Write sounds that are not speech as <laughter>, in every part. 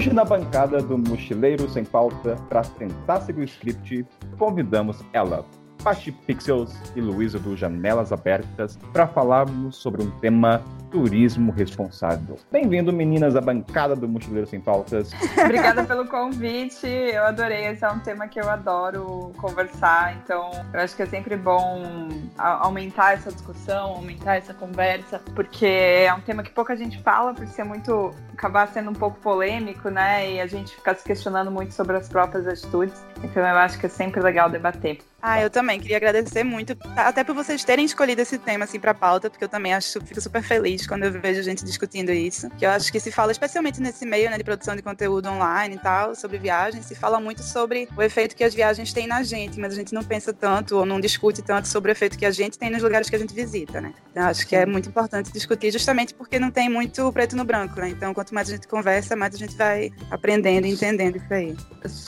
Hoje, na bancada do Mochileiro Sem Pauta, para tentar seguir o script, convidamos ela, Pati Pixels e Luísa do Janelas Abertas, para falarmos sobre um tema turismo responsável. Bem-vindo, meninas, à bancada do Mochileiro Sem Pautas. <laughs> Obrigada pelo convite, eu adorei. Esse é um tema que eu adoro conversar, então eu acho que é sempre bom aumentar essa discussão, aumentar essa conversa, porque é um tema que pouca gente fala, por ser muito. acabar sendo um pouco polêmico, né? E a gente ficar se questionando muito sobre as próprias atitudes. Então eu acho que é sempre legal debater. Ah, eu também queria agradecer muito, até por vocês terem escolhido esse tema assim para pauta, porque eu também acho, fico super feliz quando eu vejo gente discutindo isso. Que eu acho que se fala, especialmente nesse meio né, de produção de conteúdo online e tal, sobre viagens, se fala muito sobre o efeito que as viagens têm na gente, mas a gente não pensa tanto ou não discute tanto sobre o efeito que a gente tem nos lugares que a gente visita, né? Então acho que é muito importante discutir, justamente porque não tem muito preto no branco, né? Então quanto mais a gente conversa, mais a gente vai aprendendo e entendendo isso aí.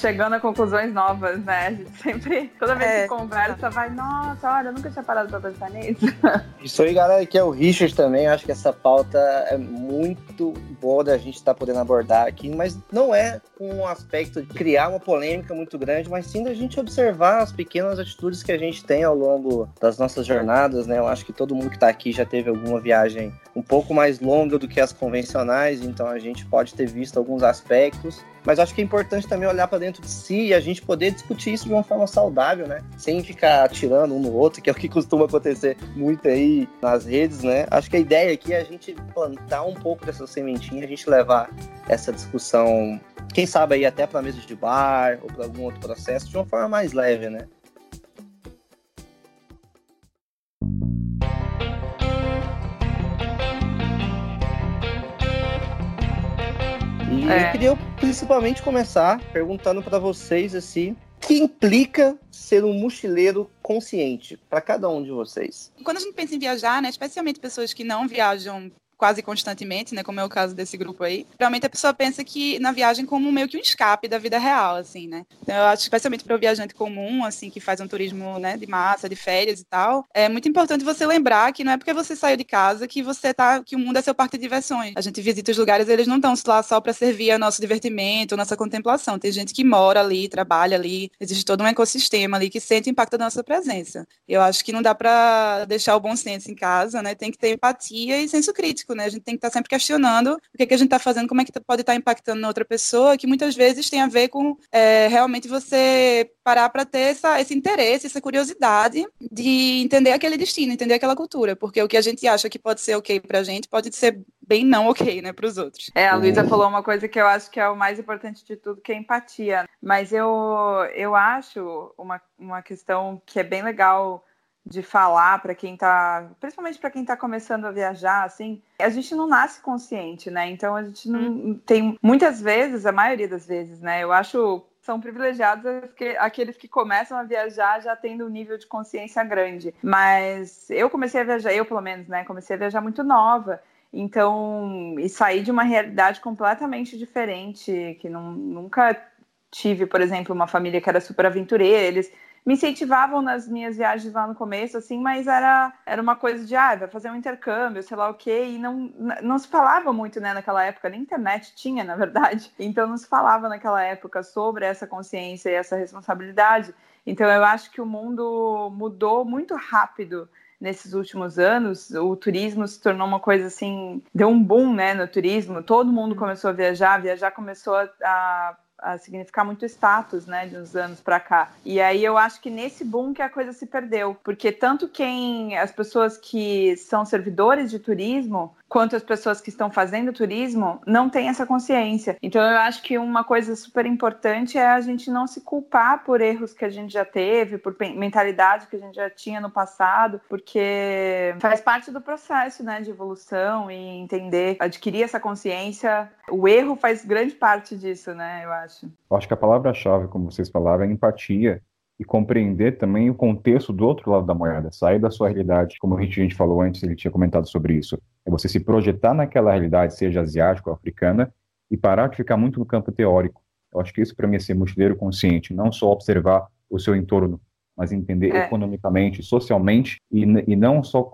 Chegando a conclusões novas, né? A gente sempre, toda vez é conversa, vai, nossa, olha, eu nunca tinha parado pra pensar nisso. Isso aí, galera, que é o Richard também. Acho que essa pauta é muito boa da gente estar tá podendo abordar aqui, mas não é um aspecto de criar uma polêmica muito grande, mas sim da gente observar as pequenas atitudes que a gente tem ao longo das nossas jornadas, né? Eu acho que todo mundo que está aqui já teve alguma viagem um pouco mais longa do que as convencionais, então a gente pode ter visto alguns aspectos mas acho que é importante também olhar para dentro de si e a gente poder discutir isso de uma forma saudável, né? Sem ficar atirando um no outro, que é o que <laughs> costuma acontecer muito aí nas redes, né? Acho que a ideia aqui é a gente plantar um pouco dessa sementinha, a gente levar essa discussão, quem sabe aí até para mesa de bar ou para algum outro processo de uma forma mais leve, né? E é. eu queria principalmente começar perguntando para vocês assim, que implica ser um mochileiro consciente para cada um de vocês? Quando a gente pensa em viajar, né, especialmente pessoas que não viajam quase constantemente, né, como é o caso desse grupo aí, realmente a pessoa pensa que na viagem como meio que um escape da vida real, assim, né? Então eu acho, especialmente para o viajante comum, assim, que faz um turismo, né, de massa, de férias e tal, é muito importante você lembrar que não é porque você saiu de casa que você tá, que o mundo é seu parque de diversões. A gente visita os lugares, eles não estão lá só para servir ao nosso divertimento, nossa contemplação. Tem gente que mora ali, trabalha ali, existe todo um ecossistema ali que sente o impacto da nossa presença. Eu acho que não dá para deixar o bom senso em casa, né? Tem que ter empatia e senso crítico né? A gente tem que estar tá sempre questionando o que, que a gente está fazendo, como é que pode estar tá impactando na outra pessoa, que muitas vezes tem a ver com é, realmente você parar para ter essa, esse interesse, essa curiosidade de entender aquele destino, entender aquela cultura, porque o que a gente acha que pode ser ok para a gente pode ser bem não ok, né, para os outros. É, a Luísa falou uma coisa que eu acho que é o mais importante de tudo, que é empatia. Mas eu, eu acho uma, uma questão que é bem legal de falar para quem está, principalmente para quem está começando a viajar, assim, a gente não nasce consciente, né? Então a gente não hum. tem muitas vezes, a maioria das vezes, né? Eu acho são privilegiados aqueles que começam a viajar já tendo um nível de consciência grande. Mas eu comecei a viajar, eu pelo menos, né? Comecei a viajar muito nova. Então, e saí de uma realidade completamente diferente, que não, nunca tive, por exemplo, uma família que era super aventureira, eles me incentivavam nas minhas viagens lá no começo, assim, mas era, era uma coisa de, ah, vai fazer um intercâmbio, sei lá o quê, e não, não se falava muito, né, naquela época, nem internet tinha, na verdade, <laughs> então não se falava naquela época sobre essa consciência e essa responsabilidade, então eu acho que o mundo mudou muito rápido nesses últimos anos, o turismo se tornou uma coisa assim, deu um boom, né, no turismo, todo mundo começou a viajar, viajar começou a, a a significar muito status, né, de uns anos para cá. E aí eu acho que nesse boom que a coisa se perdeu, porque tanto quem as pessoas que são servidores de turismo quanto as pessoas que estão fazendo turismo não têm essa consciência. Então eu acho que uma coisa super importante é a gente não se culpar por erros que a gente já teve, por mentalidade que a gente já tinha no passado, porque faz parte do processo, né, de evolução e entender, adquirir essa consciência. O erro faz grande parte disso, né, eu acho. Eu acho que a palavra-chave, como vocês falaram, é empatia e compreender também o contexto do outro lado da moeda, sair da sua realidade, como a gente falou antes, ele tinha comentado sobre isso, é você se projetar naquela realidade, seja asiática ou africana, e parar de ficar muito no campo teórico. Eu acho que isso para mim é ser mochileiro consciente, não só observar o seu entorno, mas entender é. economicamente, socialmente, e, e não só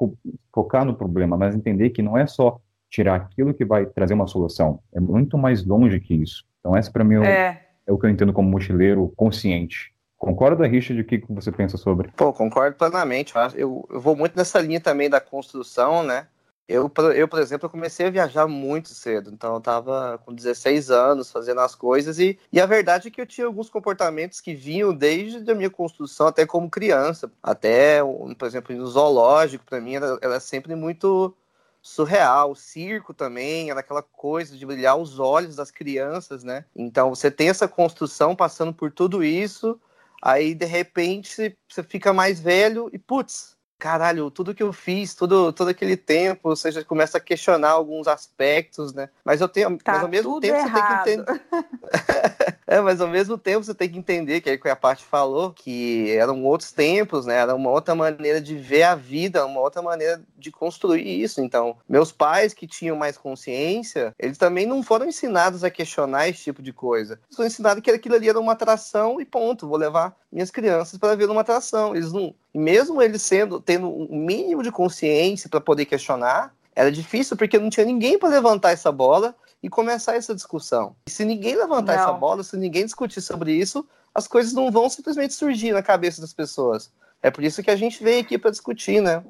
focar no problema, mas entender que não é só tirar aquilo que vai trazer uma solução. É muito mais longe que isso. Então, essa para mim é, é. é o que eu entendo como mochileiro consciente. Concorda, Richard, o que você pensa sobre? Pô, concordo plenamente. Eu, eu vou muito nessa linha também da construção, né? Eu, eu, por exemplo, comecei a viajar muito cedo, então eu estava com 16 anos fazendo as coisas e, e a verdade é que eu tinha alguns comportamentos que vinham desde a minha construção até como criança, até, por exemplo, no zoológico, para mim era, era sempre muito surreal, o circo também, era aquela coisa de brilhar os olhos das crianças, né? Então você tem essa construção passando por tudo isso, aí de repente você fica mais velho e putz, caralho, tudo que eu fiz, todo, todo aquele tempo, você já começa a questionar alguns aspectos, né? Mas eu tenho, tá mas ao mesmo tempo errado. você tem que entender. <laughs> é, mas ao mesmo tempo você tem que entender, que é o que a parte falou, que eram outros tempos, né? Era uma outra maneira de ver a vida, uma outra maneira de construir isso. Então, meus pais que tinham mais consciência, eles também não foram ensinados a questionar esse tipo de coisa. Eles foram ensinados que aquilo ali era uma atração e ponto. Vou levar minhas crianças para ver uma atração. Eles não, mesmo eles sendo tendo um mínimo de consciência para poder questionar, era difícil porque não tinha ninguém para levantar essa bola e começar essa discussão. E se ninguém levantar não. essa bola, se ninguém discutir sobre isso, as coisas não vão simplesmente surgir na cabeça das pessoas. É por isso que a gente vem aqui para discutir, né?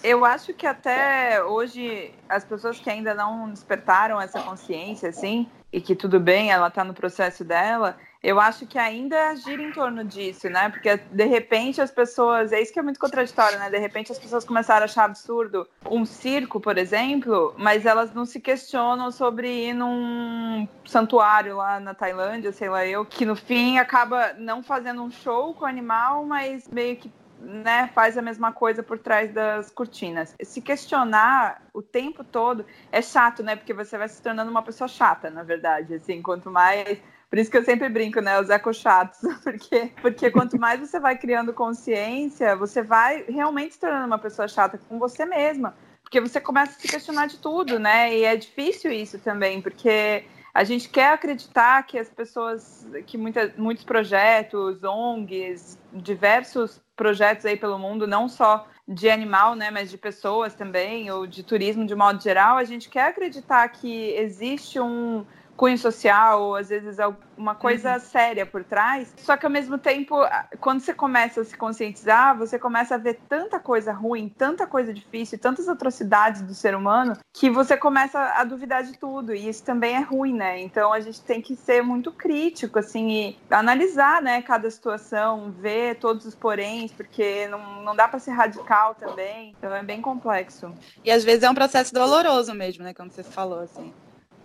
Eu acho que até hoje as pessoas que ainda não despertaram essa consciência, assim, e que tudo bem, ela está no processo dela, eu acho que ainda gira em torno disso, né? Porque de repente as pessoas, é isso que é muito contraditório, né? De repente as pessoas começaram a achar absurdo um circo, por exemplo, mas elas não se questionam sobre ir num santuário lá na Tailândia, sei lá eu, que no fim acaba não fazendo um show com o animal, mas meio que né, faz a mesma coisa por trás das cortinas. Se questionar o tempo todo é chato, né? Porque você vai se tornando uma pessoa chata, na verdade. Assim, quanto mais. Por isso que eu sempre brinco, né? Os eco-chatos. <laughs> Porque, porque quanto mais você vai criando consciência, você vai realmente se tornando uma pessoa chata com você mesma. Porque você começa a se questionar de tudo, né? E é difícil isso também, porque a gente quer acreditar que as pessoas, que muita, muitos projetos, ONGs, diversos projetos aí pelo mundo, não só de animal, né, mas de pessoas também, ou de turismo de modo geral, a gente quer acreditar que existe um, cunho social, ou às vezes uma coisa uhum. séria por trás. Só que ao mesmo tempo, quando você começa a se conscientizar, você começa a ver tanta coisa ruim, tanta coisa difícil, tantas atrocidades do ser humano, que você começa a duvidar de tudo. E isso também é ruim, né? Então a gente tem que ser muito crítico, assim, e analisar, né, cada situação, ver todos os poréns, porque não, não dá para ser radical também. Então é bem complexo. E às vezes é um processo doloroso mesmo, né? Como você falou, assim.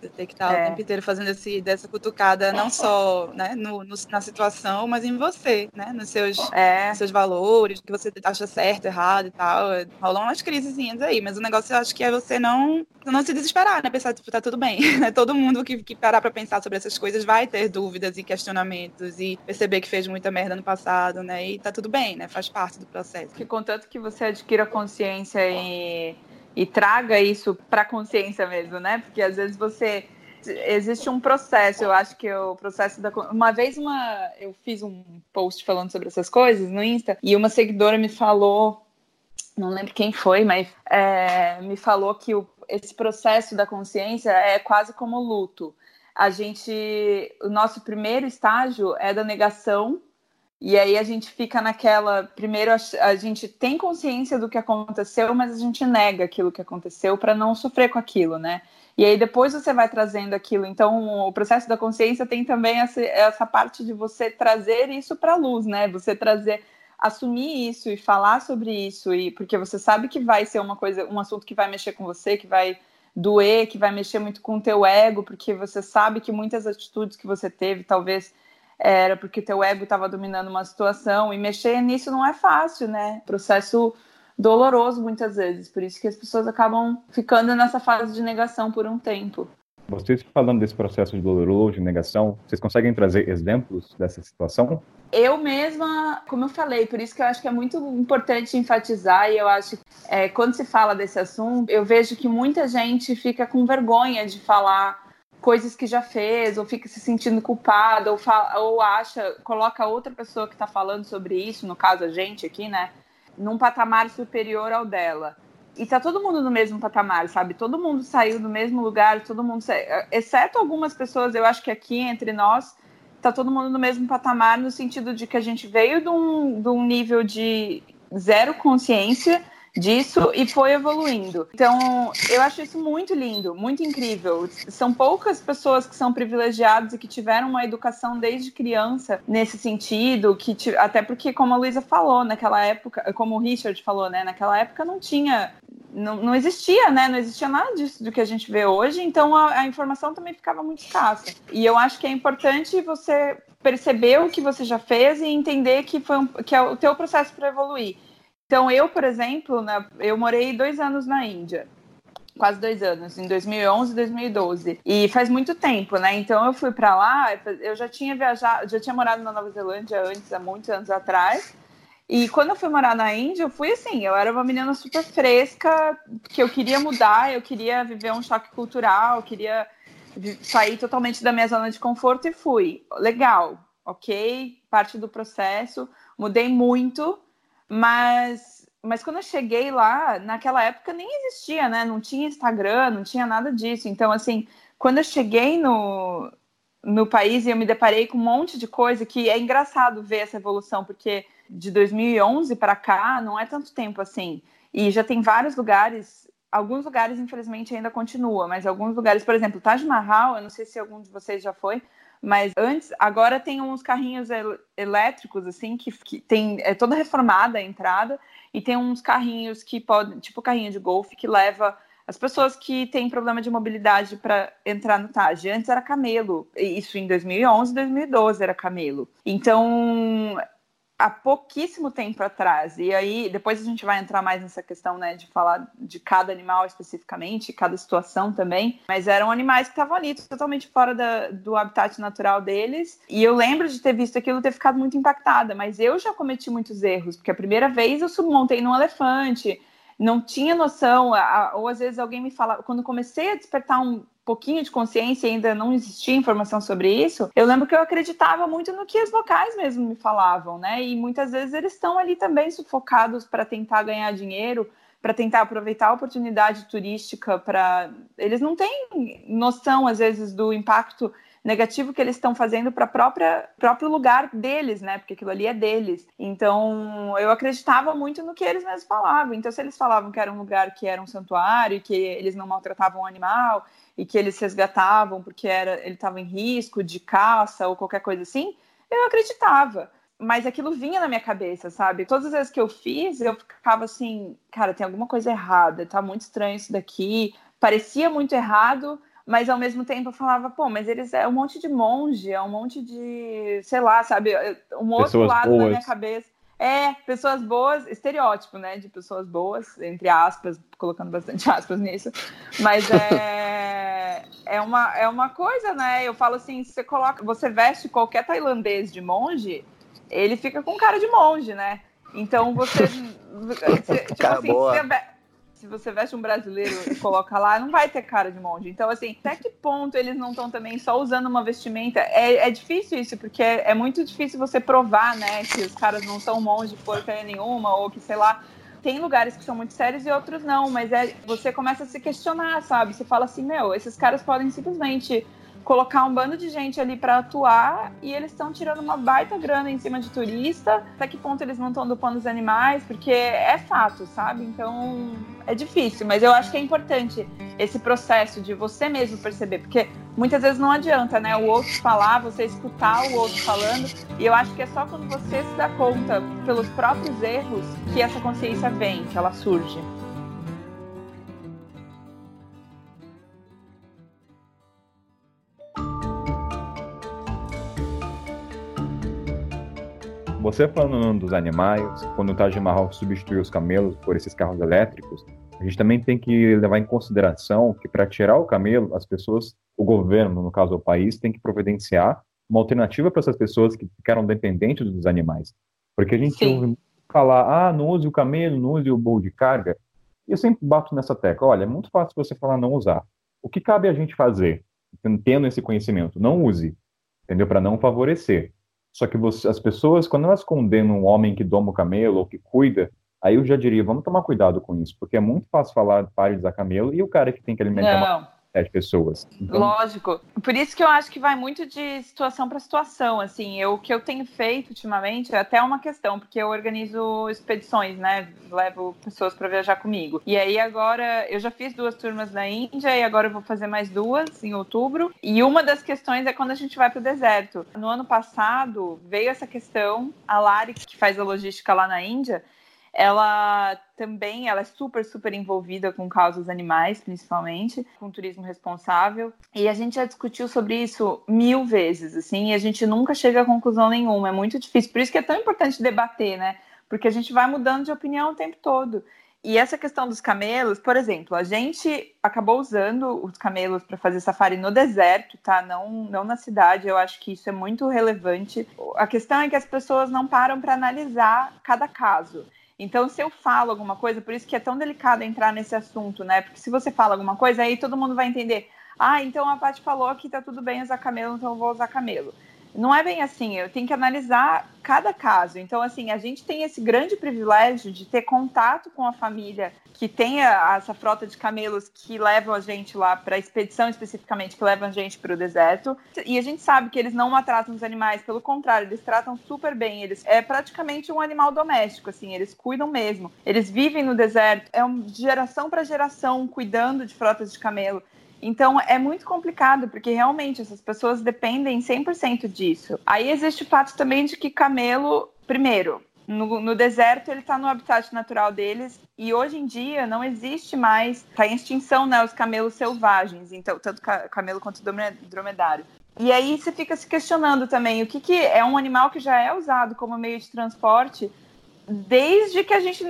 Tem que estar é. o tempo inteiro fazendo esse, dessa cutucada, não só né, no, no, na situação, mas em você, né? Nos seus, é. nos seus valores, que você acha certo, errado e tal. Rolam umas crisezinhas aí, mas o negócio eu acho que é você não, não se desesperar, né? Pensar, tipo, tá tudo bem. <laughs> Todo mundo que, que parar pra pensar sobre essas coisas vai ter dúvidas e questionamentos e perceber que fez muita merda no passado, né? E tá tudo bem, né? Faz parte do processo. Que contanto que você adquira consciência e e traga isso para a consciência mesmo, né? Porque às vezes você existe um processo, eu acho que o processo da uma vez uma eu fiz um post falando sobre essas coisas no Insta e uma seguidora me falou, não lembro quem foi, mas é, me falou que o, esse processo da consciência é quase como luto. A gente, o nosso primeiro estágio é da negação e aí a gente fica naquela. Primeiro, a, gente tem consciência do que aconteceu, mas a gente nega aquilo que aconteceu para não sofrer com aquilo, né? E aí depois você vai trazendo aquilo. Então, o processo da consciência tem também essa, essa parte de você trazer isso para a luz, né? Você trazer, assumir isso e falar sobre isso, e porque você sabe que vai ser uma coisa, um assunto que vai mexer com você, que vai doer, que vai mexer muito com o teu ego, porque você sabe que muitas atitudes que você teve, talvez era porque teu ego estava dominando uma situação e mexer nisso não é fácil, né? Processo doloroso muitas vezes, por isso que as pessoas acabam ficando nessa fase de negação por um tempo. Vocês falando desse processo de doloroso, de negação, vocês conseguem trazer exemplos dessa situação? Eu mesma, como eu falei, por isso que eu acho que é muito importante enfatizar, e eu acho que é, quando se fala desse assunto, eu vejo que muita gente fica com vergonha de falar coisas que já fez, ou fica se sentindo culpada, ou, ou acha, coloca outra pessoa que está falando sobre isso, no caso a gente aqui, né, num patamar superior ao dela. e tá todo mundo no mesmo patamar, sabe? Todo mundo saiu do mesmo lugar, todo mundo, sa... exceto algumas pessoas, eu acho que aqui entre nós tá todo mundo no mesmo patamar no sentido de que a gente veio de um, de um nível de zero consciência disso e foi evoluindo. Então, eu acho isso muito lindo, muito incrível. São poucas pessoas que são privilegiadas e que tiveram uma educação desde criança nesse sentido, que até porque, como a Luísa falou, naquela época, como o Richard falou, né, naquela época não tinha não, não, existia, né? Não existia nada disso do que a gente vê hoje, então a, a, informação também ficava muito escassa. E eu acho que é importante você perceber o que você já fez e entender que foi um, que é o teu processo para evoluir. Então, eu, por exemplo, na, eu morei dois anos na Índia. Quase dois anos, em 2011 e 2012. E faz muito tempo, né? Então eu fui para lá, eu já tinha viajado, já tinha morado na Nova Zelândia antes, há muitos anos atrás. E quando eu fui morar na Índia, eu fui assim, eu era uma menina super fresca, que eu queria mudar, eu queria viver um choque cultural, eu queria sair totalmente da minha zona de conforto e fui. Legal, ok, parte do processo, mudei muito, mas, mas quando eu cheguei lá, naquela época nem existia, né? Não tinha Instagram, não tinha nada disso. Então, assim, quando eu cheguei no, no país e eu me deparei com um monte de coisa que é engraçado ver essa evolução, porque de 2011 para cá não é tanto tempo assim. E já tem vários lugares, alguns lugares infelizmente ainda continua, mas alguns lugares, por exemplo, Taj Mahal, eu não sei se algum de vocês já foi, mas antes, agora tem uns carrinhos el elétricos, assim, que, que tem. É toda reformada a entrada, e tem uns carrinhos que podem, tipo carrinho de golfe, que leva as pessoas que têm problema de mobilidade para entrar no Taj. Antes era camelo, isso em 2011, 2012 era camelo. Então, há pouquíssimo tempo atrás. E aí, depois a gente vai entrar mais nessa questão, né, de falar de cada animal especificamente, cada situação também. Mas eram animais que estavam ali totalmente fora da, do habitat natural deles. E eu lembro de ter visto aquilo ter ficado muito impactada. Mas eu já cometi muitos erros, porque a primeira vez eu submontei num elefante. Não tinha noção, ou às vezes alguém me fala, quando comecei a despertar um pouquinho de consciência ainda não existia informação sobre isso, eu lembro que eu acreditava muito no que os locais mesmo me falavam, né? E muitas vezes eles estão ali também sufocados para tentar ganhar dinheiro, para tentar aproveitar a oportunidade turística para eles não têm noção às vezes do impacto negativo que eles estão fazendo para própria próprio lugar deles, né? Porque aquilo ali é deles. Então, eu acreditava muito no que eles mesmos falavam. Então, se eles falavam que era um lugar que era um santuário, que eles não maltratavam o animal, e que eles resgatavam porque era, ele estava em risco de caça ou qualquer coisa assim, eu acreditava. Mas aquilo vinha na minha cabeça, sabe? Todas as vezes que eu fiz, eu ficava assim, cara, tem alguma coisa errada, tá muito estranho isso daqui. Parecia muito errado, mas ao mesmo tempo eu falava, pô, mas eles é um monte de monge, é um monte de, sei lá, sabe, um outro Pessoas lado boas. na minha cabeça. É, pessoas boas, estereótipo, né? De pessoas boas, entre aspas, colocando bastante <laughs> aspas nisso. Mas é, <laughs> é, uma, é uma coisa, né? Eu falo assim, você coloca, você veste qualquer tailandês de monge, ele fica com cara de monge, né? Então você. <laughs> tipo cara assim, boa. Você, se você veste um brasileiro e coloca lá, não vai ter cara de monge. Então, assim, até que ponto eles não estão também só usando uma vestimenta? É, é difícil isso, porque é, é, muito difícil você provar, né, que os caras não são monge porcaria nenhuma, ou que, sei lá, tem lugares que são muito sérios e outros não, mas é você começa a se questionar, sabe? Você fala assim, meu, esses caras podem simplesmente colocar um bando de gente ali para atuar e eles estão tirando uma baita grana em cima de turista. Até que ponto eles não estão dopando os animais? Porque é fato, sabe? Então é difícil, mas eu acho que é importante esse processo de você mesmo perceber, porque muitas vezes não adianta, né? O outro falar, você escutar o outro falando, e eu acho que é só quando você se dá conta pelos próprios erros que essa consciência vem, que ela surge. Você falando dos animais, quando o Taj Mahal substituiu os camelos por esses carros elétricos, a gente também tem que levar em consideração que para tirar o camelo, as pessoas, o governo, no caso o país, tem que providenciar uma alternativa para essas pessoas que ficaram dependentes dos animais. Porque a gente Sim. ouve falar, ah, não use o camelo, não use o bolo de carga. E eu sempre bato nessa tecla, olha, é muito fácil você falar não usar. O que cabe a gente fazer, tendo esse conhecimento? Não use, entendeu? Para não favorecer. Só que você, as pessoas, quando elas condenam um homem que doma o camelo ou que cuida, Aí eu já diria, vamos tomar cuidado com isso, porque é muito fácil falar pare de usar camelo e o cara que tem que alimentar uma sete pessoas. Então, Lógico. Por isso que eu acho que vai muito de situação para situação. Assim, eu, o que eu tenho feito ultimamente é até uma questão, porque eu organizo expedições, né? Levo pessoas para viajar comigo. E aí agora eu já fiz duas turmas na Índia e agora eu vou fazer mais duas em outubro. E uma das questões é quando a gente vai para o deserto. No ano passado veio essa questão, a Lari, que faz a logística lá na Índia, ela também ela é super, super envolvida com causas animais, principalmente, com turismo responsável. E a gente já discutiu sobre isso mil vezes, assim, e a gente nunca chega a conclusão nenhuma. É muito difícil. Por isso que é tão importante debater, né? Porque a gente vai mudando de opinião o tempo todo. E essa questão dos camelos, por exemplo, a gente acabou usando os camelos para fazer safari no deserto, tá? Não, não na cidade. Eu acho que isso é muito relevante. A questão é que as pessoas não param para analisar cada caso. Então, se eu falo alguma coisa, por isso que é tão delicado entrar nesse assunto, né? Porque se você fala alguma coisa, aí todo mundo vai entender. Ah, então a Paty falou que tá tudo bem usar camelo, então eu vou usar camelo. Não é bem assim, eu tenho que analisar cada caso. Então, assim, a gente tem esse grande privilégio de ter contato com a família que tem essa frota de camelos que levam a gente lá para a expedição especificamente, que levam a gente para o deserto. E a gente sabe que eles não maltratam os animais, pelo contrário, eles tratam super bem. Eles é praticamente um animal doméstico, assim, eles cuidam mesmo. Eles vivem no deserto, é de geração para geração cuidando de frotas de camelo. Então é muito complicado, porque realmente essas pessoas dependem 100% disso. Aí existe o fato também de que camelo, primeiro, no, no deserto ele está no habitat natural deles e hoje em dia não existe mais, está em extinção, né, os camelos selvagens, então tanto ca- camelo quanto drome- dromedário. E aí você fica se questionando também o que, que é um animal que já é usado como meio de transporte desde que a gente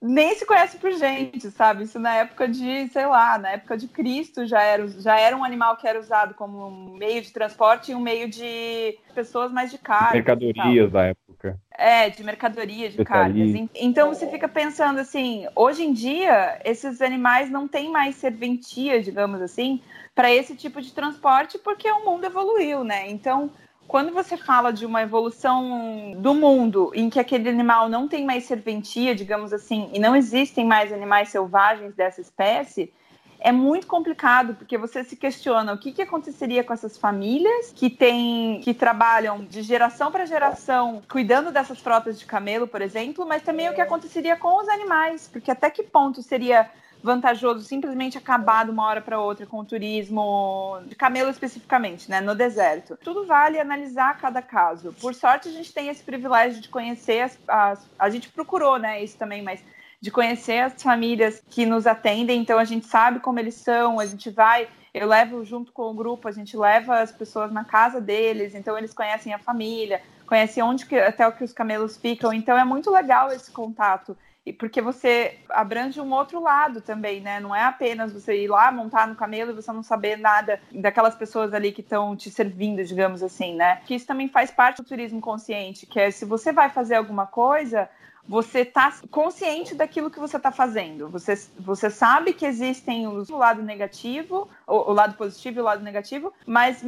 nem se conhece por gente, sabe? Isso na época de, sei lá, na época de Cristo já era, já era um animal que era usado como um meio de transporte e um meio de pessoas mais de carga. mercadorias da época. É, de mercadoria, de cargas. En- Então você fica pensando assim, hoje em dia, esses animais não têm mais serventia, digamos assim, para esse tipo de transporte, porque o mundo evoluiu, né? Então, quando você fala de uma evolução do mundo em que aquele animal não tem mais serventia, digamos assim, e não existem mais animais selvagens dessa espécie, é muito complicado, porque você se questiona o que, que aconteceria com essas famílias que têm, que trabalham de geração para geração cuidando dessas frotas de camelo, por exemplo, mas também o que aconteceria com os animais, porque até que ponto seria vantajoso simplesmente acabar de uma hora para outra com o turismo de camelo especificamente, né, no deserto. Tudo vale analisar cada caso. Por sorte a gente tem esse privilégio de conhecer as, as a gente procurou, né, isso também, mas de conhecer as famílias que nos atendem, então a gente sabe como eles são, a gente vai, eu levo junto com o grupo, a gente leva as pessoas na casa deles, então eles conhecem a família, conhecem onde que, até o que os camelos ficam, então é muito legal esse contato. Porque você abrange um outro lado também, né? Não é apenas você ir lá montar no camelo e você não saber nada daquelas pessoas ali que estão te servindo, digamos assim, né? Que isso também faz parte do turismo consciente, que é se você vai fazer alguma coisa, você está consciente daquilo que você está fazendo. Você, você sabe que existem o lado negativo, o, o lado positivo e o lado negativo, mas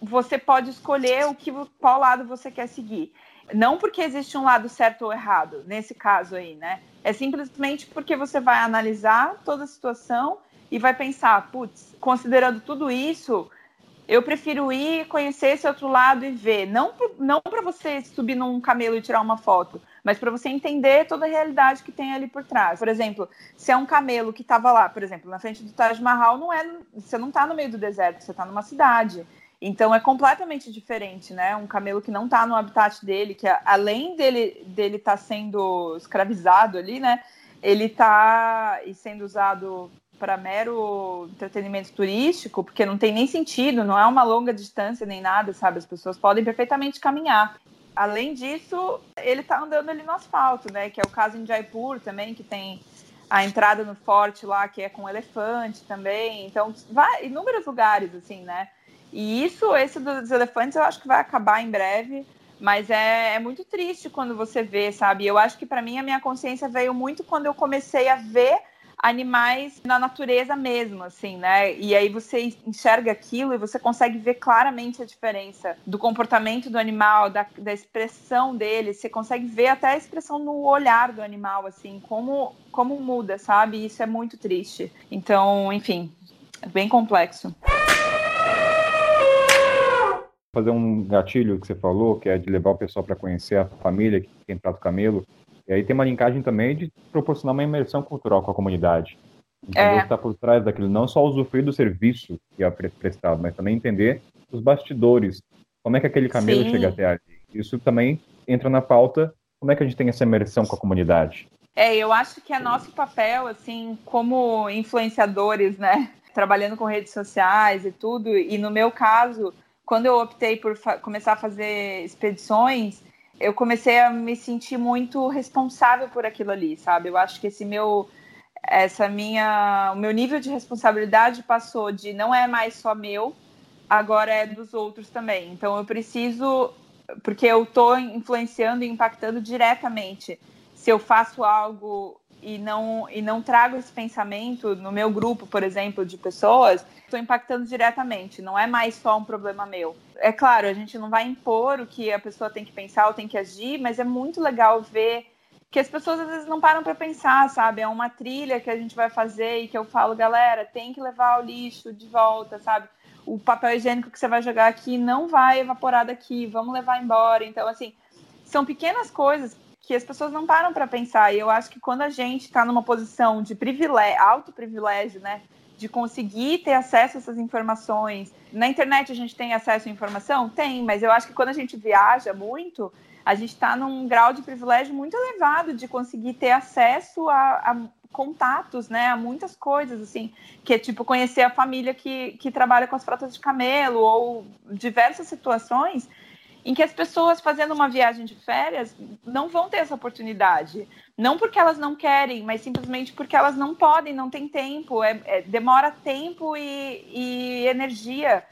você pode escolher o que, qual lado você quer seguir. Não porque existe um lado certo ou errado, nesse caso aí, né? É simplesmente porque você vai analisar toda a situação e vai pensar, putz, considerando tudo isso, eu prefiro ir conhecer esse outro lado e ver. Não, não para você subir num camelo e tirar uma foto, mas para você entender toda a realidade que tem ali por trás. Por exemplo, se é um camelo que estava lá, por exemplo, na frente do Taj Mahal, não é, você não está no meio do deserto, você está numa cidade. Então é completamente diferente, né? Um camelo que não está no habitat dele, que além dele dele tá sendo escravizado ali, né? Ele está e sendo usado para mero entretenimento turístico, porque não tem nem sentido, não é uma longa distância nem nada, sabe? As pessoas podem perfeitamente caminhar. Além disso, ele está andando ali no asfalto, né? Que é o caso em Jaipur também, que tem a entrada no forte lá, que é com elefante também. Então, vai inúmeros lugares, assim, né? E isso, esse dos elefantes, eu acho que vai acabar em breve. Mas é, é muito triste quando você vê, sabe? Eu acho que para mim a minha consciência veio muito quando eu comecei a ver animais na natureza mesmo, assim, né? E aí você enxerga aquilo e você consegue ver claramente a diferença do comportamento do animal, da, da expressão dele, você consegue ver até a expressão no olhar do animal, assim, como, como muda, sabe? Isso é muito triste. Então, enfim, é bem complexo fazer um gatilho que você falou, que é de levar o pessoal para conhecer a família que tem Prato Camelo. E aí tem uma linkagem também de proporcionar uma imersão cultural com a comunidade. Entender é. está por trás daquilo, não só usufruir do serviço que é prestado, mas também entender os bastidores, como é que aquele camelo Sim. chega até ali. Isso também entra na pauta, como é que a gente tem essa imersão com a comunidade. É, eu acho que é nosso papel, assim, como influenciadores, né, trabalhando com redes sociais e tudo, e no meu caso, quando eu optei por começar a fazer expedições, eu comecei a me sentir muito responsável por aquilo ali, sabe? Eu acho que esse meu essa minha o meu nível de responsabilidade passou de não é mais só meu, agora é dos outros também. Então eu preciso porque eu estou influenciando e impactando diretamente. Se eu faço algo e não, e não trago esse pensamento no meu grupo, por exemplo, de pessoas, estou impactando diretamente, não é mais só um problema meu. É claro, a gente não vai impor o que a pessoa tem que pensar ou tem que agir, mas é muito legal ver que as pessoas às vezes não param para pensar, sabe? É uma trilha que a gente vai fazer e que eu falo, galera, tem que levar o lixo de volta, sabe? O papel higiênico que você vai jogar aqui não vai evaporar daqui, vamos levar embora. Então, assim, são pequenas coisas que as pessoas não param para pensar. E eu acho que quando a gente está numa posição de privilégio, alto privilégio, né, de conseguir ter acesso a essas informações. Na internet a gente tem acesso à informação? Tem, mas eu acho que quando a gente viaja muito, a gente está num grau de privilégio muito elevado de conseguir ter acesso a, a, contatos, né, a muitas coisas, assim, que é tipo conhecer a família que, que trabalha com as frotas de camelo ou diversas situações em que as pessoas fazendo uma viagem de férias não vão ter essa oportunidade. Não porque elas não querem, mas simplesmente porque elas não podem, não tem tempo. É, é, demora tempo e, e energia.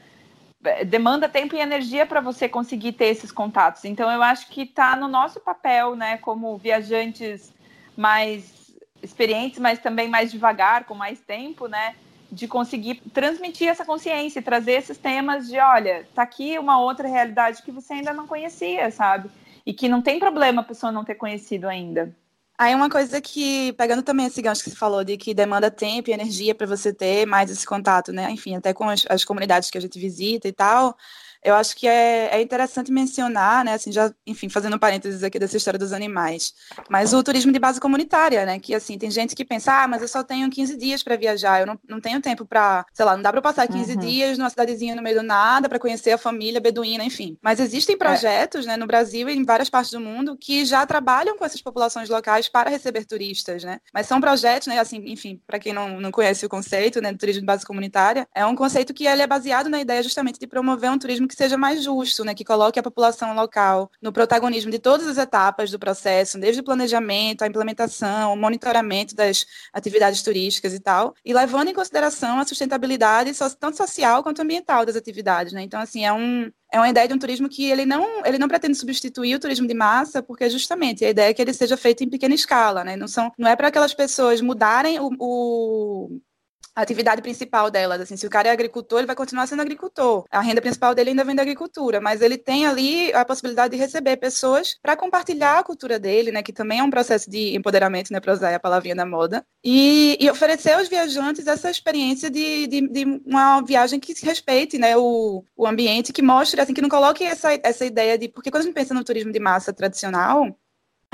É, demanda tempo e energia para você conseguir ter esses contatos. Então, eu acho que está no nosso papel, né, como viajantes mais experientes, mas também mais devagar, com mais tempo, né, de conseguir transmitir essa consciência, trazer esses temas de, olha, tá aqui uma outra realidade que você ainda não conhecia, sabe? E que não tem problema a pessoa não ter conhecido ainda. Aí uma coisa que, pegando também esse gancho que você falou, de que demanda tempo e energia para você ter mais esse contato, né? Enfim, até com as, as comunidades que a gente visita e tal, eu acho que é, é, interessante mencionar, né, assim, já, enfim, fazendo um parênteses aqui dessa história dos animais, mas o turismo de base comunitária, né, que, assim, tem gente que pensa, ah, mas eu só tenho 15 dias para viajar, eu não, não tenho tempo para, sei lá, não dá para passar 15 uhum. dias numa cidadezinha no meio do nada para conhecer a família beduína, enfim. Mas existem projetos, é. né, no Brasil e em várias partes do mundo que já trabalham com essas populações locais para receber turistas, né, mas são projetos, né, assim, enfim, para quem não, não conhece o conceito, né, do turismo de base comunitária, é um conceito que ele é baseado na ideia justamente de promover um turismo que que seja mais justo, né, que coloque a população local no protagonismo de todas as etapas do processo, desde o planejamento, a implementação, o monitoramento das atividades turísticas e tal, e levando em consideração a sustentabilidade tanto social quanto ambiental das atividades, né? Então, assim, é um é uma ideia de um turismo que ele não, ele não pretende substituir o turismo de massa, porque justamente a ideia é que ele seja feito em pequena escala, né? Não, são, não é para aquelas pessoas mudarem o, o a atividade principal delas. Assim, se o cara é agricultor, ele vai continuar sendo agricultor. A renda principal dele ainda vem da agricultura, mas ele tem ali a possibilidade de receber pessoas para compartilhar a cultura dele, né, que também é um processo de empoderamento, né, para usar a palavrinha da moda, e, e, oferecer aos viajantes essa experiência de, de, de, uma viagem que respeite, né, o, o ambiente, que mostre, assim, que não coloque essa, essa ideia de, porque quando a gente pensa no turismo de massa tradicional,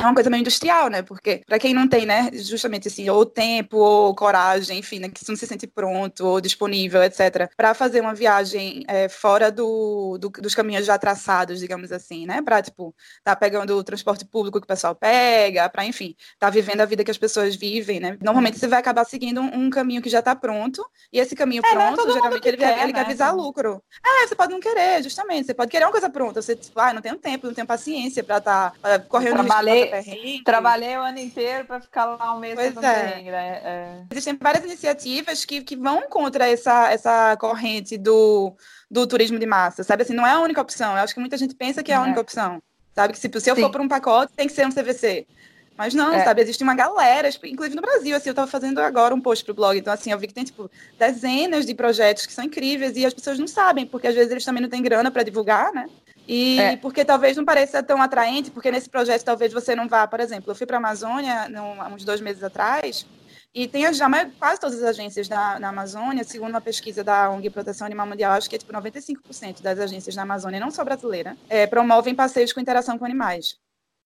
é uma coisa meio industrial, né? Porque para quem não tem, né, justamente assim, ou tempo ou coragem, enfim, né, que não se sente pronto ou disponível, etc, para fazer uma viagem é, fora do, do, dos caminhos já traçados, digamos assim, né? Para tipo, tá pegando o transporte público que o pessoal pega, para enfim, tá vivendo a vida que as pessoas vivem, né? Normalmente você vai acabar seguindo um, um caminho que já tá pronto, e esse caminho é, pronto, é geralmente ele, quer, ele né? quer visar lucro. É, você pode não querer, justamente, você pode querer uma coisa pronta, você, tipo, ah, não tenho tempo, não tenho paciência para estar tá, correndo Trabalhei, Trabalhei o ano inteiro para ficar lá um mês pois é. né? É. Existem várias iniciativas que, que vão contra essa, essa corrente do, do turismo de massa, sabe? Assim, não é a única opção. Eu acho que muita gente pensa que é a é. única opção. Sabe? Que se, se eu Sim. for para um pacote, tem que ser um CVC. Mas não, é. sabe, existe uma galera, inclusive no Brasil, assim, eu estava fazendo agora um post pro blog, então assim, eu vi que tem, tipo, dezenas de projetos que são incríveis e as pessoas não sabem, porque às vezes eles também não têm grana para divulgar, né? E é. porque talvez não pareça tão atraente, porque nesse projeto talvez você não vá, por exemplo, eu fui para a Amazônia há uns dois meses atrás, e tem já quase todas as agências da, na Amazônia, segundo uma pesquisa da ONG Proteção Animal Mundial, acho que é tipo 95% das agências na Amazônia, não só brasileira, é, promovem passeios com interação com animais.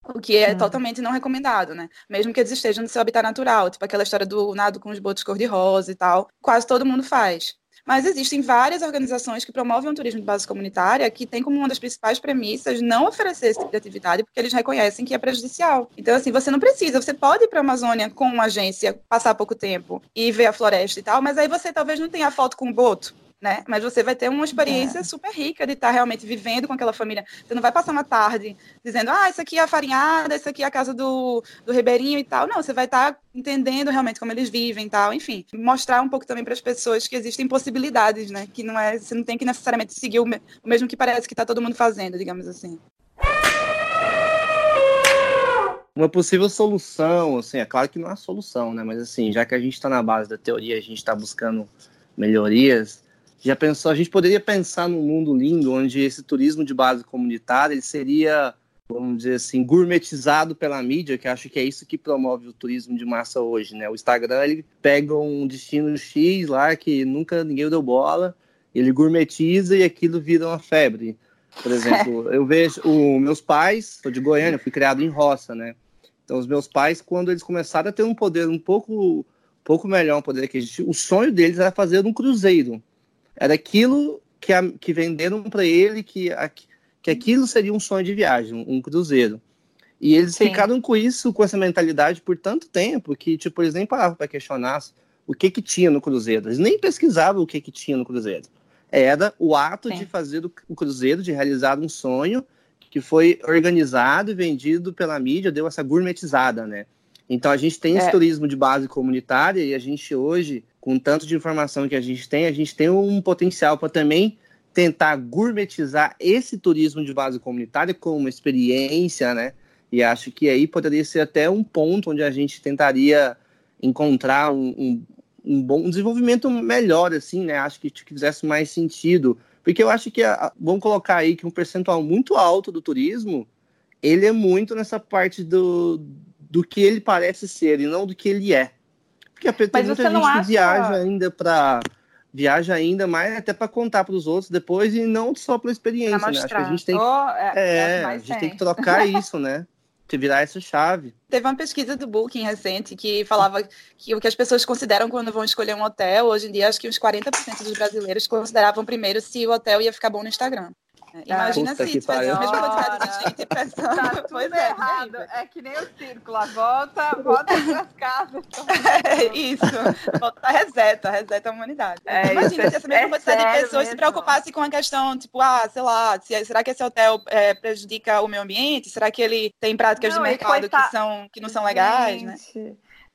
O que é hum. totalmente não recomendado, né? Mesmo que eles estejam no seu habitat natural, tipo aquela história do nado com os botos cor-de-rosa e tal, quase todo mundo faz. Mas existem várias organizações que promovem o turismo de base comunitária que tem como uma das principais premissas não oferecer esse tipo de atividade porque eles reconhecem que é prejudicial. Então, assim, você não precisa, você pode ir para a Amazônia com uma agência, passar pouco tempo e ver a floresta e tal, mas aí você talvez não tenha foto com o boto, né? Mas você vai ter uma experiência é. super rica de estar realmente vivendo com aquela família. Você não vai passar uma tarde dizendo, ah, isso aqui é a farinhada, isso aqui é a casa do, do Ribeirinho e tal. Não, você vai estar entendendo realmente como eles vivem e tal. Enfim, mostrar um pouco também para as pessoas que existem possibilidades, né? Que não é, você não tem que necessariamente seguir o, me, o mesmo que parece que está todo mundo fazendo, digamos assim. Uma possível solução, assim, é claro que não é solução, né? Mas assim, já que a gente está na base da teoria, a gente está buscando melhorias, já pensou, a gente poderia pensar num mundo lindo onde esse turismo de base comunitária ele seria, vamos dizer assim, gourmetizado pela mídia, que acho que é isso que promove o turismo de massa hoje, né? O Instagram ele pega um destino X lá que nunca ninguém deu bola, ele gourmetiza e aquilo vira uma febre. Por exemplo, <laughs> eu vejo os meus pais, sou de Goiânia, fui criado em roça, né? Então os meus pais, quando eles começaram a ter um poder um pouco, pouco melhor, um poder que o sonho deles era fazer um cruzeiro era aquilo que, a, que venderam para ele, que, a, que aquilo seria um sonho de viagem, um, cruzeiro. E eles Sim. ficaram com isso, com essa mentalidade por tanto tempo, que tipo, eles nem paravam para questionar o que que tinha no cruzeiro. Eles nem pesquisavam o que que tinha no cruzeiro. Era o ato Sim. de fazer o cruzeiro, de realizar um sonho que foi organizado e vendido pela mídia, deu essa gourmetizada, né? Então a gente tem esse é. turismo de base comunitária e a gente hoje com tanto de informação que a gente tem, a gente tem um potencial para também tentar gourmetizar esse turismo de base comunitária como uma experiência, né? E acho que aí poderia ser até um ponto onde a gente tentaria encontrar um, um, um bom desenvolvimento melhor, assim, né? Acho que, fizesse mais sentido. Porque eu acho que, vamos colocar aí que um percentual muito alto do turismo, ele é muito nessa parte do, do que ele parece ser e não do que ele é. Porque tem Mas muita gente acha... que viaja ainda para viaja ainda mais até para contar para os outros depois e não só pela experiência, né? Acho que a gente tem oh, é, é, é a gente tem. tem que trocar <laughs> isso, né? Que virar essa chave. Teve uma pesquisa do Booking recente que falava que o que as pessoas consideram quando vão escolher um hotel, hoje em dia acho que uns 40% dos brasileiros consideravam primeiro se o hotel ia ficar bom no Instagram. Imagina Puta se fazer a mesma quantidade de gente pensando. Tá <laughs> tudo pois é, errado. É, é que nem o círculo. A volta, volta para casas. <laughs> É isso. Volta, reseta, reseta a humanidade. É, Imagina se essa mesma é quantidade de pessoas mesmo. se preocupasse com a questão, tipo, ah, sei lá, se, será que esse hotel é, prejudica o meio ambiente? Será que ele tem práticas não, de mercado que, são, que não são legais, né?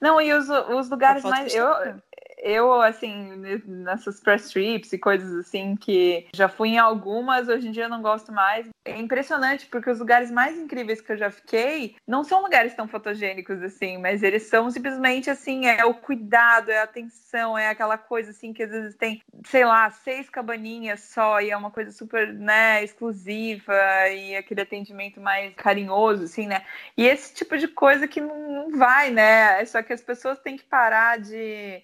Não, e os, os lugares mais. Eu, eu, assim, nessas press trips e coisas assim, que já fui em algumas, hoje em dia não gosto mais. É impressionante, porque os lugares mais incríveis que eu já fiquei não são lugares tão fotogênicos assim, mas eles são simplesmente assim, é o cuidado, é a atenção, é aquela coisa assim que às vezes tem, sei lá, seis cabaninhas só e é uma coisa super, né, exclusiva e aquele atendimento mais carinhoso, assim, né? E esse tipo de coisa que não, não vai, né? É só que as pessoas têm que parar de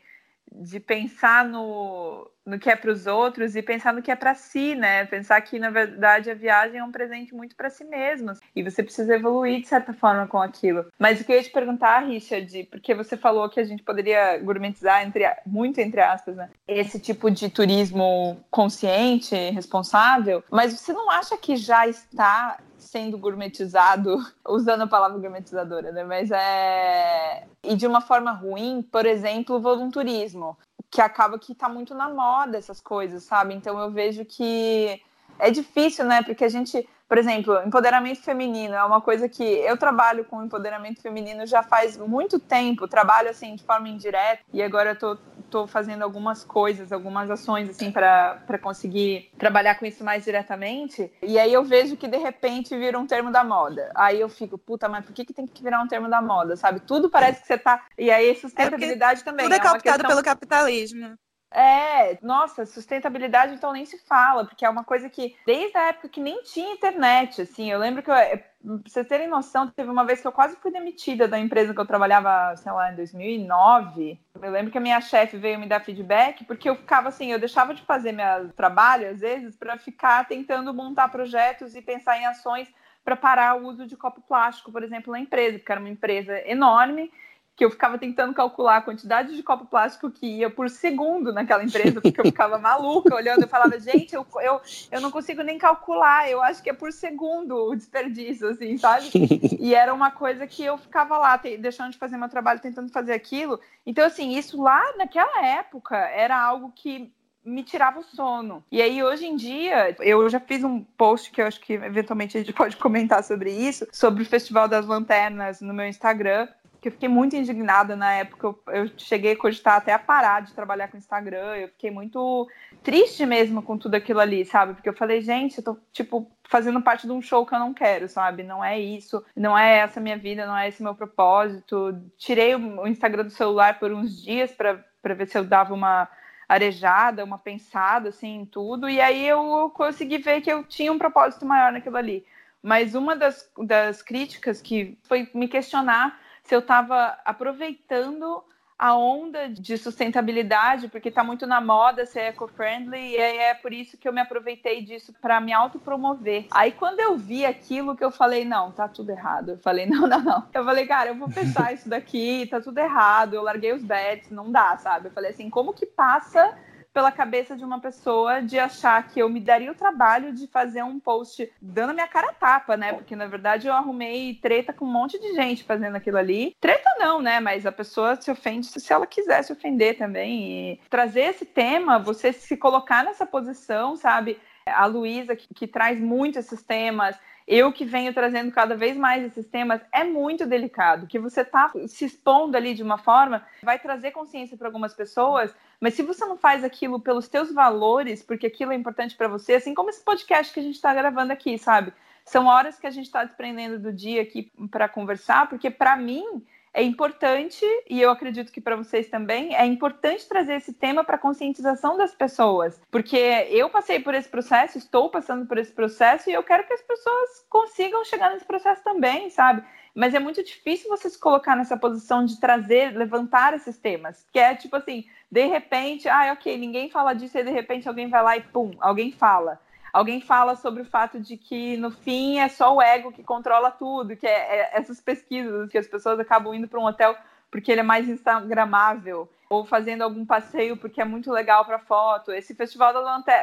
de pensar no, no que é para os outros e pensar no que é para si, né? Pensar que na verdade a viagem é um presente muito para si mesmo e você precisa evoluir de certa forma com aquilo. Mas o que eu ia te perguntar, Richard, porque você falou que a gente poderia gourmetizar entre muito entre aspas, né? Esse tipo de turismo consciente, responsável, mas você não acha que já está sendo gourmetizado, <laughs> usando a palavra gourmetizadora, né? Mas é. E de uma forma ruim, por exemplo, o volunturismo, que acaba que tá muito na moda essas coisas, sabe? Então eu vejo que é difícil, né? Porque a gente, por exemplo, empoderamento feminino é uma coisa que eu trabalho com empoderamento feminino já faz muito tempo, trabalho assim de forma indireta e agora eu tô tô fazendo algumas coisas, algumas ações, assim, para conseguir trabalhar com isso mais diretamente. E aí eu vejo que de repente vira um termo da moda. Aí eu fico, puta, mas por que, que tem que virar um termo da moda, sabe? Tudo parece que você tá. E aí sustentabilidade é também. Tudo é, é captado questão... pelo capitalismo. É, nossa, sustentabilidade então nem se fala, porque é uma coisa que desde a época que nem tinha internet, assim, eu lembro que eu, é, pra vocês terem noção, teve uma vez que eu quase fui demitida da empresa que eu trabalhava, sei lá, em 2009. Eu lembro que a minha chefe veio me dar feedback, porque eu ficava assim, eu deixava de fazer meu trabalho às vezes para ficar tentando montar projetos e pensar em ações para parar o uso de copo plástico, por exemplo, na empresa, porque era uma empresa enorme que eu ficava tentando calcular a quantidade de copo plástico que ia por segundo naquela empresa, porque eu ficava maluca olhando, eu falava, gente, eu, eu, eu não consigo nem calcular, eu acho que é por segundo o desperdício, assim, sabe? <laughs> E era uma coisa que eu ficava lá, te, deixando de fazer meu trabalho, tentando fazer aquilo. Então, assim, isso lá naquela época era algo que me tirava o sono. E aí, hoje em dia, eu já fiz um post que eu acho que eventualmente a gente pode comentar sobre isso, sobre o Festival das Lanternas no meu Instagram que eu fiquei muito indignada na época. Eu, eu, cheguei a cogitar até a parar de trabalhar com Instagram. Eu fiquei muito triste mesmo com tudo aquilo ali, sabe? Porque eu falei, gente, eu tô, tipo, fazendo parte de um show que eu não quero, sabe? Não é isso, não é essa minha vida, não é esse meu propósito. Tirei o Instagram do celular por uns dias para ver se eu dava uma arejada, uma pensada, assim, em tudo. E aí eu consegui ver que eu tinha um propósito maior naquilo ali. Mas uma das, das críticas que foi me questionar se eu estava aproveitando a onda de sustentabilidade, porque está muito na moda ser eco-friendly, e é por isso que eu me aproveitei disso para me autopromover. Aí quando eu vi aquilo que eu falei, não, tá tudo errado. Eu falei, <laughs> não, não, não. Eu falei, cara, eu vou pensar isso daqui, tá tudo errado. Eu larguei os bets, não dá, sabe? Eu falei assim, como que passa pela cabeça de uma pessoa de achar que eu me daria o trabalho de fazer um post dando minha cara tapa, né? Porque na verdade eu arrumei treta com um monte de gente fazendo aquilo ali. Treta não, né? Mas a pessoa se ofende se ela quiser se ofender também. E trazer esse tema, você se colocar nessa posição, sabe? A Luísa, que, que traz muito esses temas, eu que venho trazendo cada vez mais esses temas, é muito delicado, que você está se expondo ali de uma forma, vai trazer consciência para algumas pessoas, mas se você não faz aquilo pelos teus valores, porque aquilo é importante para você, assim como esse podcast que a gente está gravando aqui, sabe? São horas que a gente está desprendendo do dia aqui para conversar, porque para mim é importante, e eu acredito que para vocês também, é importante trazer esse tema para a conscientização das pessoas. Porque eu passei por esse processo, estou passando por esse processo, e eu quero que as pessoas consigam chegar nesse processo também, sabe? Mas é muito difícil você se colocar nessa posição de trazer, levantar esses temas. Que é tipo assim, de repente, ah, ok, ninguém fala disso, e de repente alguém vai lá e pum, alguém fala alguém fala sobre o fato de que no fim é só o ego que controla tudo, que é, é essas pesquisas que as pessoas acabam indo para um hotel porque ele é mais instagramável, ou fazendo algum passeio porque é muito legal para foto. Esse Festival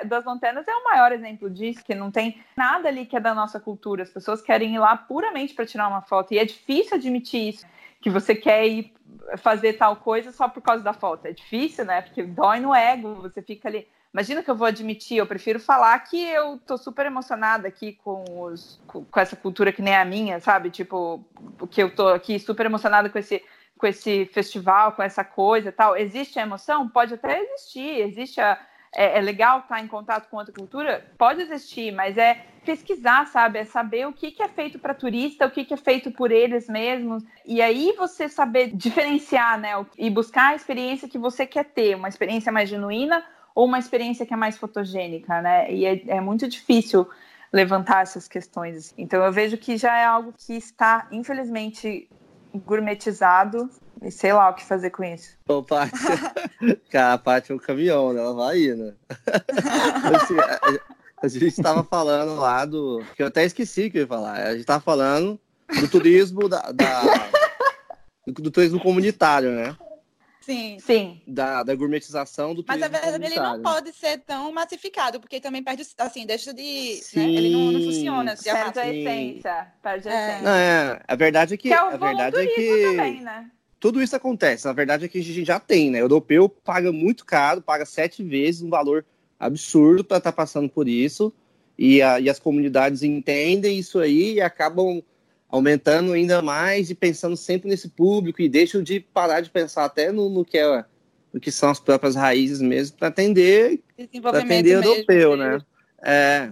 das Lanternas é o maior exemplo disso, que não tem nada ali que é da nossa cultura. As pessoas querem ir lá puramente para tirar uma foto, e é difícil admitir isso, que você quer ir fazer tal coisa só por causa da foto. É difícil, né? Porque dói no ego, você fica ali Imagina que eu vou admitir, eu prefiro falar que eu tô super emocionada aqui com, os, com, essa cultura que nem a minha, sabe? Tipo, que eu tô aqui super emocionada com esse, com esse festival, com essa coisa e tal. Existe a emoção? Pode até existir, existe a. É, é legal estar em contato com outra cultura? Pode existir, mas é pesquisar, sabe? É saber o que, que é feito para turista, o que, que é feito por eles mesmos. E aí você saber diferenciar, né? E buscar a experiência que você quer ter, uma experiência mais genuína ou uma experiência que é mais fotogênica, né? E é, é muito difícil levantar essas questões. Então eu vejo que já é algo que está, infelizmente, gourmetizado e sei lá o que fazer com isso. <laughs> Ô, Paty, <laughs> a Paty é um caminhão, né? Ela vai ir, né? <laughs> assim, a, a, gente estava falando lá do. que eu até esqueci que eu ia falar. A gente estava falando do turismo da, da do, do turismo comunitário, né? Sim. Sim. Da, da gourmetização do Mas na verdade ele não pode ser tão massificado, porque também perde, assim, deixa de. Né? Ele não, não funciona. Se perde a essência. Perde a é. essência. Não, é, a verdade é que. que é a verdade é que. Também, né? Tudo isso acontece. Na verdade é que a gente já tem, né? O europeu paga muito caro, paga sete vezes um valor absurdo para estar tá passando por isso. E, a, e as comunidades entendem isso aí e acabam aumentando ainda mais e pensando sempre nesse público e deixam de parar de pensar até no, no que é do que são as próprias raízes mesmo para atender, para atender europeu, né? É,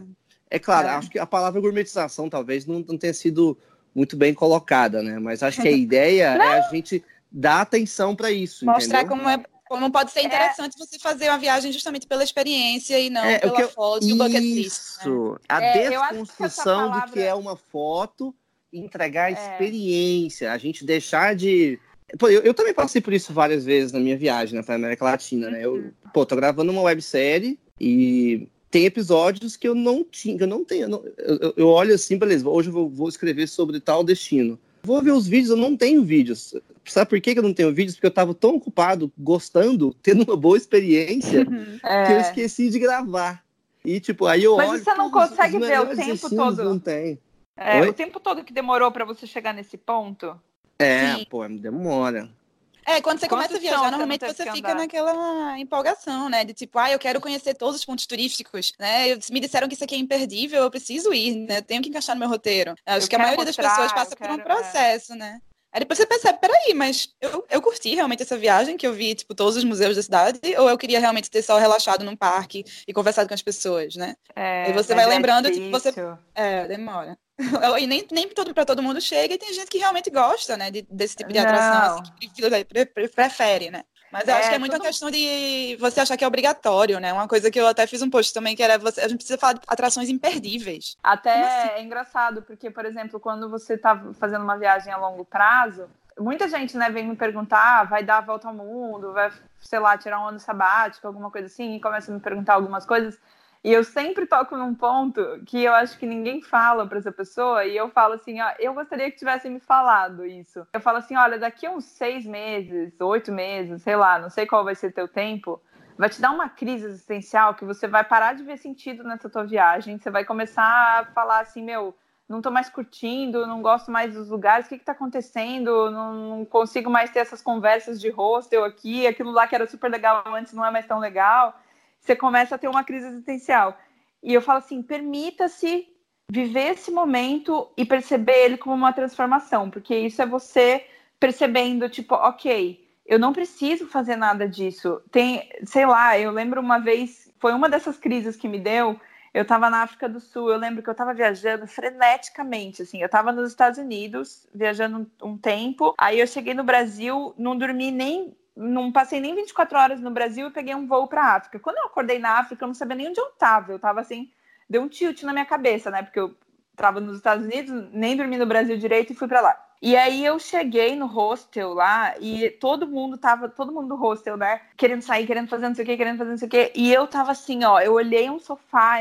é claro, é. acho que a palavra gourmetização talvez não, não tenha sido muito bem colocada, né? Mas acho que a <laughs> ideia é a gente dar atenção para isso. Mostrar entendeu? como é como pode ser é. interessante é. você fazer uma viagem justamente pela experiência e não é, pela eu, foto e o bucket list. Isso, né? a é, desconstrução palavra... do que é uma foto entregar é. experiência, a gente deixar de Pô, eu, eu, também passei por isso várias vezes na minha viagem né, para América Latina, né? Eu, uhum. pô, tô gravando uma websérie e tem episódios que eu não tinha, que eu não tenho. Eu, não, eu, eu, olho assim, beleza, hoje eu vou, vou, escrever sobre tal destino. Vou ver os vídeos, eu não tenho vídeos. Sabe por que eu não tenho vídeos? Porque eu estava tão ocupado, gostando, <laughs> tendo uma boa experiência, é. que eu esqueci de gravar. E, tipo, aí eu Mas olho. Mas você não consegue ver o tempo todo. Não tem. É, o tempo todo que demorou para você chegar nesse ponto? É, Sim. pô, demora. É, quando você Quanto começa a viajar, normalmente você fica naquela empolgação, né? De tipo, ah, eu quero conhecer todos os pontos turísticos, né? Me disseram que isso aqui é imperdível, eu preciso ir, né? Eu tenho que encaixar no meu roteiro. Acho eu que a maioria mostrar, das pessoas passa quero, por um é. processo, é. né? Aí depois você percebe, peraí, mas eu, eu curti realmente essa viagem, que eu vi, tipo, todos os museus da cidade, ou eu queria realmente ter só relaxado num parque e conversado com as pessoas, né? É, e você vai é lembrando, tipo, você... É, demora. <laughs> E nem, nem todo, para todo mundo chega, e tem gente que realmente gosta, né, de, desse tipo de atração, assim, que prefere, né? Mas eu é, acho que é muito uma questão de você achar que é obrigatório, né? Uma coisa que eu até fiz um post também, que era você, a gente precisa falar de atrações imperdíveis. Até assim? é engraçado, porque, por exemplo, quando você está fazendo uma viagem a longo prazo, muita gente, né, vem me perguntar, ah, vai dar a volta ao mundo, vai, sei lá, tirar um ano sabático, alguma coisa assim, e começa a me perguntar algumas coisas. E eu sempre toco num ponto que eu acho que ninguém fala para essa pessoa, e eu falo assim, ó, eu gostaria que tivessem me falado isso. Eu falo assim, olha, daqui uns seis meses, oito meses, sei lá, não sei qual vai ser teu tempo, vai te dar uma crise existencial que você vai parar de ver sentido nessa tua viagem, você vai começar a falar assim, meu, não tô mais curtindo, não gosto mais dos lugares, o que que tá acontecendo? Não, não consigo mais ter essas conversas de hostel aqui, aquilo lá que era super legal antes não é mais tão legal você começa a ter uma crise existencial. E eu falo assim: permita-se viver esse momento e perceber ele como uma transformação, porque isso é você percebendo, tipo, ok, eu não preciso fazer nada disso. Tem, sei lá, eu lembro uma vez, foi uma dessas crises que me deu. Eu estava na África do Sul, eu lembro que eu estava viajando freneticamente, assim, eu estava nos Estados Unidos, viajando um tempo, aí eu cheguei no Brasil, não dormi nem não passei nem 24 horas no Brasil e peguei um voo para África. Quando eu acordei na África, eu não sabia nem onde eu estava. Eu estava assim, deu um tilt na minha cabeça, né? Porque eu estava nos Estados Unidos, nem dormi no Brasil direito e fui para lá. E aí eu cheguei no hostel lá e todo mundo tava, todo mundo do hostel, né? Querendo sair, querendo fazer não sei o que, querendo fazer não sei o que. E eu tava assim, ó, eu olhei um sofá,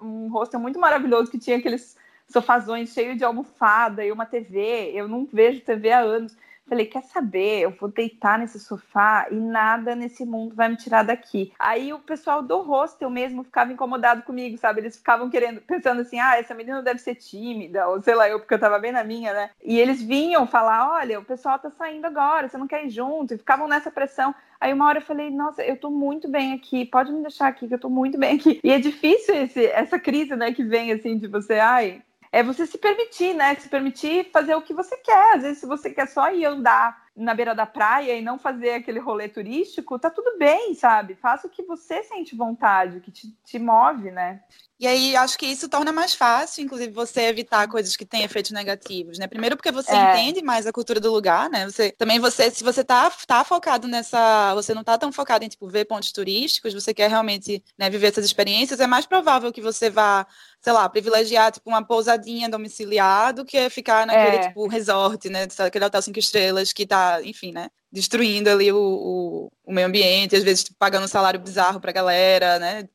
um hostel muito maravilhoso que tinha aqueles sofazões cheios de almofada e uma TV. Eu não vejo TV há anos. Falei, quer saber? Eu vou deitar nesse sofá e nada nesse mundo vai me tirar daqui. Aí o pessoal do hostel mesmo ficava incomodado comigo, sabe? Eles ficavam querendo, pensando assim, ah, essa menina deve ser tímida, ou sei lá, eu, porque eu tava bem na minha, né? E eles vinham falar, olha, o pessoal tá saindo agora, você não quer ir junto? E ficavam nessa pressão. Aí uma hora eu falei, nossa, eu tô muito bem aqui, pode me deixar aqui, que eu tô muito bem aqui. E é difícil esse, essa crise, né, que vem assim de você, ai, é você se permitir, né? Se permitir fazer o que você quer. Às vezes, se você quer só ir andar na beira da praia e não fazer aquele rolê turístico, tá tudo bem, sabe? Faça o que você sente vontade, o que te, te move, né? E aí acho que isso torna mais fácil, inclusive, você evitar coisas que têm efeitos negativos, né? Primeiro porque você é. entende mais a cultura do lugar, né? Você também você, se você tá, tá focado nessa, você não tá tão focado em tipo ver pontos turísticos, você quer realmente né, viver essas experiências, é mais provável que você vá, sei lá, privilegiar tipo uma pousadinha domiciliar do que ficar naquele é. tipo resort, né? Aquele hotel cinco estrelas que tá, enfim, né? Destruindo ali o, o, o meio ambiente, às vezes pagando um salário bizarro pra galera, né?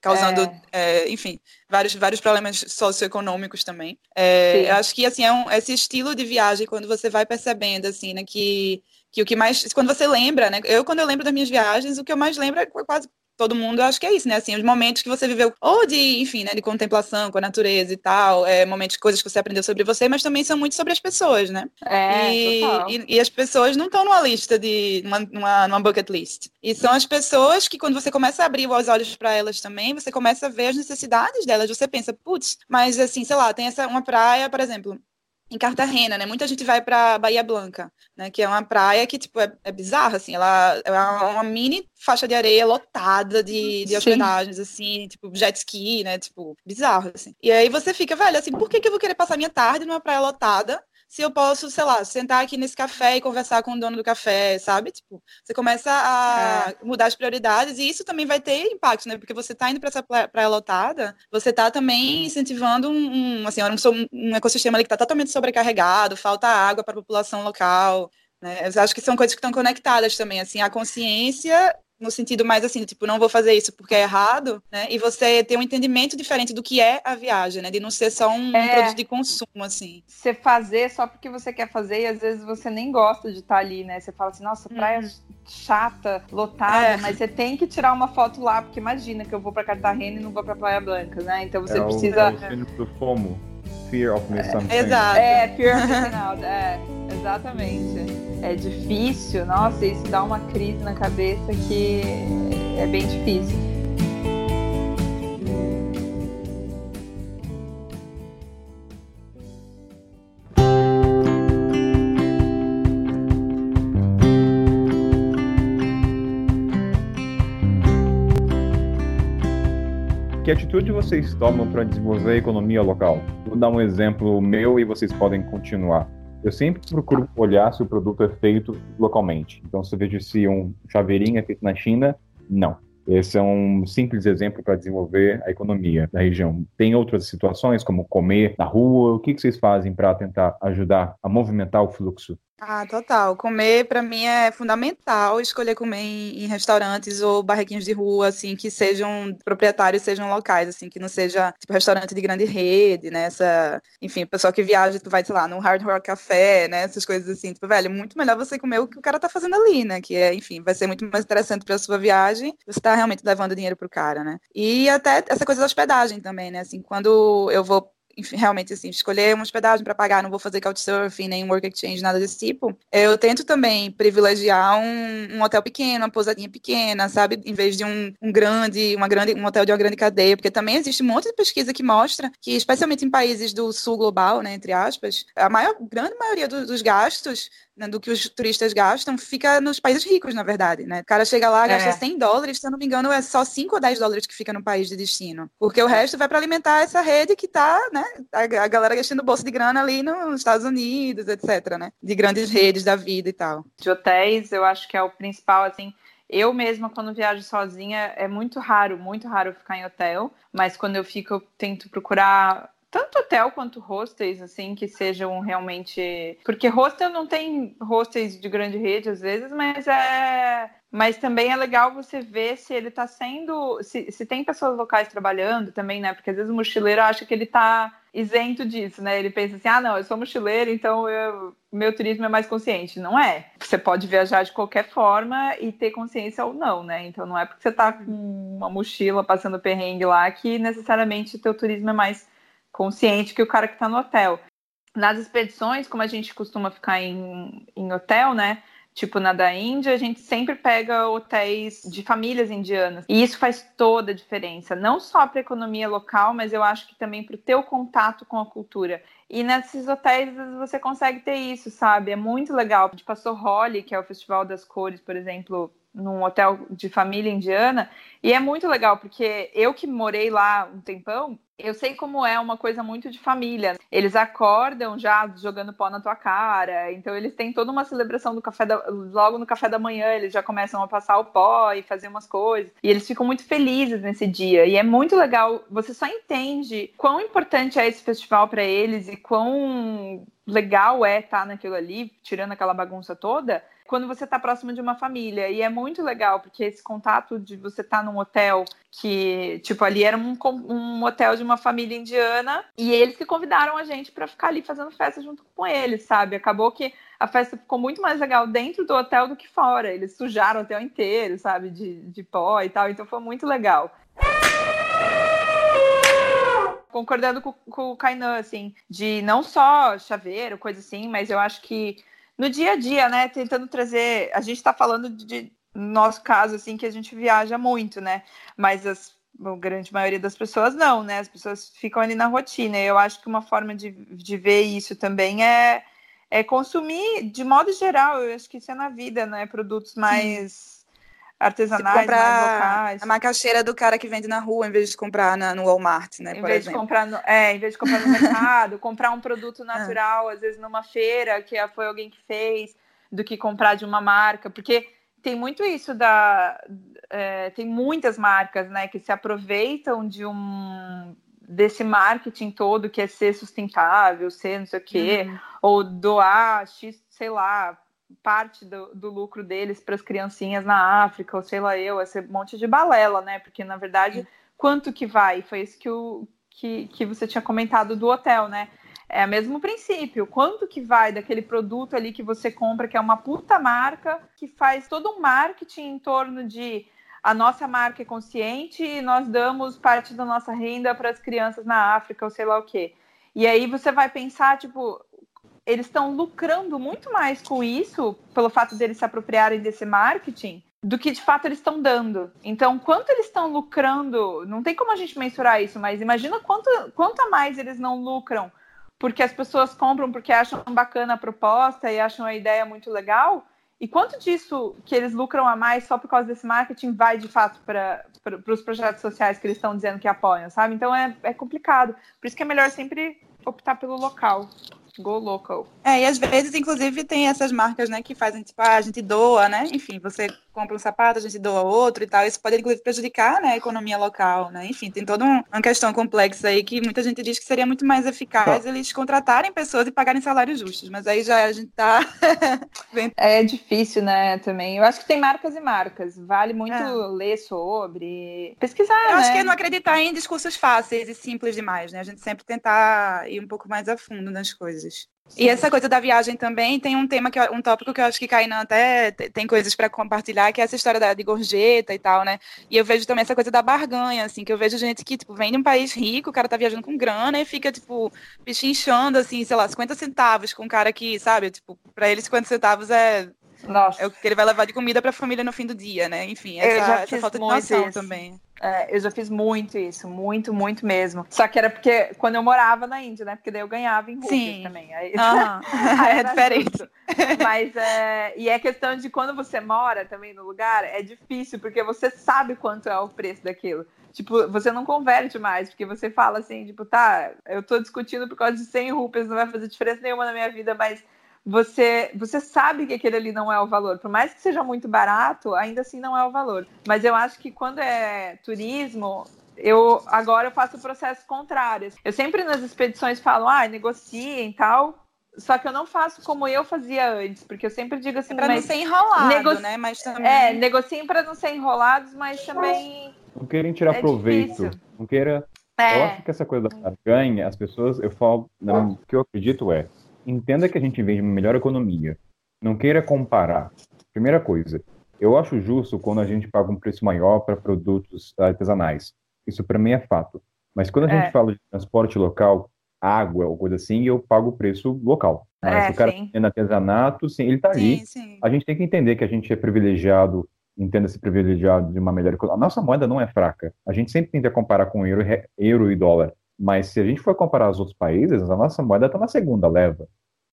causando, é. É, enfim, vários, vários problemas socioeconômicos também. É, eu acho que, assim, é um, esse estilo de viagem, quando você vai percebendo, assim, né, que, que o que mais, quando você lembra, né, eu, quando eu lembro das minhas viagens, o que eu mais lembro é quase todo mundo, acho que é isso, né? Assim, os momentos que você viveu, ou de, enfim, né, de contemplação com a natureza e tal, é, momentos, coisas que você aprendeu sobre você, mas também são muito sobre as pessoas, né? É, e, e, e, as pessoas não estão numa lista de, numa, numa, numa, bucket list. E são as pessoas que, quando você começa a abrir os olhos para elas também, você começa a ver as necessidades delas. Você pensa, putz, mas assim, sei lá, tem essa uma praia, por exemplo, em Cartagena, né? Muita gente vai para Bahia Blanca, né? Que é uma praia que, tipo, é, é bizarra, assim. Ela é uma, mini faixa de areia lotada de, de hospedagens, assim, tipo, jet ski, né? Tipo, bizarro, assim. E aí você fica, velho, assim, por que, que eu vou querer passar minha tarde numa praia lotada se eu posso, sei lá, sentar aqui nesse café e conversar com o dono do café, sabe? Tipo, você começa a é. mudar as prioridades e isso também vai ter impacto, né? Porque você está indo para essa praia lotada, você está também incentivando um, um assim, um, um ecossistema ali que está totalmente sobrecarregado, falta água para a população local. Né? Eu acho que são coisas que estão conectadas também, assim, a consciência no sentido mais assim, tipo, não vou fazer isso porque é errado, né? E você ter um entendimento diferente do que é a viagem, né? De não ser só um, é, produto de consumo, assim. Você fazer só porque você quer fazer e às vezes você nem gosta de estar ali, né? Você fala assim, nossa, praia hum. chata, lotada, é. mas você tem que tirar uma foto lá, porque imagina que eu vou para Cartagena e não vou para Praia Blanca, né? Então você é precisa. O, é o do FOMO. Fear of missing something. Exato. É, fear of missing out. É, exatamente é difícil, nossa, isso dá uma crise na cabeça que é bem difícil. Que atitude vocês tomam para desenvolver a economia local? Vou dar um exemplo meu e vocês podem continuar. Eu sempre procuro olhar se o produto é feito localmente. Então, se eu vejo se um chaveirinho é feito na China, não. Esse é um simples exemplo para desenvolver a economia da região. Tem outras situações, como comer na rua? O que, que vocês fazem para tentar ajudar a movimentar o fluxo ah, total. Comer para mim é fundamental. Escolher comer em, restaurantes ou barraquinhos de rua, assim, que sejam proprietários, sejam locais, assim, que não seja tipo restaurante de grande rede, né? Essa, enfim, pessoal que viaja, tu vai, sei lá, num Hard Rock Café, né? Essas coisas assim, tipo, velho, muito melhor você comer o que o cara tá fazendo ali, né? Que é, enfim, vai ser muito mais interessante para sua viagem. Você tá realmente levando dinheiro pro cara, né? E até essa coisa da hospedagem também, né? Assim, quando eu vou realmente, assim, escolher uma hospedagem para pagar, não vou fazer couchsurfing, nem work exchange, nada desse tipo, eu tento também privilegiar um, um hotel pequeno, uma pousadinha pequena, sabe? Em vez de um, um, grande, uma grande, um hotel de uma grande cadeia, porque também existe um monte de pesquisa que mostra que, especialmente em países do sul global, né, entre aspas, a maior, grande maioria do, dos gastos do que os turistas gastam fica nos países ricos, na verdade, né? O cara chega lá, gasta é. 100 dólares, se eu não me engano, é só 5 ou 10 dólares que fica no país de destino. Porque o resto vai para alimentar essa rede que tá, né? A, a galera gastando bolsa de grana ali nos Estados Unidos, etc, né? De grandes redes da vida e tal. De hotéis, eu acho que é o principal, assim, eu mesma, quando viajo sozinha, é muito raro, muito raro ficar em hotel, mas quando eu fico, eu tento procurar tanto hotel quanto hostels, assim, que sejam realmente. Porque hostel não tem hostels de grande rede às vezes, mas é. Mas também é legal você ver se ele está sendo. Se, se tem pessoas locais trabalhando também, né? Porque às vezes o mochileiro acha que ele está isento disso, né? Ele pensa assim: ah, não, eu sou mochileiro, então eu, meu turismo é mais consciente. Não é. Você pode viajar de qualquer forma e ter consciência ou não, né? Então não é porque você está com uma mochila passando perrengue lá que necessariamente o teu turismo é mais consciente que o cara que está no hotel. Nas expedições, como a gente costuma ficar em, em hotel, né? Tipo na da Índia, a gente sempre pega hotéis de famílias indianas. E isso faz toda a diferença, não só para a economia local, mas eu acho que também para o teu contato com a cultura. E nesses hotéis você consegue ter isso, sabe? É muito legal. A gente passou Holi, que é o Festival das Cores, por exemplo, num hotel de família indiana, e é muito legal, porque eu que morei lá um tempão, eu sei como é uma coisa muito de família. Eles acordam já jogando pó na tua cara, então eles têm toda uma celebração do café da... logo no café da manhã, eles já começam a passar o pó e fazer umas coisas, e eles ficam muito felizes nesse dia. E é muito legal, você só entende quão importante é esse festival para eles e quão legal é estar naquilo ali, tirando aquela bagunça toda, quando você está próximo de uma família. E é muito legal, porque esse contato de você estar tá num hotel que, tipo, ali era um, um hotel de uma família indiana, e eles que convidaram a gente para ficar ali fazendo festa junto com eles, sabe? Acabou que a festa ficou muito mais legal dentro do hotel do que fora. Eles sujaram o hotel inteiro, sabe? De, de pó e tal, então foi muito legal concordando com, com, o Kainan, assim, de não só chaveiro, coisa assim, mas eu acho que no dia a dia, né, tentando trazer. A gente está falando de, no nosso caso, assim, que a gente viaja muito, né? Mas as a grande maioria das pessoas não, né? As pessoas ficam ali na rotina. Eu acho que uma forma de, de ver isso também é, é consumir, de modo geral, eu acho que isso é na vida, né? Produtos mais Sim. Artesanais, mais locais. A macaxeira do cara que vende na rua, em vez de comprar na, no Walmart, né? Em vez exemplo. de comprar no, é, em vez de comprar no <laughs> mercado, comprar um produto ah. natural, às vezes numa feira, que foi alguém que fez, do que comprar de uma marca, porque tem muito isso da. É, tem muitas marcas né, que se aproveitam de um desse marketing todo que é ser sustentável, ser não sei o quê, uhum. ou doar X, sei lá, parte do, do lucro deles para as criancinhas na África, ou sei lá eu, esse monte de balela, né? Porque, na verdade, uhum. quanto que vai? Foi isso que, o, que, que você tinha comentado do hotel, né? É o mesmo princípio. Quanto que vai daquele produto ali que você compra, que é uma puta marca, que faz todo um marketing em torno de a nossa marca é consciente e nós damos parte da nossa renda para as crianças na África ou sei lá o quê. E aí você vai pensar, tipo, eles estão lucrando muito mais com isso, pelo fato deles se apropriarem desse marketing, do que de fato eles estão dando. Então, quanto eles estão lucrando, não tem como a gente mensurar isso, mas imagina quanto, quanto a mais eles não lucram porque as pessoas compram porque acham bacana a proposta e acham a ideia muito legal. E quanto disso que eles lucram a mais só por causa desse marketing vai de fato para os projetos sociais que eles estão dizendo que apoiam, sabe? Então é, é complicado. Por isso que é melhor sempre optar pelo local. Go local. É, e às vezes, inclusive, tem essas marcas, né, que fazem, tipo, ah, a gente doa, né? Enfim, você compra um sapato, a gente doa outro e tal. Isso pode, inclusive, prejudicar, né, a economia local, né? Enfim, tem toda um, uma questão complexa aí que muita gente diz que seria muito mais eficaz eles contratarem pessoas e pagarem salários justos. Mas aí já a gente tá... <laughs> é difícil, né, também. Eu acho que tem marcas e marcas. Vale muito é. ler sobre, pesquisar, Eu né? acho que é não acreditar em discursos fáceis e simples demais, né? A gente sempre tentar ir um pouco mais a fundo nas coisas. E essa coisa da viagem também tem um tema que um tópico que eu acho que Kainan até tem coisas para compartilhar, que é essa história da, de gorjeta e tal, né? E eu vejo também essa coisa da barganha, assim, que eu vejo gente que, tipo, vem de um país rico, o cara tá viajando com grana e fica, tipo, pichinchando, assim, sei lá, 50 centavos com um cara que, sabe, tipo, para ele 50 centavos é nossa. É o que ele vai levar de comida para a família no fim do dia, né? Enfim, essa, essa falta de noção isso. também. É, eu já fiz muito isso, muito, muito mesmo. Só que era porque quando eu morava na Índia, né? Porque daí eu ganhava em rupias também. Aí, uhum. <laughs> aí <laughs> é diferente. Mas é, e é questão de quando você mora também no lugar, é difícil, porque você sabe quanto é o preço daquilo. Tipo, você não converte mais, porque você fala assim, tipo, tá, eu tô discutindo por causa de 100 rupias, não vai fazer diferença nenhuma na minha vida, mas você, você sabe que aquele ali não é o valor. Por mais que seja muito barato, ainda assim não é o valor. Mas eu acho que quando é turismo, eu agora eu faço o processo contrário. Eu sempre nas expedições falo, ah, negociem e tal. Só que eu não faço como eu fazia antes, porque eu sempre digo assim, para não ser enrolado, nego... né? Mas também É, negociem para não ser enrolados, mas também não querem tirar é proveito, difícil. não queira é. Eu acho que essa coisa da ganha, as pessoas, eu falo, não, o que eu acredito é, entenda que a gente vende uma melhor economia. Não queira comparar. Primeira coisa, eu acho justo quando a gente paga um preço maior para produtos artesanais. Isso para mim é fato. Mas quando a é. gente fala de transporte local, água ou coisa assim, eu pago o preço local. Mas é, o cara sim. artesanato, sim, ele está ali. Sim. A gente tem que entender que a gente é privilegiado, entenda-se privilegiado de uma melhor economia. A nossa moeda não é fraca. A gente sempre tenta comparar com euro, euro e dólar. Mas se a gente for comparar os outros países, a nossa moeda está na segunda leva.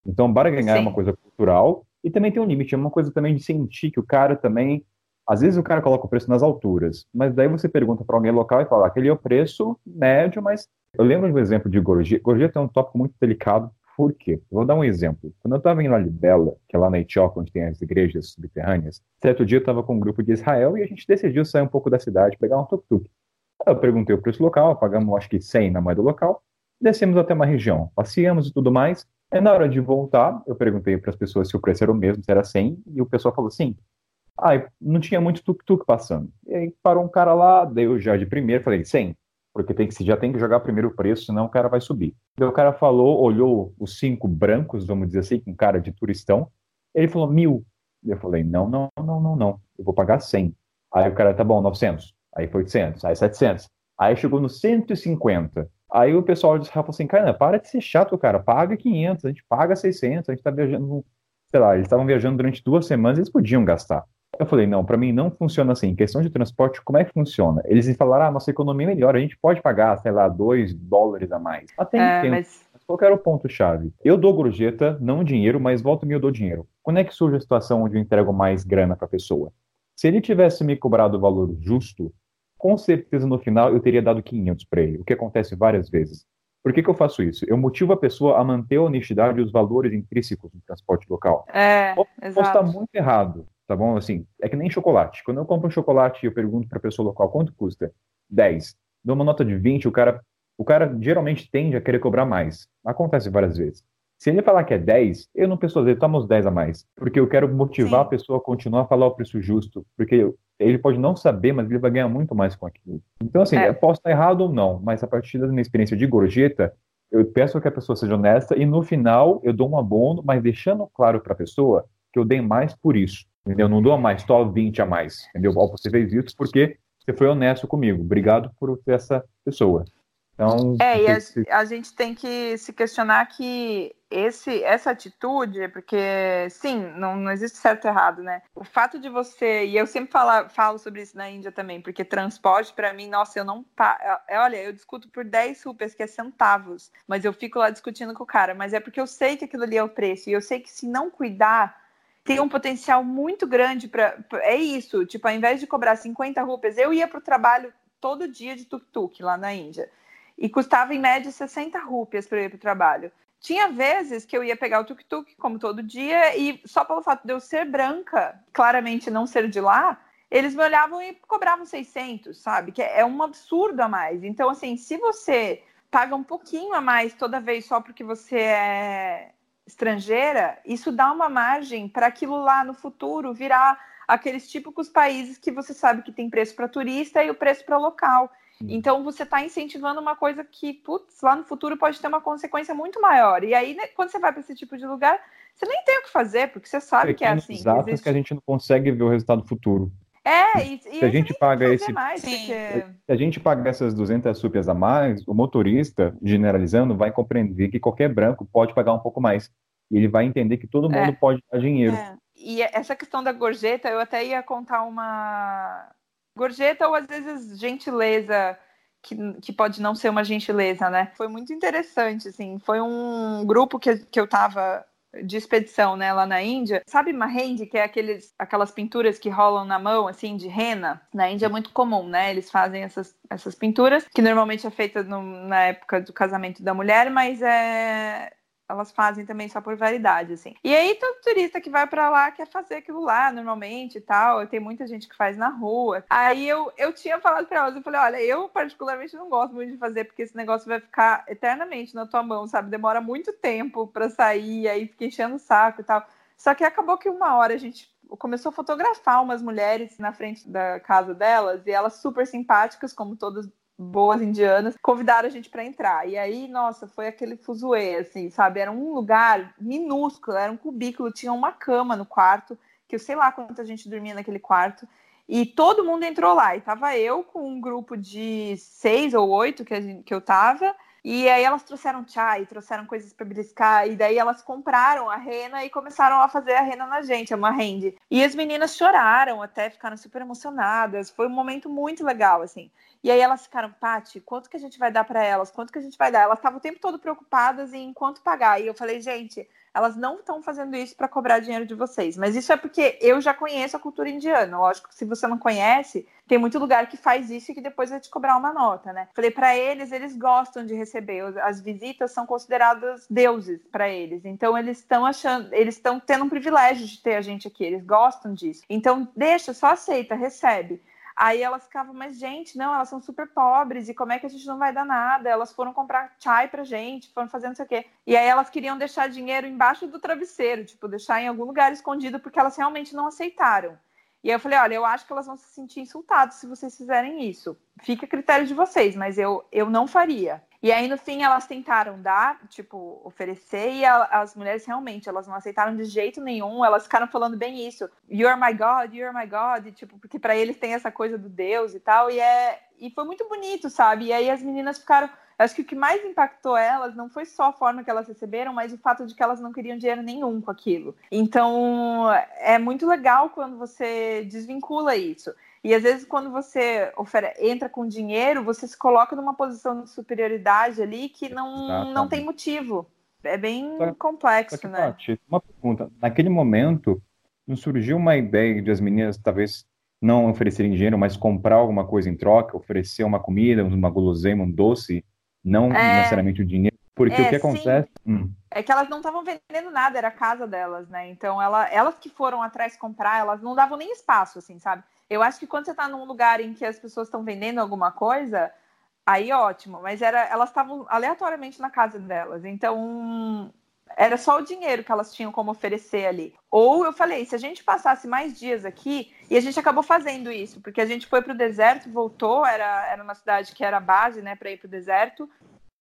Então, barganhar Sim. é uma coisa cultural e também tem um limite, é uma coisa também de sentir que o cara também. Às vezes o cara coloca o preço nas alturas, mas daí você pergunta para alguém local e fala: aquele é o preço médio, mas. Eu lembro de um exemplo de gorjeta. Gorjeta é um tópico muito delicado, por quê? Vou dar um exemplo. Quando eu estava em Lalibela, que é lá na Etiópia, onde tem as igrejas subterrâneas, certo dia eu estava com um grupo de Israel e a gente decidiu sair um pouco da cidade, pegar um tuk-tuk. Eu perguntei o preço local, pagamos acho que 100 na moeda local, descemos até uma região, passeamos e tudo mais. E na hora de voltar, eu perguntei para as pessoas se o preço era o mesmo, se era 100, e o pessoal falou sim. Ah, não tinha muito tuk-tuk passando. E aí parou um cara lá, deu já de primeiro, falei 100, porque tem que, já tem que jogar primeiro o preço, senão o cara vai subir. Daí o cara falou, olhou os cinco brancos, vamos dizer assim, com cara de turistão, ele falou mil. Eu falei, não, não, não, não, não, eu vou pagar 100. Aí o cara, tá bom, 900 aí foi 800, aí 700, aí chegou no 150. Aí o pessoal disse, falou assim, cara, para de ser chato, cara, paga 500, a gente paga 600, a gente tá viajando, sei lá, eles estavam viajando durante duas semanas, eles podiam gastar. Eu falei, não, para mim não funciona assim. Em questão de transporte, como é que funciona? Eles falaram, ah, nossa economia é melhor, a gente pode pagar, sei lá, 2 dólares a mais. Até É, entendo. mas Mas qual era o ponto-chave? Eu dou gorjeta, não dinheiro, mas volta e eu dou dinheiro. Quando é que surge a situação onde eu entrego mais grana para a pessoa? Se ele tivesse me cobrado o valor justo, com certeza no final eu teria dado 500 para ele, o que acontece várias vezes. Por que, que eu faço isso? Eu motivo a pessoa a manter a honestidade e os valores intrínsecos do transporte local. é, Posso estar muito errado, tá bom? Assim, é que nem chocolate. Quando eu compro um chocolate e eu pergunto para a pessoa local quanto custa, 10. Dou uma nota de 20, o cara, o cara geralmente tende a querer cobrar mais. Acontece várias vezes. Se ele falar que é 10, eu não dizer, toma os 10 a mais. Porque eu quero motivar Sim. a pessoa a continuar a falar o preço justo. Porque ele pode não saber, mas ele vai ganhar muito mais com aquilo. Então, assim, É. eu posso estar errado ou não, mas a partir da minha experiência de gorjeta, eu peço que a pessoa seja honesta e no final eu dou um abono, mas deixando claro para a pessoa que eu dei mais por isso. Entendeu? Não dou a mais, só 20 a mais. Entendeu? Você fez isso porque você foi honesto comigo. Obrigado por essa pessoa. Então, É, e a, se- a gente tem que se questionar que esse, essa atitude, porque sim, não, não existe certo e errado, né? O fato de você, e eu sempre falo, falo sobre isso na Índia também, porque transporte pra mim, nossa, eu não. é, Olha, eu discuto por 10 rupias, que é centavos, mas eu fico lá discutindo com o cara, mas é porque eu sei que aquilo ali é o preço, e eu sei que se não cuidar, tem um potencial muito grande para. É isso, tipo, ao invés de cobrar 50 rupias, eu ia pro trabalho todo dia de tuk-tuk lá na Índia e custava em média 60 rúpias para ir para o trabalho. Tinha vezes que eu ia pegar o tuk-tuk, como todo dia, e só pelo fato de eu ser branca, claramente não ser de lá, eles me olhavam e cobravam 600, sabe? Que é um absurdo a mais. Então, assim, se você paga um pouquinho a mais toda vez só porque você é estrangeira, isso dá uma margem para aquilo lá no futuro virar aqueles típicos países que você sabe que tem preço para turista e o preço para local. Então você está incentivando uma coisa que, putz, lá no futuro pode ter uma consequência muito maior. E aí, né, quando você vai para esse tipo de lugar, você nem tem o que fazer, porque você sabe que é assim. atos existe- que a gente não consegue ver o resultado futuro. É, e, e Se a gente paga que esse- mais, porque... Se a gente pagar essas 200 súpias a mais, o motorista, generalizando, vai compreender que qualquer branco pode pagar um pouco mais. E ele vai entender que todo É. mundo pode dar dinheiro. É. E essa questão da gorjeta, eu até ia contar uma gorjeta ou às vezes gentileza, que, que pode não ser uma gentileza, né? Foi muito interessante, assim. Foi um grupo que, que eu tava de expedição, né, lá na Índia. Sabe Mahend, que é aqueles, aquelas pinturas que rolam na mão, assim, de rena? Na Índia é muito comum, né? Eles fazem essas, essas pinturas, que normalmente é feita no- na época do casamento da mulher, mas é elas fazem também só por variedade, assim. E aí, todo turista que vai pra lá quer fazer aquilo lá, normalmente e tal. Tem muita gente que faz na rua. Aí eu, eu tinha falado pra elas, eu falei, olha, eu particularmente não gosto muito de fazer, porque esse negócio vai ficar eternamente na tua mão, sabe? Demora muito tempo pra sair, aí fica enchendo o saco e tal. Só que acabou que uma hora a gente começou a fotografar umas mulheres na frente da casa delas, e elas super simpáticas, como todas boas indianas, convidaram a gente para entrar. E aí, nossa, foi aquele fuzuê, assim, sabe? Era um lugar minúsculo, era um cubículo, tinha uma cama no quarto, que eu sei lá quanta gente dormia naquele quarto. E todo mundo entrou lá. E tava eu com um grupo de seis ou oito que, a gente, que eu tava. E aí elas trouxeram chai, trouxeram coisas para beliscar, e daí elas compraram a rena e começaram a fazer a rena na gente, é uma rende. E as meninas choraram, até ficaram super emocionadas. Foi um momento muito legal, assim. E aí elas ficaram, Pati, quanto que a gente vai dar para elas? Quanto que a gente vai dar? Elas estavam o tempo todo preocupadas em quanto pagar. E eu falei, gente, elas não estão fazendo isso para cobrar dinheiro de vocês. Mas isso é porque eu já conheço a cultura indiana. Lógico que se você não conhece, tem muito lugar que faz isso e que depois vai te cobrar uma nota, né? Falei para eles, eles gostam de receber. As visitas são consideradas deuses para eles. Então eles estão achando, eles estão tendo um privilégio de ter a gente aqui. Eles gostam disso. Então deixa, só aceita, recebe. Aí elas ficavam, mas gente, não, elas são super pobres e como é que a gente não vai dar nada? Elas foram comprar chai pra gente, foram fazendo isso aqui. E aí elas queriam deixar dinheiro embaixo do travesseiro, tipo, deixar em algum lugar escondido, porque elas realmente não aceitaram. E aí eu falei, olha, eu acho que elas vão se sentir insultadas se vocês fizerem isso. Fica a critério de vocês, mas eu, eu não faria. E aí, no fim, elas tentaram dar, tipo, oferecer, e a, as mulheres realmente, elas não aceitaram de jeito nenhum, elas ficaram falando bem isso. You're my God, you're my God, e, tipo, porque para eles tem essa coisa do Deus e tal, e é. E foi muito bonito, sabe? E aí as meninas ficaram. Acho que o que mais impactou elas não foi só a forma que elas receberam, mas o fato de que elas não queriam dinheiro nenhum com aquilo. Então, é muito legal quando você desvincula isso. E às vezes, quando você entra com dinheiro, você se coloca numa posição de superioridade ali que não, não tem motivo. É bem só, complexo, só que, né? Tati, uma pergunta. Naquele momento, não surgiu uma ideia de as meninas talvez não oferecerem dinheiro, mas comprar alguma coisa em troca, oferecer uma comida, uma guloseima, um doce, não é... necessariamente o dinheiro. Porque é, o que acontece. Hum. É que elas não estavam vendendo nada, era a casa delas, né? Então ela, elas que foram atrás comprar, elas não davam nem espaço, assim, sabe? Eu acho que quando você está num lugar em que as pessoas estão vendendo alguma coisa, aí ótimo. Mas era, elas estavam aleatoriamente na casa delas. Então era só o dinheiro que elas tinham como oferecer ali. Ou eu falei, se a gente passasse mais dias aqui, e a gente acabou fazendo isso, porque a gente foi para o deserto, voltou, era, era uma cidade que era base, né, para ir para o deserto,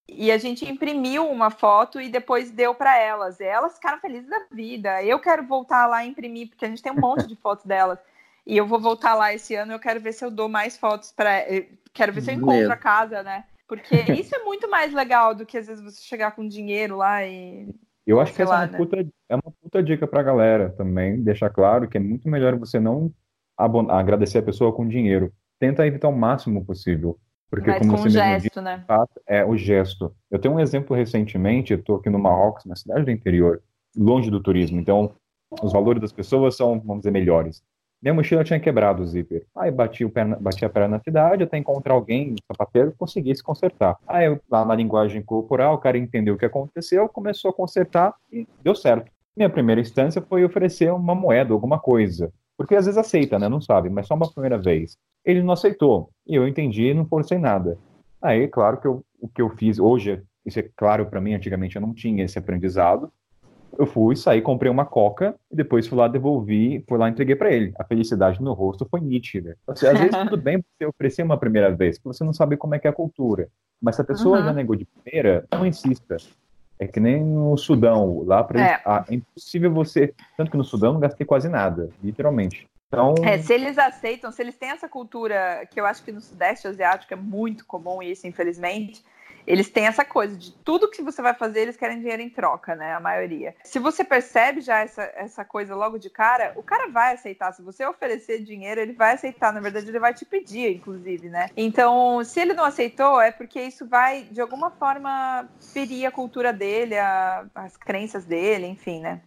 e a gente imprimiu uma foto e depois deu para elas. E elas ficaram felizes da vida. Eu quero voltar lá e imprimir, porque a gente tem um monte de fotos delas. E eu vou voltar lá esse ano, eu quero ver se eu dou mais fotos para, quero ver se eu encontro a casa, né? Porque <laughs> isso é muito mais legal do que às vezes você chegar com dinheiro lá e eu acho que essa lá, é, uma né? puta, é uma puta dica pra galera também, deixar claro que é muito melhor você não agradecer a pessoa com dinheiro. Tenta evitar o máximo possível. Porque Mas como com você um gesto, disse, né? É o gesto. Eu tenho um exemplo recentemente, eu estou aqui no Marrocos, na cidade do interior, longe do turismo, então os valores das pessoas são, vamos dizer, melhores. Minha mochila tinha quebrado o zíper. Aí bati, o bati a perna na cidade até encontrar alguém, um sapateiro, conseguisse consertar. Aí lá na linguagem corporal, o cara entendeu o que aconteceu, começou a consertar e deu certo. Minha primeira instância foi oferecer uma moeda, alguma coisa. Porque às vezes aceita, né? Não sabe, mas só uma primeira vez. Ele não aceitou. E eu entendi e não forcei nada. Aí, claro que eu, o que eu fiz hoje, isso é claro para mim, antigamente eu não tinha esse aprendizado eu fui, saí, comprei uma coca e depois fui lá, devolvi, fui lá entreguei para ele. A felicidade no rosto foi nítida. Às vezes tudo bem você oferecer uma primeira vez, porque você não sabe como é que é a cultura. Mas se a pessoa uhum. já negou de primeira, não insista. É que nem no Sudão, lá para é. Ah, é impossível você, tanto que no Sudão não gastei quase nada, literalmente. Então... É, se eles aceitam, se eles têm essa cultura, que eu acho que no Sudeste Asiático é muito comum isso, infelizmente, eles têm essa coisa de tudo que você vai fazer, eles querem dinheiro em troca, né? A maioria. Se você percebe já essa, essa coisa logo de cara, o cara vai aceitar. Se você oferecer dinheiro, ele vai aceitar. Na verdade, ele vai te pedir, inclusive, né? Então, se ele não aceitou, é porque isso vai, de alguma forma, ferir a cultura dele, a, as crenças dele, enfim, né?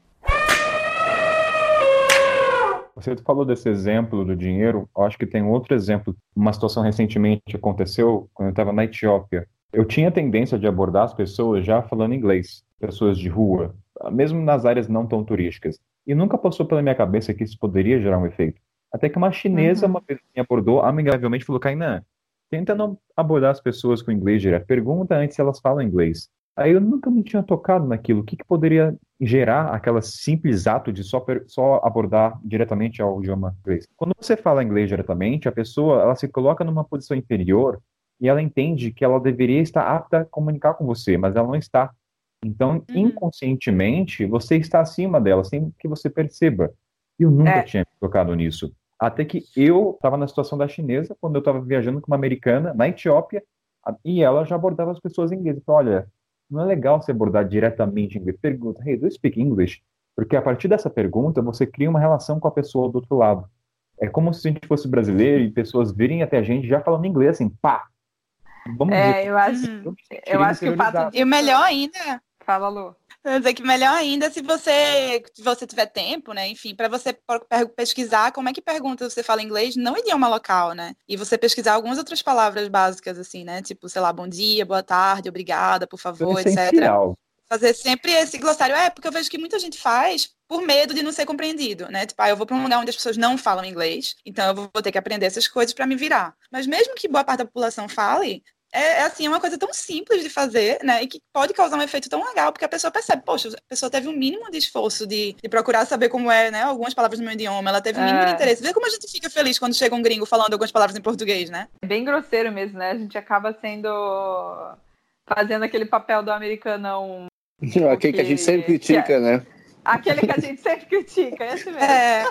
Você falou desse exemplo do dinheiro, eu acho que tem outro exemplo. Uma situação recentemente aconteceu quando eu estava na Etiópia. Eu tinha tendência de abordar as pessoas já falando inglês, pessoas de rua, mesmo nas áreas não tão turísticas. E nunca passou pela minha cabeça que isso poderia gerar um efeito. Até que uma chinesa, uhum. uma vez me abordou amigavelmente falou: Kainan, tenta não abordar as pessoas com inglês direto. Pergunta antes se elas falam inglês. Aí eu nunca me tinha tocado naquilo. O que, que poderia gerar aquele simples ato de só, só abordar diretamente ao idioma inglês? Quando você fala inglês diretamente, a pessoa ela se coloca numa posição inferior e ela entende que ela deveria estar apta a comunicar com você, mas ela não está. Então, uhum. inconscientemente, você está acima dela, sem que você perceba. Eu nunca é. tinha tocado nisso. Até que eu estava na situação da chinesa, quando eu estava viajando com uma americana na Etiópia, e ela já abordava as pessoas em inglês. Então, olha, não é legal você abordar diretamente em inglês. Pergunta, hey, do you speak English? Porque a partir dessa pergunta, você cria uma relação com a pessoa do outro lado. É como se a gente fosse brasileiro e pessoas virem até a gente já falando inglês, assim, pá, Vamos é, ver. eu acho, uhum. eu acho que o fato. E o melhor ainda... Fala, Lu. Quer dizer que melhor ainda se você, se você tiver tempo, né? Enfim, para você pesquisar como é que pergunta você fala inglês no idioma local, né? E você pesquisar algumas outras palavras básicas, assim, né? Tipo, sei lá, bom dia, boa tarde, obrigada, por favor, é etc. Fazer sempre esse glossário. É, porque eu vejo que muita gente faz por medo de não ser compreendido, né? Tipo, ah, eu vou para um lugar onde as pessoas não falam inglês, então eu vou ter que aprender essas coisas para me virar. Mas mesmo que boa parte da população fale, é, é, assim, é uma coisa tão simples de fazer, né? E que pode causar um efeito tão legal, porque a pessoa percebe, poxa, a pessoa teve um mínimo de esforço de, de procurar saber como é, né? Algumas palavras no meu idioma, ela teve um mínimo de é. interesse. Vê como a gente fica feliz quando chega um gringo falando algumas palavras em português, né? É bem grosseiro mesmo, né? A gente acaba sendo. fazendo aquele papel do americanão. <laughs> Aquele que a gente sempre critica, né? Aquele que a gente <laughs> sempre critica, esse mesmo. É.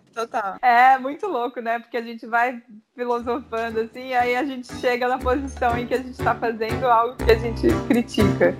<laughs> Total. É muito louco, né? Porque a gente vai filosofando assim, aí a gente chega na posição em que a gente está fazendo algo que a gente critica.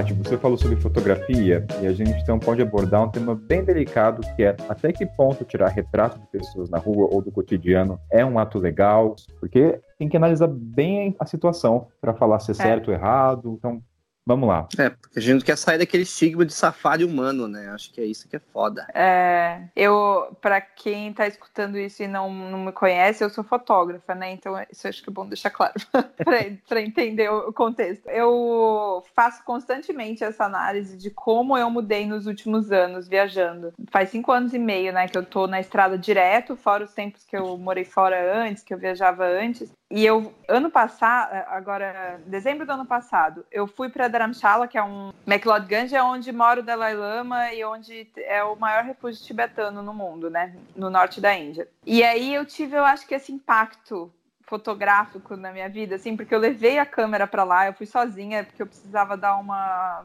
Paty, você falou sobre fotografia e a gente então pode abordar um tema bem delicado que é até que ponto tirar retrato de pessoas na rua ou do cotidiano é um ato legal, porque tem que analisar bem a situação para falar se é, é certo ou errado. Então, Vamos lá. É, porque a gente não quer sair daquele estigma de safari humano, né? Acho que é isso que é foda. É, eu, para quem tá escutando isso e não, não me conhece, eu sou fotógrafa, né? Então, isso acho que é bom deixar claro <laughs> para entender o contexto. Eu faço constantemente essa análise de como eu mudei nos últimos anos viajando. Faz cinco anos e meio, né, que eu tô na estrada direto, fora os tempos que eu morei fora antes, que eu viajava antes. E eu, ano passado, agora, dezembro do ano passado, eu fui para Dharamshala, que é um McLeodganj, é onde mora o Dalai Lama e onde é o maior refúgio tibetano no mundo, né? No norte da Índia. E aí eu tive, eu acho que esse impacto fotográfico na minha vida, assim, porque eu levei a câmera para lá, eu fui sozinha, porque eu precisava dar uma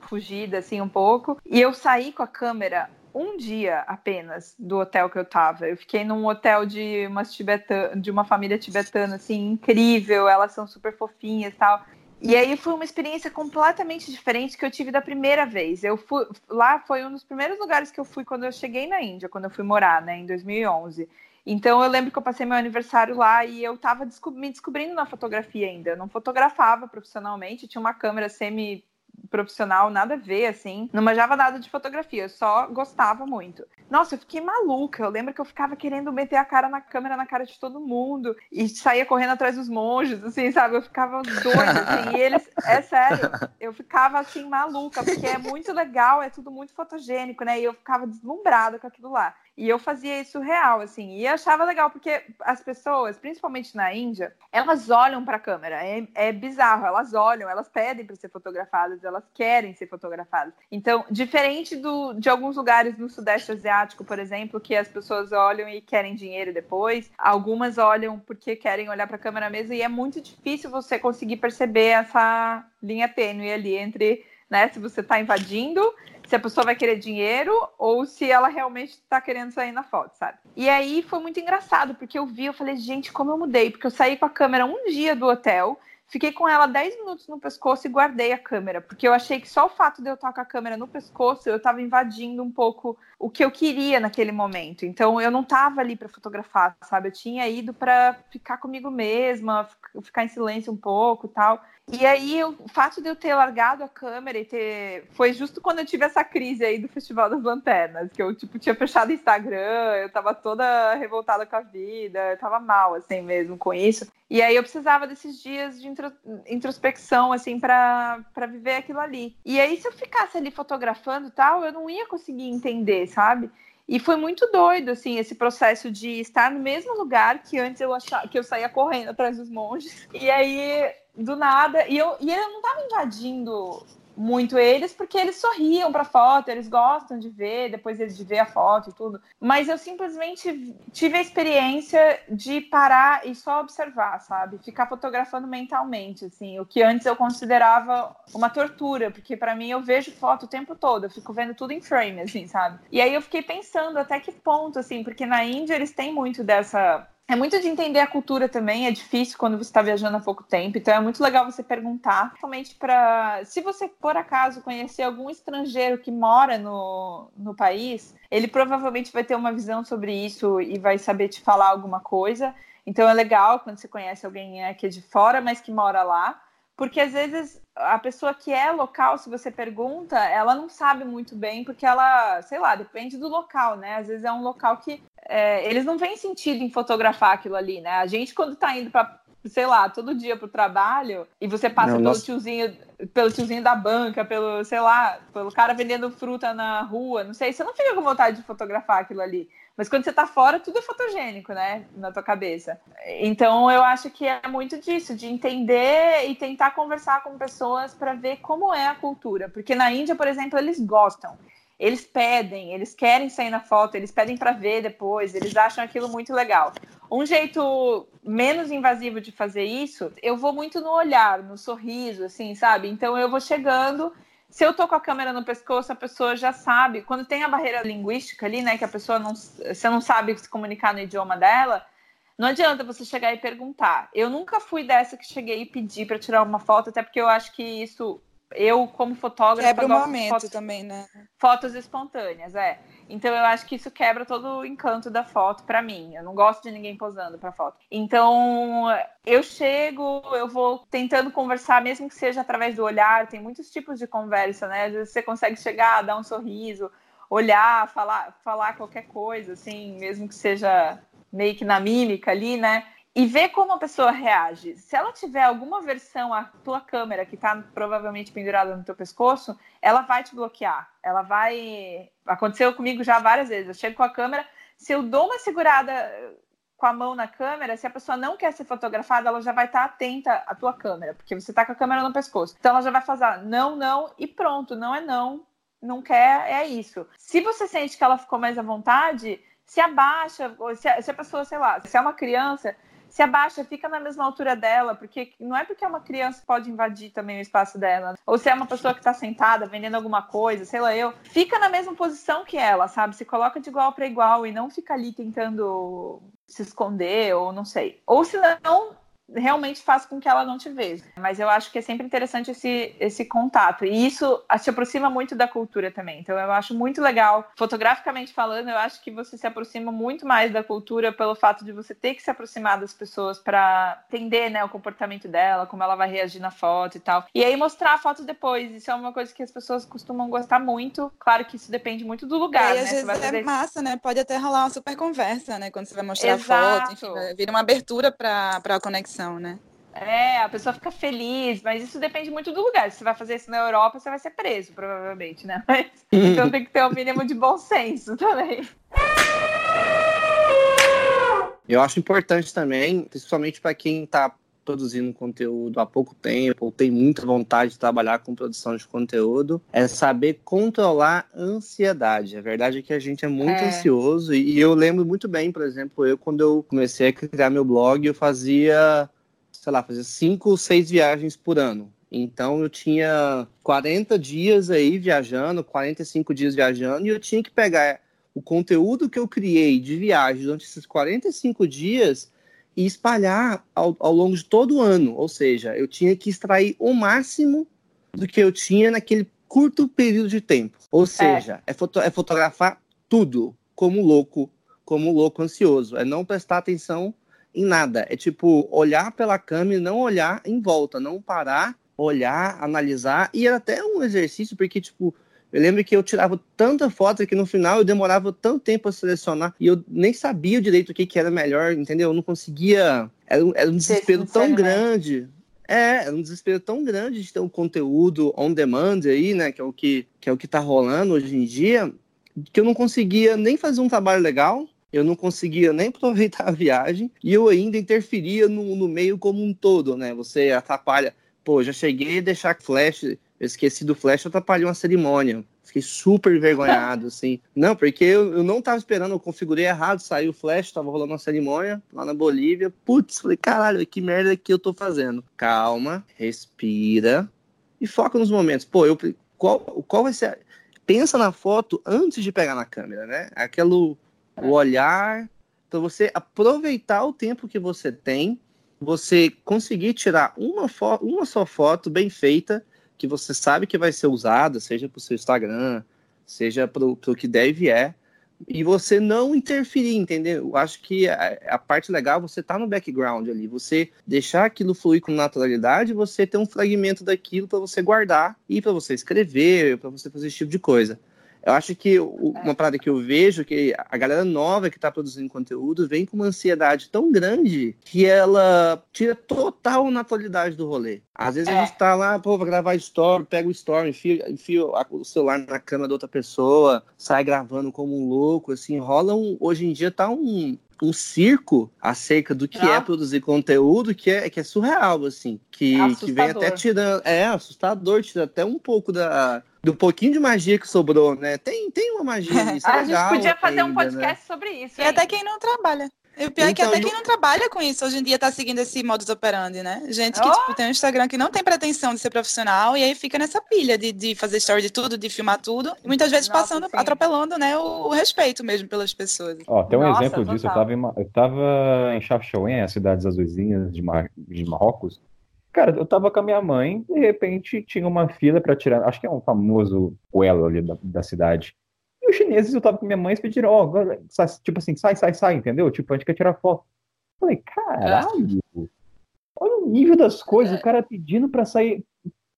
fugida, assim, um pouco. E eu saí com a câmera um dia apenas do hotel que eu tava. Eu fiquei num hotel de umas tibetana, de uma família tibetana assim incrível, elas são super fofinhas e tal. E aí foi uma experiência completamente diferente que eu tive da primeira vez. Eu fui lá foi um dos primeiros lugares que eu fui quando eu cheguei na Índia, quando eu fui morar, né, em 2011. Então eu lembro que eu passei meu aniversário lá e eu estava descob me descobrindo na fotografia ainda. Eu não fotografava profissionalmente, tinha uma câmera semi profissional, nada a ver, assim. Não manjava nada de fotografia, só gostava muito. Nossa, eu fiquei maluca. Eu lembro que eu ficava querendo meter a cara na câmera, na cara de todo mundo. E saía correndo atrás dos monges, assim, sabe? Eu ficava doida, assim. E eles, é sério, eu ficava, assim, maluca, porque é muito legal, é tudo muito fotogênico, né? E eu ficava deslumbrada com aquilo lá. E eu fazia isso real, assim, e achava legal, porque as pessoas, principalmente na Índia, elas olham para a câmera, é, é, bizarro, elas olham, elas pedem para ser fotografadas, elas querem ser fotografadas. Então, diferente do, de alguns lugares no Sudeste Asiático, por exemplo, que as pessoas olham e querem dinheiro depois, algumas olham porque querem olhar para a câmera mesmo, e é muito difícil você conseguir perceber essa linha tênue ali entre né? Se você está invadindo, se a pessoa vai querer dinheiro ou se ela realmente está querendo sair na foto, sabe? E aí foi muito engraçado, porque eu vi, eu falei, gente, como eu mudei, porque eu saí com a câmera um dia do hotel, Fiquei com ela 10 minutos no pescoço e guardei a câmera, porque eu achei que só o fato de eu estar com a câmera no pescoço, eu estava invadindo um pouco o que eu queria naquele momento. Então eu não estava ali para fotografar, sabe? Eu tinha ido para ficar comigo mesma, ficar em silêncio um pouco, tal. E aí, o fato de eu ter largado a câmera e ter. Foi justo quando eu tive essa crise aí do Festival das Lanternas, que eu, tipo, tinha fechado o Instagram, eu tava toda revoltada com a vida, eu tava mal, assim mesmo, com isso. E aí eu precisava desses dias de introspecção, assim, para viver aquilo ali. E aí, se eu ficasse ali fotografando e tal, eu não ia conseguir entender, sabe? E foi muito doido, assim, esse processo de estar no mesmo lugar que antes eu achava que eu saía correndo atrás dos monges. E aí, do nada, e eu, e eu não estava invadindo muito eles, porque eles sorriam para foto, eles gostam de ver, depois de ver a foto e tudo. Mas eu simplesmente tive a experiência de parar e só observar, sabe? Ficar fotografando mentalmente, assim, o que antes eu considerava uma tortura, porque para mim eu vejo foto o tempo todo, eu fico vendo tudo em frame, assim, sabe? E aí eu fiquei pensando até que ponto, assim, porque na Índia eles têm muito dessa é muito de entender a cultura também, é difícil quando você está viajando há pouco tempo, então é muito legal você perguntar, somente para. Se você, por acaso, conhecer algum estrangeiro que mora no, no país, ele provavelmente vai ter uma visão sobre isso e vai saber te falar alguma coisa. Então é legal quando você conhece alguém que é de fora, mas que mora lá, porque às vezes a pessoa que é local, se você pergunta, ela não sabe muito bem, porque ela, sei lá, depende do local, né? Às vezes é um local que é, eles não veem sentido em fotografar aquilo ali, né? A gente, quando tá indo para sei lá, todo dia pro trabalho e você passa não, pelo nossa... tiozinho, pelo tiozinho da banca, pelo, sei lá, pelo cara vendendo fruta na rua, não sei, você não fica com vontade de fotografar aquilo ali. Mas quando você tá fora, tudo é fotogênico, né? Na tua cabeça. Então eu acho que é muito disso, de entender e tentar conversar com pessoas para ver como é a cultura. Porque na Índia, por exemplo, eles gostam. Eles pedem, eles querem sair na foto, eles pedem para ver depois, eles acham aquilo muito legal. Um jeito menos invasivo de fazer isso, eu vou muito no olhar, no sorriso, assim, sabe? Então eu vou chegando se eu tô com a câmera no pescoço, a pessoa já sabe. Quando tem a barreira linguística ali, né, que a pessoa não, você não sabe se comunicar no idioma dela, não adianta você chegar e perguntar. Eu nunca fui dessa que cheguei e pedi para tirar uma foto, até porque eu acho que isso eu, como fotógrafa. Quebra o momento fotos, também, né? Fotos espontâneas, é. Então eu acho que isso quebra todo o encanto da foto para mim. Eu não gosto de ninguém posando para foto. Então eu chego, eu vou tentando conversar, mesmo que seja através do olhar. Tem muitos tipos de conversa, né? Às vezes você consegue chegar, dar um sorriso, olhar, falar, falar qualquer coisa, assim, mesmo que seja meio que na mímica ali, né? E ver como a pessoa reage. Se ela tiver alguma versão a tua câmera que está provavelmente pendurada no teu pescoço, ela vai te bloquear. Ela vai. Aconteceu comigo já várias vezes. Eu chego com a câmera, se eu dou uma segurada com a mão na câmera, se a pessoa não quer ser fotografada, ela já vai estar tá atenta à tua câmera, porque você está com a câmera no pescoço. Então ela já vai fazer não, não e pronto, não é não, não quer, é isso. Se você sente que ela ficou mais à vontade, se abaixa, se a, se a pessoa, sei lá, se é uma criança, se abaixa, fica na mesma altura dela, porque não é porque é uma criança pode invadir também o espaço dela. Ou se é uma pessoa que está sentada vendendo alguma coisa, sei lá eu, fica na mesma posição que ela, sabe? Se coloca de igual para igual e não fica ali tentando se esconder ou não sei. Ou se não, realmente faz com que ela não te veja. Mas eu acho que é sempre interessante esse, esse contato. E isso te aproxima muito da cultura também. Então eu acho muito legal, fotograficamente falando, eu acho que você se aproxima muito mais da cultura pelo fato de você ter que se aproximar das pessoas para entender né, o comportamento dela, como ela vai reagir na foto e tal. E aí mostrar a foto depois. Isso é uma coisa que as pessoas costumam gostar muito. Claro que isso depende muito do lugar. E né? às vezes fazer... é massa, né? Pode até rolar uma super conversa, né? Quando você vai mostrar Exato. a foto, enfim, vira uma abertura para a conexão né? É, a pessoa fica feliz, mas isso depende muito do lugar. Se você vai fazer isso na Europa, você vai ser preso, provavelmente, né? <laughs> Mas, então tem que ter o um mínimo de bom senso também. Eu acho importante também, principalmente para quem está produzindo conteúdo há pouco tempo, ou tem muita vontade de trabalhar com produção de conteúdo, é saber controlar a ansiedade. A verdade é que a gente é muito é. ansioso, e eu lembro muito bem, por exemplo, eu quando eu comecei a criar meu blog, eu fazia, sei lá, fazia cinco, seis viagens por ano. Então eu tinha 40 dias aí viajando, 45 dias viajando, e eu tinha que pegar o conteúdo que eu criei de viagem durante esses 45 dias e espalhar ao, ao longo de todo o ano. Ou seja, eu tinha que extrair o máximo do que eu tinha naquele curto período de tempo. Ou é. seja, é, é, foto, é fotografar tudo como louco, como louco ansioso. É não prestar atenção em nada. É tipo olhar pela câmera e não olhar em volta, não parar, olhar, analisar. E era até um exercício, porque, tipo, eu lembro que eu tirava tanta foto que no final eu demorava tanto tempo a selecionar e eu nem sabia direito o que, que era melhor, entendeu? Eu não conseguia. Era, um, era um desespero tão grande. É, era um desespero tão grande de ter um conteúdo on demand aí, né? Que é o que, que, é o que tá rolando hoje em dia, que eu não conseguia nem fazer um trabalho legal, eu não conseguia nem <laughs> aproveitar a viagem e eu ainda interferia no, no meio como um todo, né? Você atrapalha. Pô, já cheguei a deixar flash eu esqueci do flash, atrapalhou uma cerimônia. Fiquei super envergonhado, <laughs> assim. Não, porque eu, eu não tava esperando, eu configurei errado, saiu o flash, tava rolando uma cerimônia lá na Bolívia. Putz, falei, caralho, que merda que eu tô fazendo. Calma, respira e foca nos momentos. Pô, eu, qual, qual vai ser. Pensa na foto antes de pegar na câmera, né? Aquilo, o olhar. Então, você aproveitar o tempo que você tem, você conseguir tirar uma, uma só foto bem feita que você sabe que vai ser usada, seja para o seu Instagram, seja para o que deve é, e você não interferir, entendeu? Eu acho que a, a parte legal é você tá no background ali, você deixar aquilo fluir com naturalidade, você ter um fragmento daquilo para você guardar e para você escrever, para você fazer esse tipo de coisa. Eu acho que uma parada que eu vejo que a galera nova que está produzindo conteúdo vem com uma ansiedade tão grande que ela tira total naturalidade do rolê. Às vezes é. a gente tá lá, pô, vou gravar story, pega o story, enfia, enfia o celular na cama da outra pessoa, sai gravando como um louco, assim, rola um. Hoje em dia tá um, um circo acerca do que é ah. é produzir conteúdo que é, que é surreal, assim. Que, que vem até tirando. É assustador, tira até um pouco da, do pouquinho de magia que sobrou, né? Tem, tem uma magia <laughs> nisso. É a gente podia fazer ainda, um né? podcast né? sobre isso. E até quem não trabalha. E o pior então, é que então, até quem não trabalha com isso hoje em dia está seguindo esse modus operandi, né? Gente que oh. tipo, tem um Instagram que não tem pretensão de ser profissional e aí fica nessa pilha de, de fazer story de tudo, de filmar tudo, e muitas vezes Nossa, passando, sim. atropelando, né, o, o, respeito mesmo pelas pessoas. Ó, tem um Nossa, exemplo disso, eu tava, em, eu tava em Chafchaouen, as cidades azuisinhas de, Mar, de Marrocos. Cara, eu tava com a minha mãe, de repente tinha uma fila para tirar, acho que é um famoso coelho ali da, da cidade os chineses, eu tava com minha mãe, eles pediram, ó, oh, tipo assim, sai, sai, sai, entendeu? Tipo, a gente quer tirar foto. Eu falei, caralho, olha o nível das coisas, o cara pedindo pra sair.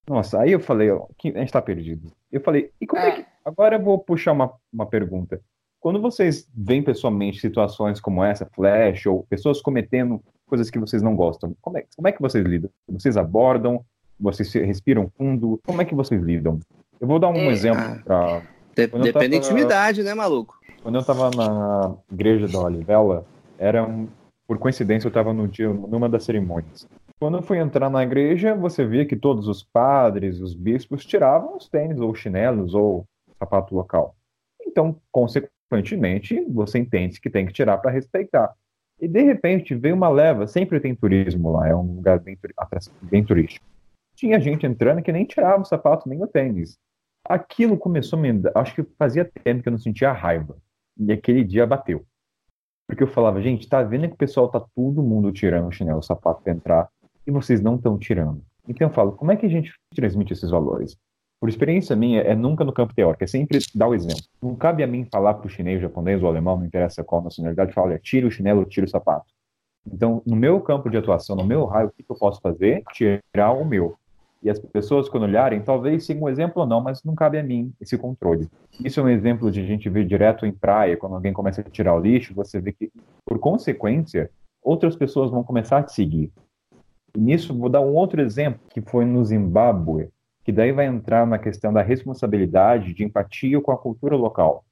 Nossa, aí eu falei, ó, a gente tá perdido. Eu falei, e como é, é que. Agora eu vou puxar uma, uma pergunta. Quando vocês veem pessoalmente situações como essa, flash, ou pessoas cometendo coisas que vocês não gostam, como é, como é que vocês lidam? Vocês abordam? Vocês respiram fundo? Como é que vocês lidam? Eu vou dar um é, exemplo para de depende tava, da intimidade, né, maluco? Quando eu tava na igreja da Olivela, era um, por coincidência eu tava no dia, numa das cerimônias. Quando eu fui entrar na igreja, você via que todos os padres, os bispos tiravam os tênis ou chinelos ou sapato local. Então, consequentemente, você entende que tem que tirar para respeitar. E de repente veio uma leva, sempre tem turismo lá, é um lugar bem, bem turístico. Tinha gente entrando que nem tirava o sapato nem o tênis aquilo começou a me. Acho que fazia tempo que eu não sentia raiva. E aquele dia bateu. Porque eu falava, gente, tá vendo que o pessoal tá todo mundo tirando o chinelo, o sapato pra entrar, e vocês não estão tirando. Então eu falo, como é que a gente transmite esses valores? Por experiência minha, é nunca no campo teórico, é sempre dar o exemplo. Não cabe a mim falar pro chinês, japonês ou alemão, não interessa qual nacionalidade, falar, olha, tira o chinelo, tira o sapato. Então, no meu campo de atuação, no meu raio, o que, que eu posso fazer? Tirar o meu e as pessoas, quando olharem, talvez sigam um exemplo ou não, mas não cabe a mim esse controle. Isso é um exemplo de a gente ver direto em praia, quando alguém começa a tirar o lixo, você vê que, por consequência, outras pessoas vão começar a te seguir. E nisso, vou dar um outro exemplo, que foi no Zimbábue, que daí vai entrar na questão da responsabilidade, de empatia com a cultura local.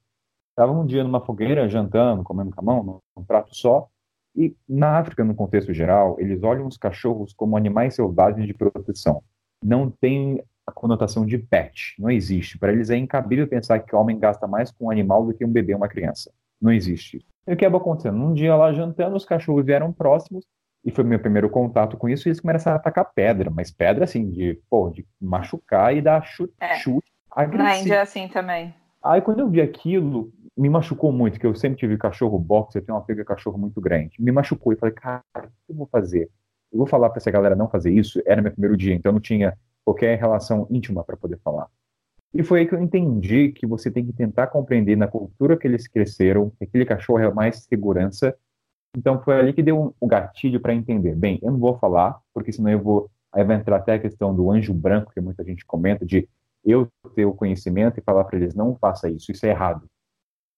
Estava um dia numa fogueira, jantando, comendo com a mão, num prato só, e na África, no contexto geral, eles olham os cachorros como animais selvagens de proteção não tem a conotação de pet. Não existe. Para eles é incabível pensar que o homem gasta mais com um animal do que um bebê ou uma criança. Não existe. E o que acabou acontecendo? Um dia lá jantando, os cachorros vieram próximos, e foi meu primeiro contato com isso, e eles começaram a atacar pedra, mas pedra assim, de, pô, de machucar e dar chute, é. chute agressivo. Na Índia é assim também. Aí quando eu vi aquilo, me machucou muito, que eu sempre tive cachorro boxe, eu tenho uma pega cachorro muito grande. Me machucou e falei, cara, o que eu vou fazer? eu vou falar para essa galera não fazer isso, era meu primeiro dia, então eu não tinha qualquer relação íntima para poder falar. E foi aí que eu entendi que você tem que tentar compreender na cultura que eles cresceram, que aquele cachorro é mais segurança. Então foi ali que deu um, um gatilho para entender. Bem, eu não vou falar, porque senão eu vou. Aí vai entrar até a questão do anjo branco, que muita gente comenta, de eu ter o conhecimento e falar para eles: não faça isso, isso é errado.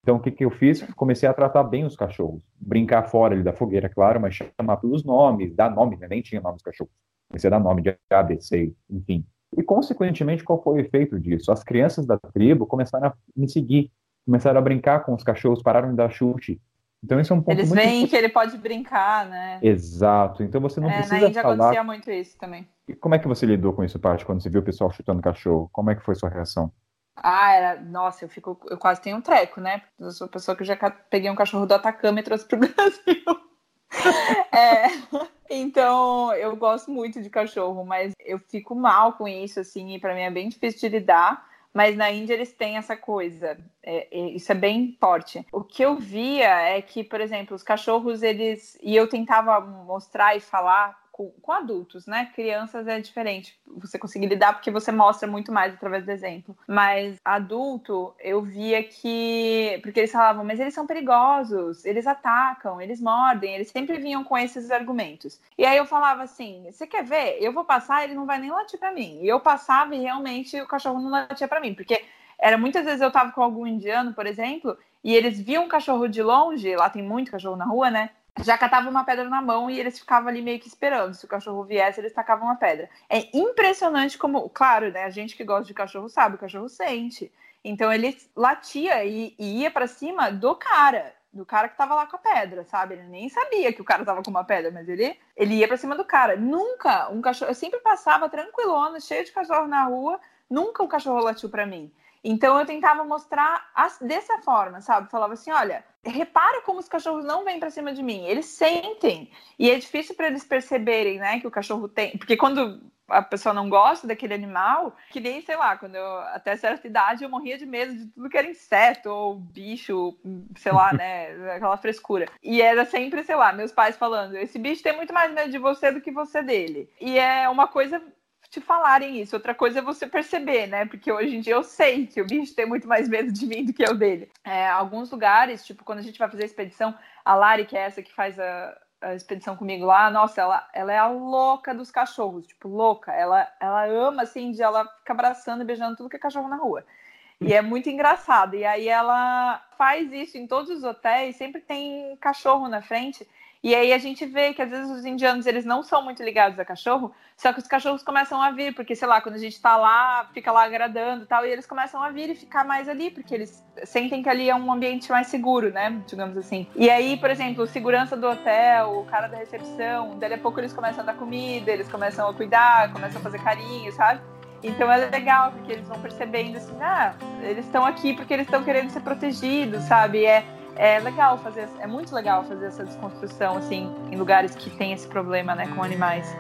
Então, o que, que eu fiz? Comecei a tratar bem os cachorros. Brincar fora ali da fogueira, claro, mas chamar pelos nomes, dar nome, né? nem tinha nome dos cachorros. Comecei a dar nome de ABC, enfim. E, consequentemente, qual foi o efeito disso? As crianças da tribo começaram a me seguir, começaram a brincar com os cachorros, pararam de dar chute. Então, isso é um ponto Eles muito veem que ele pode brincar, né? Exato. Então, você não é, precisa na Índia falar... acontecia muito isso também. E como é que você lidou com isso, Paty, quando você viu o pessoal chutando cachorro? Como é que foi sua reação? Ah, era. Nossa, eu fico. Eu quase tenho um treco, né? Eu sou a pessoa que já peguei um cachorro do Atacama e trouxe pro <laughs> Brasil. é, então, eu gosto muito de cachorro, mas eu fico mal com isso, assim, e para mim é bem difícil de lidar. Mas na Índia eles têm essa coisa, é, é, isso é bem forte. O que eu via é que, por exemplo, os cachorros, eles. E eu tentava mostrar e falar com, com, adultos, né? Crianças é diferente. Você conseguir lidar porque você mostra muito mais através do exemplo. Mas adulto, eu via que. Porque eles falavam, mas eles são perigosos, eles atacam, eles mordem, eles sempre vinham com esses argumentos. E aí eu falava assim: você quer ver? Eu vou passar, ele não vai nem latir para mim. E eu passava e realmente o cachorro não latia para mim. Porque era muitas vezes eu tava com algum indiano, por exemplo, e eles viam um cachorro de longe, lá tem muito cachorro na rua, né? Já catava uma pedra na mão e eles ficavam ali meio que esperando. Se o cachorro viesse, eles tacavam uma pedra. É impressionante como, claro, né? A gente que gosta de cachorro sabe, o cachorro sente. Então ele latia e, e ia para cima do cara, do cara que tava lá com a pedra, sabe? Ele nem sabia que o cara tava com uma pedra, mas ele, ele ia para cima do cara. Nunca um cachorro, eu sempre passava tranquilona, cheio de cachorro na rua, nunca o cachorro latiu para mim. Então eu tentava mostrar as, dessa forma, sabe? Falava assim, olha, repara como os cachorros não vêm para cima de mim, eles sentem. E é difícil para eles perceberem, né, que o cachorro tem, porque quando a pessoa não gosta daquele animal, que nem, sei lá, quando eu, até certa idade eu morria de medo de tudo que era inseto ou bicho, sei lá, né, <laughs> aquela frescura. E era sempre, sei lá, meus pais falando, esse bicho tem muito mais medo de você do que você dele. E é uma coisa te falarem isso. Outra coisa é você perceber, né? Porque hoje em dia eu sei que o bicho tem muito mais medo de mim do que eu dele. É, alguns lugares, tipo, quando a gente vai fazer a expedição, a Lari, que é essa que faz a, a expedição comigo lá, nossa, ela, ela é a louca dos cachorros, tipo, louca. Ela, ela ama, assim, de ela ficar abraçando e beijando tudo que é cachorro na rua. E é muito engraçado. E aí ela faz isso em todos os hotéis, sempre tem cachorro na frente. E aí a gente vê que às vezes os indianos eles não são muito ligados a cachorro, só que os cachorros começam a vir, porque sei lá, quando a gente tá lá, fica lá agradando e tal, e eles começam a vir e ficar mais ali, porque eles sentem que ali é um ambiente mais seguro, né? Digamos assim. E aí, por exemplo, segurança do hotel, o cara da recepção, dali a pouco eles começam a dar comida, eles começam a cuidar, começam a fazer carinho, sabe? Então é legal, porque eles vão percebendo assim, ah, eles estão aqui porque eles estão querendo ser protegidos, sabe? É, é legal fazer, é muito legal fazer essa desconstrução assim em lugares que tem esse problema, né, com animais.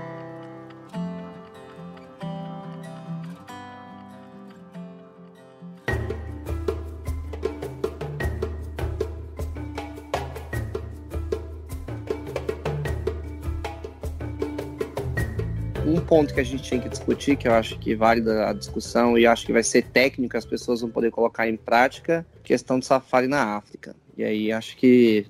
um ponto que a gente tinha que discutir, que eu acho que vale a discussão e acho que vai ser técnico, as pessoas vão poder colocar em prática, questão do safari na África. E aí acho que.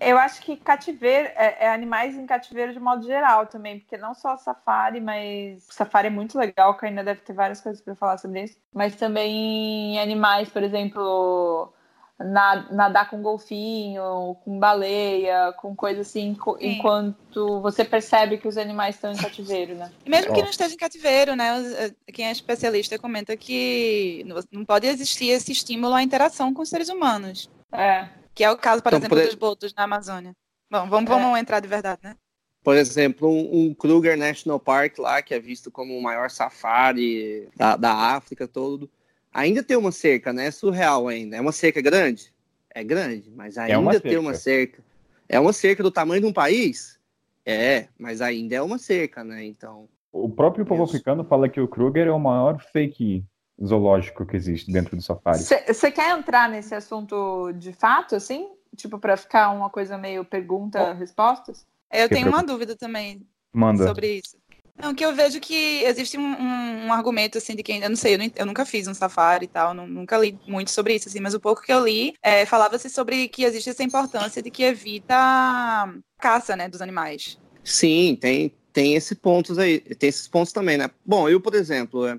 Eu acho que cativeiro é, é, animais em cativeiro de modo geral também, porque não só safari, mas safari é muito legal, que ainda deve ter várias coisas para falar sobre isso. Mas também animais, por exemplo, nadar com golfinho, com baleia, com coisa assim, Sim. enquanto você percebe que os animais estão em cativeiro, né? E mesmo que não esteja em cativeiro, né? Eh, quem é especialista comenta que não pode existir esse estímulo à interação com os seres humanos. É. Que é o caso, por então, exemplo, por... dos botos na Amazônia. Bom, vamos, vamos é. entrar de verdade, né? Por exemplo, um, um, Kruger National Park lá, que é visto como o maior safari da, da África todo, ainda tem uma cerca, né? É surreal ainda. É uma cerca grande? É grande, mas ainda é uma tem uma cerca. É uma cerca do tamanho de um país? É, mas ainda é uma cerca, né? Então. O próprio povo africano fala que o Kruger é o maior fake zoológico que existe dentro do safari. Você quer entrar nesse assunto de fato, assim? Tipo, para ficar uma coisa meio pergunta-respostas? Eu tenho uma dúvida também Manda. sobre isso. Não, que eu vejo que existe um, um, um, argumento, assim, de quem, eu não sei, eu, não, eu nunca fiz um safari e tal, não, nunca li muito sobre isso, assim, mas o pouco que eu li, é, falava-se sobre que existe essa importância de que evita a caça, né, dos animais. Sim, tem, tem esses pontos aí, tem esses pontos também, né? Bom, eu, por exemplo, é,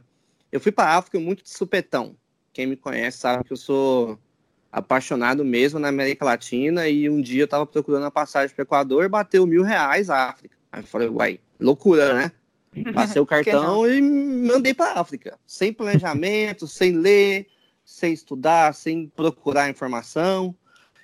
eu fui para a África muito de supetão. Quem me conhece sabe que eu sou apaixonado mesmo na América Latina e um dia eu estava procurando a passagem para o Equador e bateu mil reais a África. Aí eu falei, uai, loucura, né? <laughs> Passei o cartão e mandei para África, sem planejamento, sem ler, sem estudar, sem procurar informação.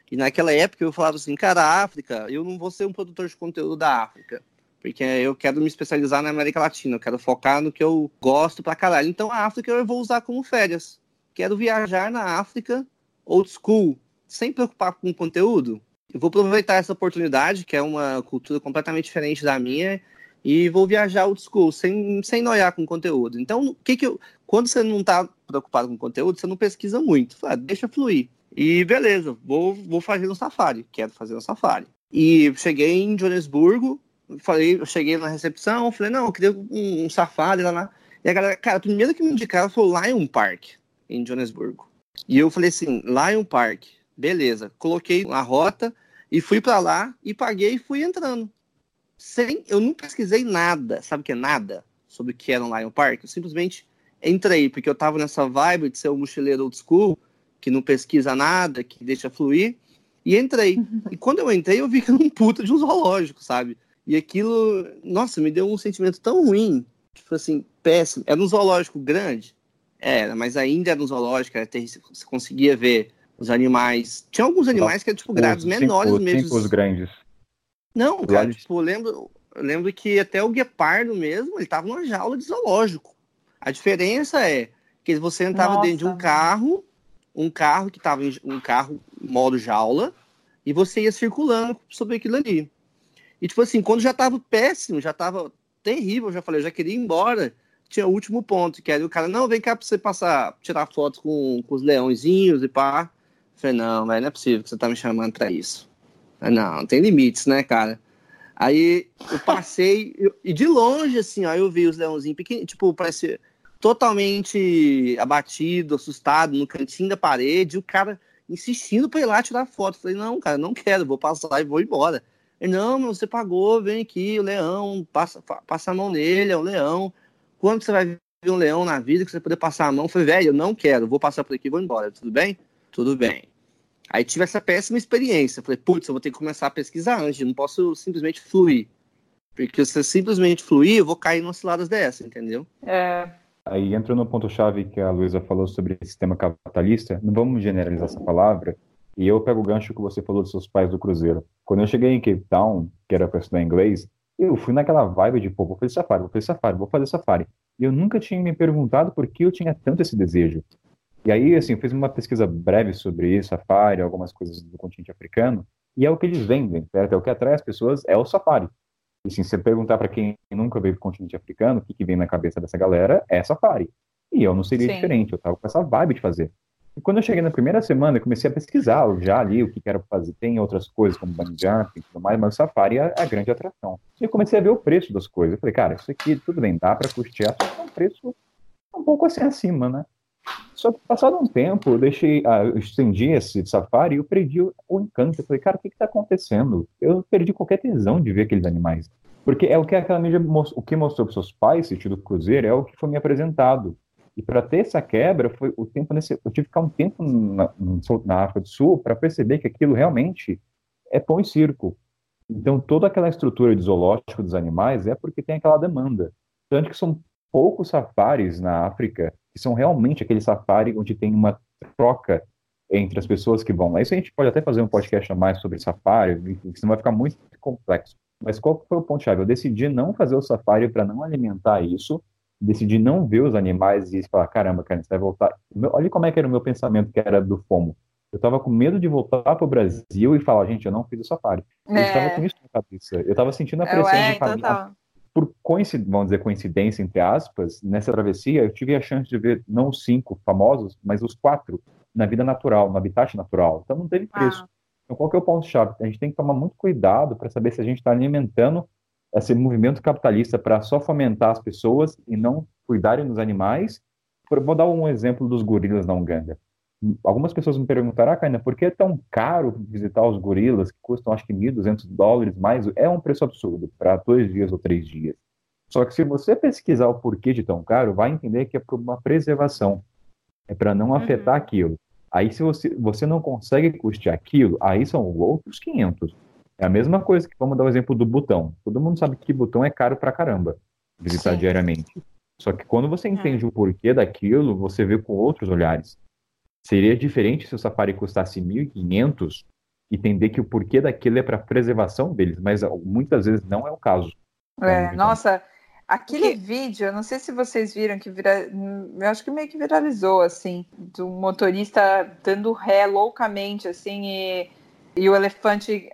E naquela época eu falava assim, cara, a África, eu não vou ser um produtor de conteúdo da África porque eu quero me especializar na América Latina, eu quero focar no que eu gosto pra caralho. Então a África eu vou usar como férias. Quero viajar na África old school, sem preocupar com o conteúdo. Eu vou aproveitar essa oportunidade, que é uma cultura completamente diferente da minha, e vou viajar old school, sem, sem noiar com conteúdo. Então, o que que eu, quando você não está preocupado com conteúdo, você não pesquisa muito. Fala, deixa fluir. E beleza, vou, vou fazer um safari, quero fazer um safari. E cheguei em Joanesburgo, falei, eu cheguei na recepção, falei, não, eu queria um, um safari lá, lá. E a galera, cara, primeiro que me indicaram foi o Lion Park, em Joanesburgo. E eu falei assim, Lion Park, beleza. Coloquei a rota e fui para lá e paguei e fui entrando. Sem, eu não pesquisei nada, sabe o que é nada? Sobre o que era um Lion Park. Eu simplesmente entrei, porque eu tava nessa vibe de ser um mochileiro old school, que não pesquisa nada, que deixa fluir. E entrei. E quando eu entrei, eu vi que era um puta de um zoológico, sabe? E aquilo, nossa, me deu um sentimento tão ruim. Tipo assim, péssimo. Era um zoológico grande? Era, mas ainda era um zoológico, era ter, você conseguia ver os animais. Tinha alguns animais que eram, tipo, grados menores cinco, mesmo. Cinco os grandes. Não, cara, tipo, eu lembro, eu lembro que até o guepardo mesmo, ele tava numa jaula de zoológico. A diferença é que você entrava Nossa, dentro de um carro, um carro que estava em um carro modo jaula, e você ia circulando sobre aquilo ali. E tipo assim, quando já tava péssimo, já tava terrível, já falei, eu já queria ir embora. Tinha o último ponto, que era o cara, não, vem cá pra você passar, tirar fotos com, com os leãozinhos e pá. Eu falei, não, velho, não é possível que você tá me chamando pra isso. Não, tem limites, né, cara? Aí eu passei, eu, e de longe, assim, ó, eu vi os leãozinhos pequenos, tipo, parece totalmente abatido, assustado, no cantinho da parede, o cara insistindo pra ir lá tirar foto. Eu falei, não, cara, não quero, vou passar e vou embora. Ele, não, você pagou, vem aqui, o leão, passa, passa a mão nele, é o leão. Quando você vai ver um leão na vida que você poder passar a mão? Eu falei, velho, eu não quero, vou passar por aqui e vou embora, tudo bem? Tudo bem. Aí tive essa péssima experiência. Falei, putz, eu vou ter que começar a pesquisar antes, não posso simplesmente fluir. Porque se eu simplesmente fluir, eu vou cair numa ciladas dessa, entendeu? É. Aí entra no ponto-chave que a Luísa falou sobre sistema capitalista. Não vamos generalizar essa palavra, e eu pego o gancho que você falou dos seus pais do Cruzeiro. Quando eu cheguei em Cape Town, que era para estudar inglês, eu fui naquela vibe de, pô, vou fazer safari, vou fazer safari, vou fazer safari. E eu nunca tinha me perguntado por que eu tinha tanto esse desejo. E aí, assim, eu fiz uma pesquisa breve sobre isso, safari, algumas coisas do continente africano, e é o que eles vendem, certo? É o que atrai as pessoas, é o safari. E assim, se você perguntar para quem nunca veio para o continente africano, o que, que vem na cabeça dessa galera, é safari. E eu não seria Sim. diferente, eu tava com essa vibe de fazer. E quando eu cheguei na primeira semana, eu comecei a pesquisar já ali o que era fazer. Tem outras coisas como bungee jumping e tudo mais, mas o safari é a grande atração. E eu comecei a ver o preço das coisas. Eu falei, cara, isso aqui tudo bem, dá para custear, só que é um preço um pouco assim acima, né? Só que passado um tempo, eu deixei, ah, eu estendi esse safari e eu perdi o, o encanto. Eu falei, cara, o que está acontecendo? Eu perdi qualquer tesão de ver aqueles animais. Porque é o que aquela mídia, o que mostrou para seus pais, sentido cruzeiro, é o que foi me apresentado. E para ter essa quebra, foi o tempo nesse, eu tive que ficar um tempo na, na África do Sul para perceber que aquilo realmente é pão e circo. Então, toda aquela estrutura de zoológico dos animais é porque tem aquela demanda. Tanto que são poucos safaris na África que são realmente aquele safari onde tem uma troca entre as pessoas que vão lá. Isso a gente pode até fazer um podcast a mais sobre safari, senão vai ficar muito complexo. Mas qual foi o ponto-chave? Eu decidi não fazer o safari para não alimentar isso, decidi não ver os animais e falar, caramba, cara, você vai voltar. Olha como é que era o meu pensamento, que era do FOMO. Eu estava com medo de voltar para o Brasil e falar, gente, eu não fiz o safari. É. Eu estava com isso na cabeça. Eu estava sentindo a é, pressão é, de falar, por coincidência, vamos dizer, coincidência, entre aspas, nessa travessia, eu tive a chance de ver não os cinco famosos, mas os quatro na vida natural, no habitat natural. Então não teve preço. Ah. Então qual que é o ponto-chave? A gente tem que tomar muito cuidado para saber se a gente está alimentando esse movimento capitalista para só fomentar as pessoas e não cuidarem dos animais. Vou dar um exemplo dos gorilas na Uganda. Algumas pessoas me perguntaram, ah, Kaina, por que é tão caro visitar os gorilas, que custam acho que 1.200 dólares mais? É um preço absurdo, para dois dias ou três dias. Só que se você pesquisar o porquê de tão caro, vai entender que é por uma preservação. É para não uhum. afetar aquilo. Aí, se você, você não consegue custear aquilo, aí são outros 500. É a mesma coisa que, vamos dar o exemplo do botão. Todo mundo sabe que botão é caro pra caramba visitar Sim. diariamente. Só que quando você entende é. o porquê daquilo, você vê com outros olhares. Seria diferente se o Safari custasse 1.500 e entender que o porquê daquilo é para preservação deles, mas muitas vezes não é o caso. É, nossa, aquele vídeo, eu não sei se vocês viram que vira, eu acho que meio que viralizou assim, do motorista dando ré loucamente assim e, e o elefante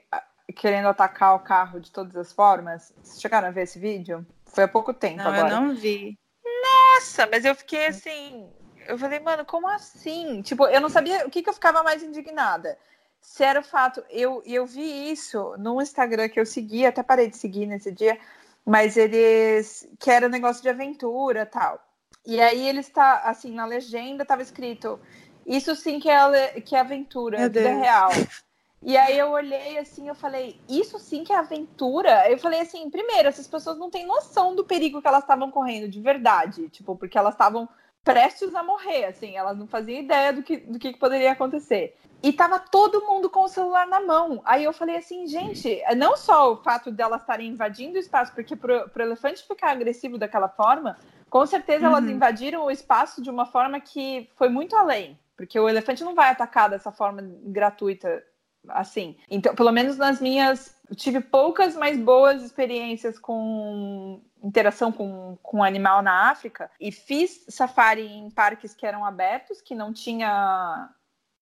querendo atacar o carro de todas as formas. Vocês chegaram a ver esse vídeo? Foi há pouco tempo não, agora. Eu não vi. Nossa, mas eu fiquei assim, eu falei, mano, como assim? Tipo, eu não sabia o que, que eu ficava mais indignada. Se era o fato, eu, eu vi isso no Instagram que eu segui, até parei de seguir nesse dia, mas eles. que era um negócio de aventura tal. E aí ele está, assim, na legenda estava escrito: Isso sim que é, que é aventura, Meu vida Deus. real. <laughs> E aí eu olhei assim, eu falei, isso sim que é aventura? Eu falei assim, primeiro, essas pessoas não têm noção do perigo que elas estavam correndo, de verdade. Tipo, porque elas estavam prestes a morrer, assim, elas não faziam ideia do que, do que poderia acontecer. E tava todo mundo com o celular na mão. Aí eu falei assim, gente, não só o fato delas estarem invadindo o espaço, porque pro, pro elefante ficar agressivo daquela forma, com certeza uhum. elas invadiram o espaço de uma forma que foi muito além. Porque o elefante não vai atacar dessa forma gratuita assim. Então, pelo menos nas minhas, tive poucas, mas boas experiências com interação com, com animal na África e fiz safari em parques que eram abertos, que não tinha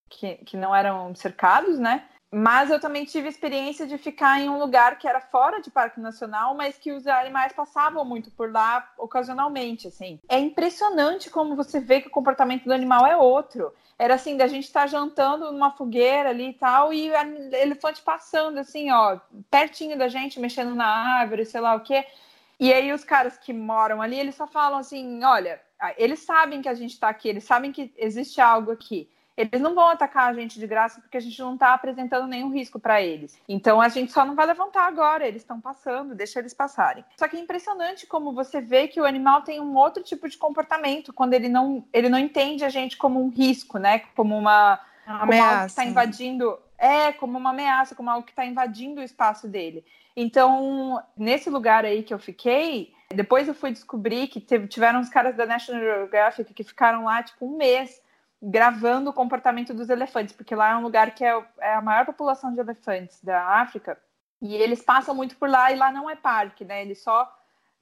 que, que não eram cercados, né? Mas eu também tive experiência de ficar em um lugar que era fora de parque nacional, mas que os animais passavam muito por lá ocasionalmente, assim. É impressionante como você vê que o comportamento do animal é outro. Era assim, da gente estar tá jantando numa fogueira ali e tal, e elefante passando assim, ó, pertinho da gente, mexendo na árvore, sei lá o quê. E aí os caras que moram ali, eles só falam assim, olha, eles sabem que a gente está aqui, eles sabem que existe algo aqui eles não vão atacar a gente de graça porque a gente não está apresentando nenhum risco para eles. Então a gente só não vai levantar agora, eles estão passando, deixa eles passarem. Só que é impressionante como você vê que o animal tem um outro tipo de comportamento quando ele não, ele não entende a gente como um risco, né? Como uma, uma como ameaça. algo que está invadindo. É, como uma ameaça, como algo que está invadindo o espaço dele. Então, nesse lugar aí que eu fiquei, depois eu fui descobrir que teve, tiveram os caras da National Geographic que ficaram lá tipo um mês gravando o comportamento dos elefantes, porque lá é um lugar que é, é, a maior população de elefantes da África, e eles passam muito por lá, e lá não é parque, né? Eles só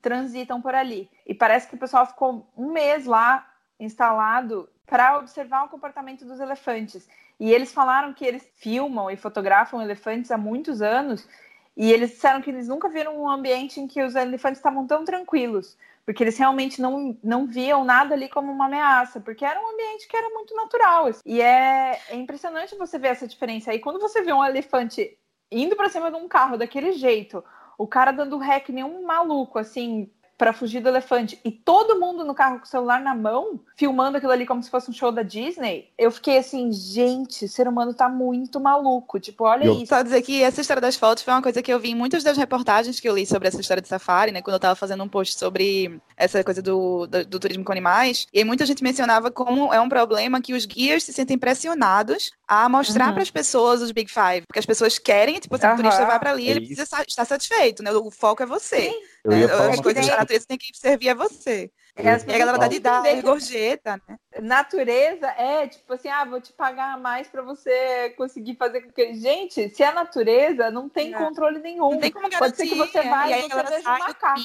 transitam por ali. E parece que o pessoal ficou um mês lá instalado para observar o comportamento dos elefantes. E eles falaram que eles filmam e fotografam elefantes há muitos anos, e eles disseram que eles nunca viram um ambiente em que os elefantes estavam tão tranquilos porque eles realmente não, não viam nada ali como uma ameaça, porque era um ambiente que era muito natural. Assim. E é, é impressionante você ver essa diferença. Aí quando você vê um elefante indo para cima de um carro daquele jeito, o cara dando ré que nem um maluco, assim, para fugir do elefante e todo mundo no carro com o celular na mão, filmando aquilo ali como se fosse um show da Disney, eu fiquei assim, gente, o ser humano tá muito maluco. Tipo, olha eu... isso. Só dizer que essa história das fotos foi uma coisa que eu vi em muitas das reportagens que eu li sobre essa história de safari, né? Quando eu tava fazendo um post sobre essa coisa do, do, do turismo com animais. E muita gente mencionava como é um problema que os guias se sentem pressionados a mostrar uhum. para as pessoas os Big Five. Porque as pessoas querem, tipo, se uhum. o turista vai para ali, é ele isso. precisa estar satisfeito, né? O foco é você. Sim. Eu ia falar As coisas da natureza tem que servir a você. É, e a galera dá de dar gorjeta, né? Natureza é tipo assim, ah, vou te pagar mais para você conseguir fazer com que. Gente, se é natureza, não tem é. controle nenhum. Não tem como garantir. Pode ser que você vai e, aí você veja um macaco.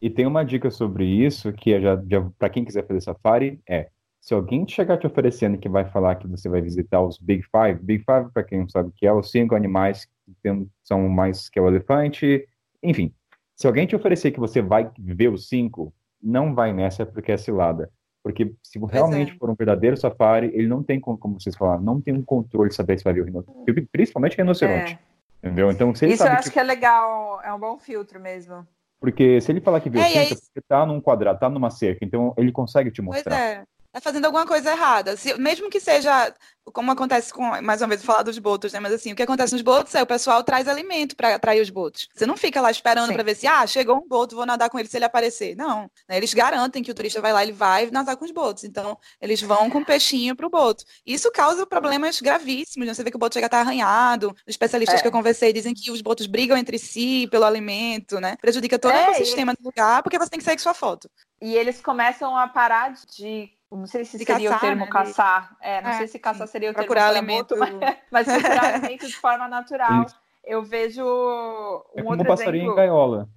E tem uma dica sobre isso, que é já, já para quem quiser fazer safari, é se alguém chegar te oferecendo que vai falar que você vai visitar os Big Five, Big Five, para quem não sabe o que é, os cinco animais que tem, são mais que é o elefante, enfim, se alguém te oferecer que você vai ver os cinco, não vai nessa porque é cilada. Porque se realmente é. for um verdadeiro safari, ele não tem, como, como vocês falaram, não tem um controle de saber se vai ver o rinoceronte. Principalmente rinoceronte. É. Entendeu? Então, se ele Isso eu acho que... que... é legal, é um bom filtro mesmo. Porque se ele falar que viu é, cinco, é porque tá num quadrado, tá numa cerca, então ele consegue te mostrar. Pois é tá fazendo alguma coisa errada. Se, mesmo que seja, como acontece com, mais uma vez, falar dos botos, né? Mas assim, o que acontece nos botos é o pessoal traz alimento para atrair os botos. Você não fica lá esperando para ver se, ah, chegou um boto, vou nadar com ele se ele aparecer. Não. Né? Eles garantem que o turista vai lá, ele vai nadar com os botos. Então, eles vão com o peixinho pro boto. Isso causa problemas gravíssimos. Né? Você vê que o boto chega a estar arranhado. Os especialistas é. que eu conversei dizem que os botos brigam entre si pelo alimento, né? Prejudica todo é, o ecossistema do lugar, porque você tem que sair com sua foto. E eles começam a parar de não sei se seria caçar, o termo né? caçar. É, não é, sei se caçar sim. seria o procurar termo alimento, mas, <laughs> mas procurar <laughs> alimento de forma natural. Isso. Eu vejo um é como outro passarinho exemplo. em gaiola.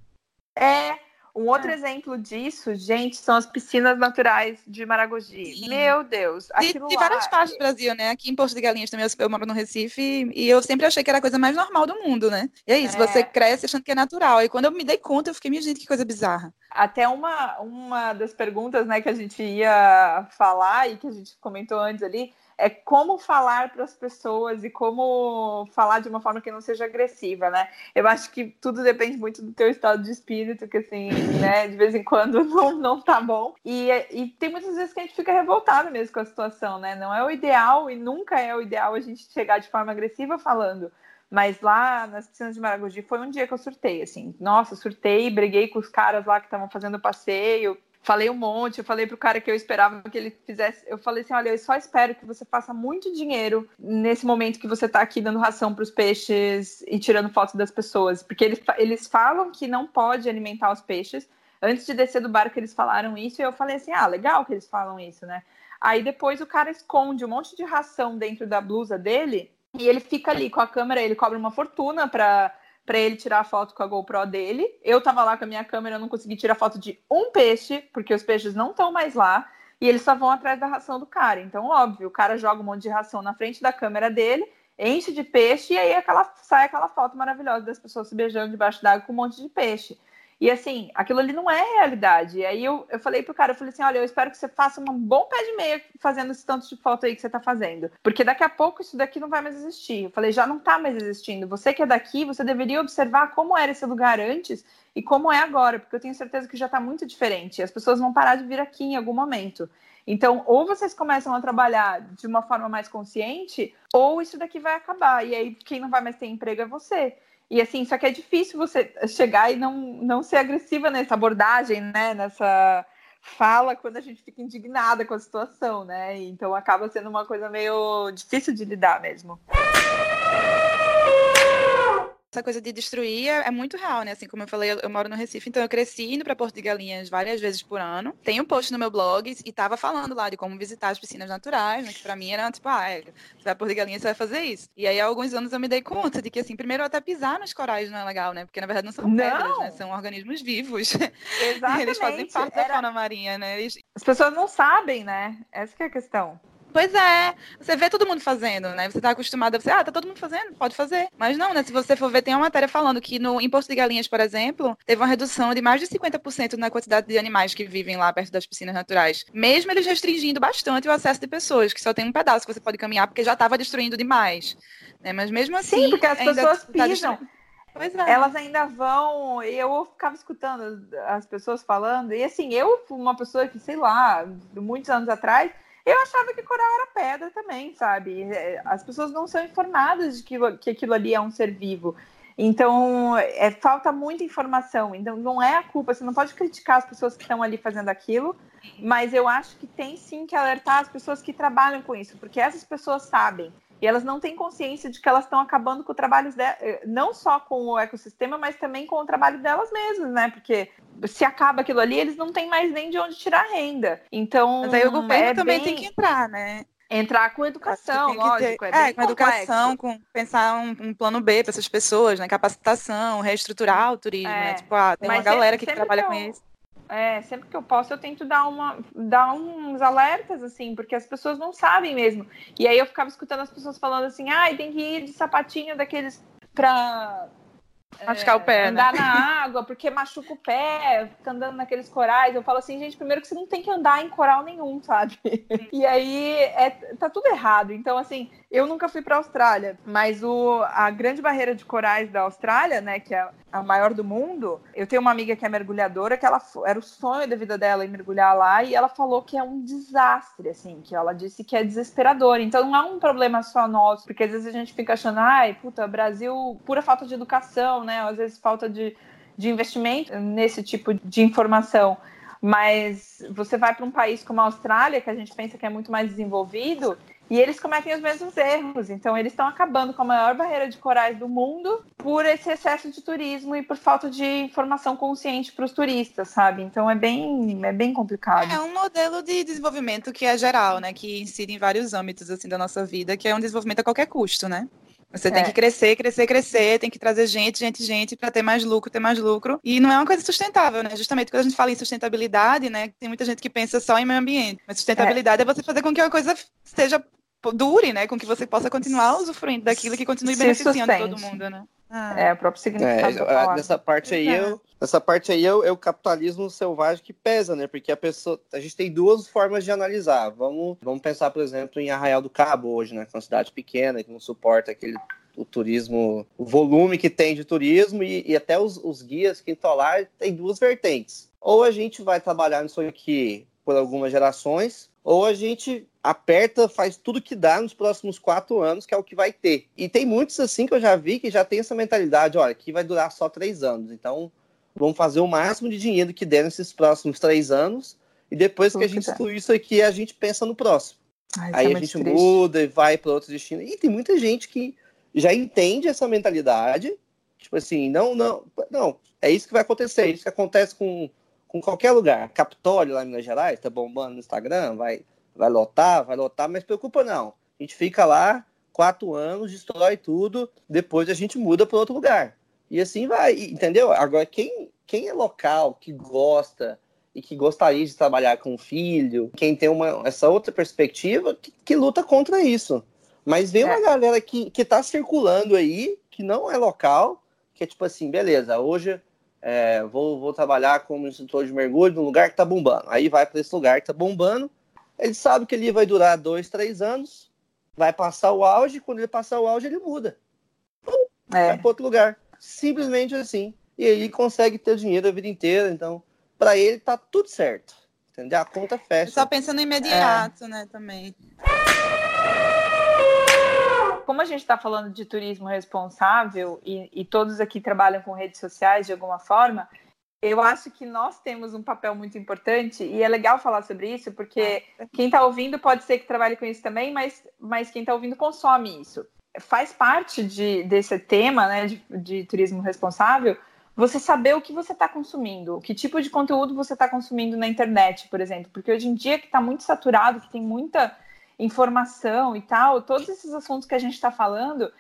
É, um outro é. exemplo disso, gente, são as piscinas naturais de Maragogi. Sim. Meu Deus. Tem de, várias partes do Brasil, né? Aqui em Porto de Galinhas também, eu moro no Recife, e eu sempre achei que era a coisa mais normal do mundo, né? E é isso, é. você cresce achando que é natural. E quando eu me dei conta, eu fiquei, minha gente, que coisa bizarra. Até uma, uma das perguntas né, que a gente ia falar e que a gente comentou antes ali, é como falar para as pessoas e como falar de uma forma que não seja agressiva, né? Eu acho que tudo depende muito do teu estado de espírito, que assim, né, de vez em quando <laughs> não, não tá bom. E, e tem muitas vezes que a gente fica revoltado mesmo com a situação, né? Não é o ideal e nunca é o ideal a gente chegar de forma agressiva falando. Mas lá nas piscinas de Maragogi foi um dia que eu surtei, assim. Nossa, surtei, briguei com os caras lá que estavam fazendo passeio, falei um monte, eu falei pro cara que eu esperava que ele fizesse, eu falei assim, olha, eu só espero que você faça muito dinheiro nesse momento que você tá aqui dando ração para os peixes e tirando fotos das pessoas, porque eles, eles falam que não pode alimentar os peixes. Antes de descer do barco, eles falaram isso e eu falei assim, ah, legal que eles falam isso, né? Aí depois o cara esconde um monte de ração dentro da blusa dele e ele fica ali com a câmera, ele cobra uma fortuna para para ele tirar a foto com a GoPro dele. Eu tava lá com a minha câmera, não consegui tirar foto de um peixe, porque os peixes não estão mais lá. E eles só vão atrás da ração do cara. Então, óbvio, o cara joga um monte de ração na frente da câmera dele, enche de peixe, e aí aquela, sai aquela foto maravilhosa das pessoas se beijando debaixo d'água com um monte de peixe. E assim, aquilo ali não é realidade. E aí eu, eu falei pro cara, eu falei assim, olha, eu espero que você faça um bom pé de meia fazendo esse tanto de foto aí que você tá fazendo. Porque daqui a pouco isso daqui não vai mais existir. Eu falei, já não tá mais existindo. Você que é daqui, você deveria observar como era esse lugar antes e como é agora, porque eu tenho certeza que já tá muito diferente. As pessoas vão parar de vir aqui em algum momento. Então, ou vocês começam a trabalhar de uma forma mais consciente, ou isso daqui vai acabar. E aí, quem não vai mais ter emprego é você. E assim, só que é difícil você chegar e não, não ser agressiva nessa abordagem, né? Nessa fala quando a gente fica indignada com a situação, né? Então acaba sendo uma coisa meio difícil de lidar mesmo essa coisa de destruir é, é, muito real, né? Assim como eu falei, eu, eu, moro no Recife, então eu cresci indo para Porto de Galinhas várias vezes por ano. Tem um post no meu blog e tava falando lá de como visitar as piscinas naturais, né? Que pra mim era tipo, ah, é, você vai Porto de Galinhas, você vai fazer isso. E aí há alguns anos eu me dei conta de que, assim, primeiro até pisar nos corais não é legal, né? Porque na verdade não são não. pedras, né? São organismos vivos. Exatamente. <laughs> Eles fazem parte era... da fauna marinha, né? Eles... As pessoas não sabem, né? Essa é a questão. Pois é, você vê todo mundo fazendo, né? Você tá acostumado a você, ah, tá todo mundo fazendo, pode fazer. Mas não, né? Se você for ver, tem uma matéria falando que no imposto de galinhas, por exemplo, teve uma redução de mais de 50% na quantidade de animais que vivem lá perto das piscinas naturais. Mesmo eles restringindo bastante o acesso de pessoas, que só tem um pedaço que você pode caminhar, porque já estava destruindo demais. Né? Mas mesmo assim. Sim, porque as pessoas tá pisam. É. Elas ainda vão. Eu ficava escutando as pessoas falando, e assim, eu uma pessoa que, sei lá, muitos anos atrás, eu achava que coral era pedra também, sabe? É, as pessoas não são informadas de que, que aquilo ali é um ser vivo. Então, é, falta muita informação. Então, não é a culpa. Você não pode criticar as pessoas que estão ali fazendo aquilo, mas eu acho que tem sim que alertar as pessoas que trabalham com isso, porque essas pessoas sabem. E elas não têm consciência de que elas estão acabando com o trabalho delas, eh, não só com o ecossistema, mas também com o trabalho delas mesmas, né? Porque se acaba aquilo ali, eles não têm mais nem de onde tirar renda. Então. Mas aí o governo é também bem... tem que entrar, né? Entrar com educação, lógico. Ter, é, é com educação, com pensar um, um plano B para essas pessoas, né? Capacitação, reestruturar o turismo, né? é, né? Tipo, ah, tem uma galera que trabalha com isso. É, sempre que eu posso, eu tento dar, uma, dar uns alertas, assim, porque as pessoas não sabem mesmo. E aí eu ficava escutando as pessoas falando assim, ah, tem que ir de sapatinho daqueles pra Machucar é, o pé, andar né? na água, porque machuca o pé, fica andando naqueles corais. Eu falo assim, gente, primeiro que você não tem que andar em coral nenhum, sabe? E aí é, tá tudo errado. Então, assim, eu nunca fui para a Austrália, mas o, a grande barreira de corais da Austrália, né, que é a maior do mundo, eu tenho uma amiga que é mergulhadora, que ela era o sonho da vida dela em mergulhar lá, e ela falou que é um desastre, assim, que ela disse que é desesperador. Então não é um problema só nosso, porque às vezes a gente fica achando, ai, puta, Brasil, pura falta de educação, né? Às vezes falta de, de investimento nesse tipo de informação. Mas você vai para um país como a Austrália, que a gente pensa que é muito mais desenvolvido, e eles cometem os mesmos erros. Então, eles estão acabando com a maior barreira de corais do mundo por esse excesso de turismo e por falta de informação consciente para os turistas, sabe? Então, é bem, é bem complicado. É um modelo de desenvolvimento que é geral, né? Que incide em vários âmbitos assim da nossa vida, que é um desenvolvimento a qualquer custo, né? Você tem é. que crescer, crescer, crescer, tem que trazer gente, gente, gente para ter mais lucro, ter mais lucro. E não é uma coisa sustentável, né? Justamente quando a gente fala em sustentabilidade, né? Tem muita gente que pensa só em meio ambiente. Mas sustentabilidade é, é você fazer com que a coisa seja dure, né? Com que você possa continuar usufruindo daquilo que continue beneficiando todo mundo, né? Ah. É, o próprio significado. É, nessa parte aí, eu, nessa parte aí é, o capitalismo selvagem que pesa, né? Porque a pessoa, a gente tem duas formas de analisar. Vamos, vamos pensar, por exemplo, em Arraial do Cabo hoje, né? Que é uma cidade pequena que não suporta aquele o turismo, o volume que tem de turismo e, e até os, os, guias que estão lá tem duas vertentes. Ou a gente vai trabalhar nisso aqui por algumas gerações, ou a gente aperta, faz tudo que dá nos próximos quatro anos, que é o que vai ter. E tem muitos assim que eu já vi que já tem essa mentalidade, olha, que vai durar só três anos. Então, vamos fazer o máximo de dinheiro que der nesses próximos três anos, e depois que a gente excluir isso aqui, a gente pensa no próximo. Ai, Aí é a gente triste. muda e vai para outros destinos. E tem muita gente que já entende essa mentalidade, tipo assim, não, não, não, é isso que vai acontecer, é isso que acontece com, com qualquer lugar. Capitólio lá em Minas Gerais, tá bombando no Instagram, vai, vai lotar, vai lotar, mas preocupa não. A gente fica lá quatro anos, destrói tudo, depois a gente muda para outro lugar. E assim vai, entendeu? Agora, quem, quem é local, que gosta e que gostaria de trabalhar com o filho, quem tem uma, essa outra perspectiva, que, que luta contra isso. Mas vem é. uma galera que, que tá circulando aí, que não é local, que é tipo assim, beleza, hoje é, vou, vou trabalhar como instrutor de mergulho num lugar que tá bombando. Aí vai para esse lugar que tá bombando, ele sabe que ele vai durar dois, três anos, vai passar o auge, quando ele passar o auge, ele muda. É. Vai para outro lugar. Simplesmente assim. E aí consegue ter dinheiro a vida inteira. Então, para ele tá tudo certo. Entendeu? A conta fecha. Só pensando no imediato, é. né, também. Como a gente está falando de turismo responsável e, e todos aqui trabalham com redes sociais de alguma forma, eu acho que nós temos um papel muito importante e é legal falar sobre isso, porque quem está ouvindo pode ser que trabalhe com isso também, mas, mas quem está ouvindo consome isso. Faz parte de, desse tema né, de, de turismo responsável você saber o que você está consumindo, que tipo de conteúdo você está consumindo na internet, por exemplo, porque hoje em dia que está muito saturado, que tem muita informação e tal, todos esses assuntos que a gente está falando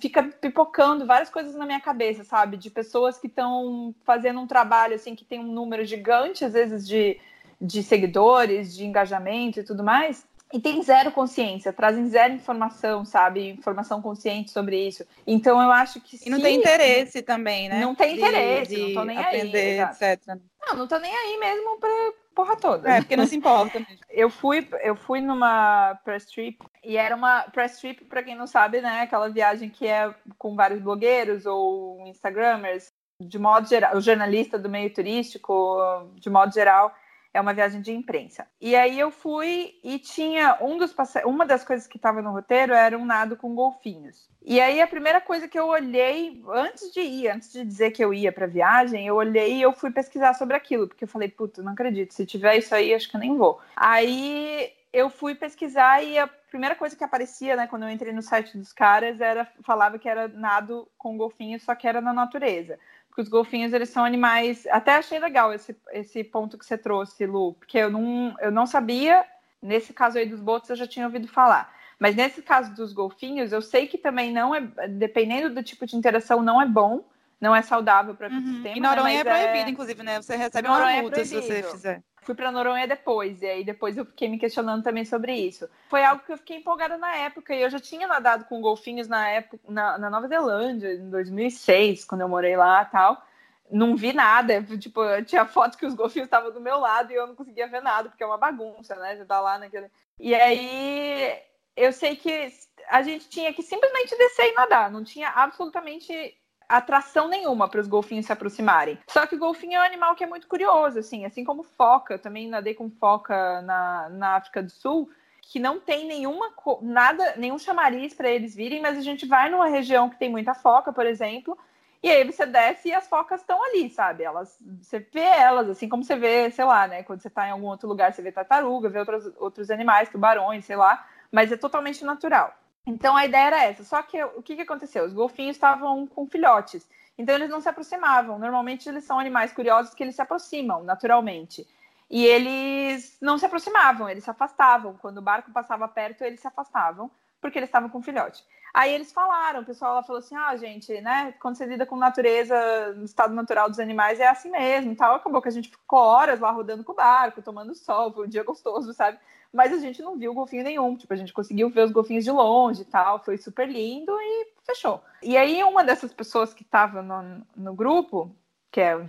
fica pipocando várias coisas na minha cabeça, sabe? De pessoas que estão fazendo um trabalho assim que tem um número gigante, às vezes, de, de seguidores, de engajamento e tudo mais, e tem zero consciência, trazem zero informação, sabe? Informação consciente sobre isso. Então eu acho que. E não tem interesse também, né? Não tem interesse, de, não tô nem aprender, aí. etc. Não, não tô nem aí mesmo pra porra toda. É, porque não se importa mesmo. <laughs> eu fui, eu fui numa press trip e era uma press trip, pra quem não sabe, né? Aquela viagem que é com vários blogueiros ou Instagramers, de modo geral, o jornalista do meio turístico, de modo geral é uma viagem de imprensa. E aí eu fui e tinha um dos passe... uma das coisas que estava no roteiro era um nado com golfinhos. E aí a primeira coisa que eu olhei antes de ir, antes de dizer que eu ia para viagem, eu olhei e eu fui pesquisar sobre aquilo, porque eu falei, puta, não acredito, se tiver isso aí, acho que eu nem vou. Aí eu fui pesquisar e a primeira coisa que aparecia, né, quando eu entrei no site dos caras, era falava que era nado com golfinhos, só que era na natureza. Porque os golfinhos, eles são animais. Até achei legal esse, esse ponto que você trouxe, Lu, porque eu não, eu não sabia. Nesse caso aí dos botos, eu já tinha ouvido falar. Mas nesse caso dos golfinhos, eu sei que também não é, dependendo do tipo de interação, não é bom, não é saudável para o uhum. ecossistema. E Noronha né? é proibido, é... inclusive, né? Você recebe Noronha uma é multa é se você fizer. Fui para Noronha depois, e aí depois eu fiquei me questionando também sobre isso. Foi algo que eu fiquei empolgada na época, e eu já tinha nadado com golfinhos na época na, na Nova Zelândia, em 2006, quando eu morei lá tal. Não vi nada, tipo, tinha foto que os golfinhos estavam do meu lado e eu não conseguia ver nada, porque é uma bagunça, né? Você tá lá naquele. E aí eu sei que a gente tinha que simplesmente descer e nadar, não tinha absolutamente atração nenhuma para os golfinhos se aproximarem. Só que o golfinho é um animal que é muito curioso, assim, assim como foca. Também nadei com foca na, na África do Sul, que não tem nenhuma nada, nenhum chamariz para eles virem, mas a gente vai numa região que tem muita foca, por exemplo, e aí você desce e as focas estão ali, sabe? Elas, você vê elas, assim como você vê, sei lá, né? Quando você está em algum outro lugar, você vê tartaruga, vê outros, outros animais, tubarões, sei lá, mas é totalmente natural. Então a ideia era essa. Só que o que, que aconteceu? Os golfinhos estavam com filhotes. Então eles não se aproximavam. Normalmente eles são animais curiosos que eles se aproximam naturalmente. E eles não se aproximavam, eles se afastavam. Quando o barco passava perto, eles se afastavam, porque eles estavam com filhote. Aí eles falaram, o pessoal lá falou assim: ah, gente, né? Quando você lida com natureza, no estado natural dos animais, é assim mesmo tal. Acabou que a gente ficou horas lá rodando com o barco, tomando sol, foi um dia gostoso, sabe? Mas a gente não viu golfinho nenhum. Tipo, a gente conseguiu ver os golfinhos de longe e tal, foi super lindo e fechou. E aí, uma dessas pessoas que estava no, no grupo, que é o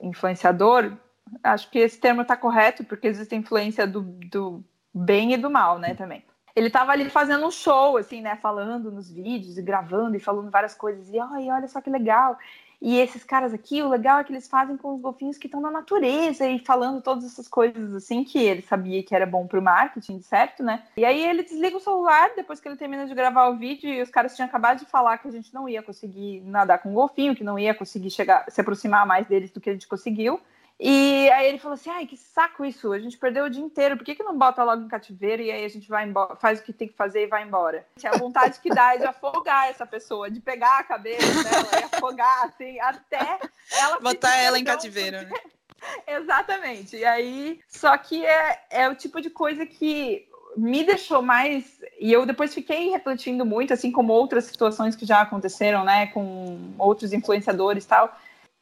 influenciador, acho que esse termo está correto, porque existe influência do, do bem e do mal, né, também. Ele estava ali fazendo um show, assim, né, falando nos vídeos e gravando e falando várias coisas, e ai, olha só que legal. E esses caras aqui, o legal é que eles fazem com os golfinhos que estão na natureza e falando todas essas coisas assim que ele sabia que era bom para o marketing, certo, né? E aí ele desliga o celular depois que ele termina de gravar o vídeo e os caras tinham acabado de falar que a gente não ia conseguir nadar com o golfinho, que não ia conseguir chegar, se aproximar mais deles do que a gente conseguiu. E aí ele falou assim: ai, que saco isso, a gente perdeu o dia inteiro, por que, que não bota logo em cativeiro e aí a gente vai embora, faz o que tem que fazer e vai embora? A vontade que dá é de afogar essa pessoa, de pegar a cabeça dela e afogar, assim, até ela. Botar ela em cativeiro, né? <laughs> Exatamente. E aí, só que é, é o tipo de coisa que me deixou mais. E eu depois fiquei refletindo muito, assim como outras situações que já aconteceram, né, com outros influenciadores e tal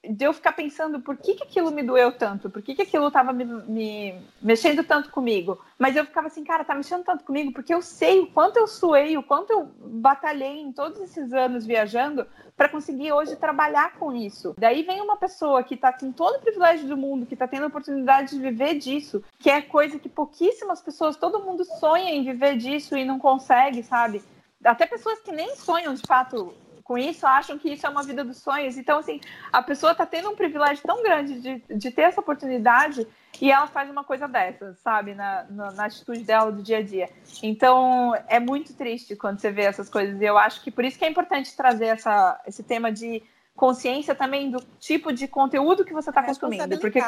de eu ficar pensando por que, que aquilo me doeu tanto, por que, que aquilo estava me, me, mexendo tanto comigo. Mas eu ficava assim, cara, tá mexendo tanto comigo porque eu sei o quanto eu suei, o quanto eu batalhei em todos esses anos viajando para conseguir hoje trabalhar com isso. Daí vem uma pessoa que está com todo o privilégio do mundo, que está tendo a oportunidade de viver disso, que é coisa que pouquíssimas pessoas, todo mundo sonha em viver disso e não consegue, sabe? Até pessoas que nem sonham de fato com isso acham que isso é uma vida dos sonhos. Então, assim, a pessoa está tendo um privilégio tão grande de, de ter essa oportunidade e ela faz uma coisa dessas, sabe, na, na, na, atitude dela do dia a dia. Então, é muito triste quando você vê essas coisas. E eu acho que por isso que é importante trazer essa, esse tema de consciência também do tipo de conteúdo que você está consumindo. Porque,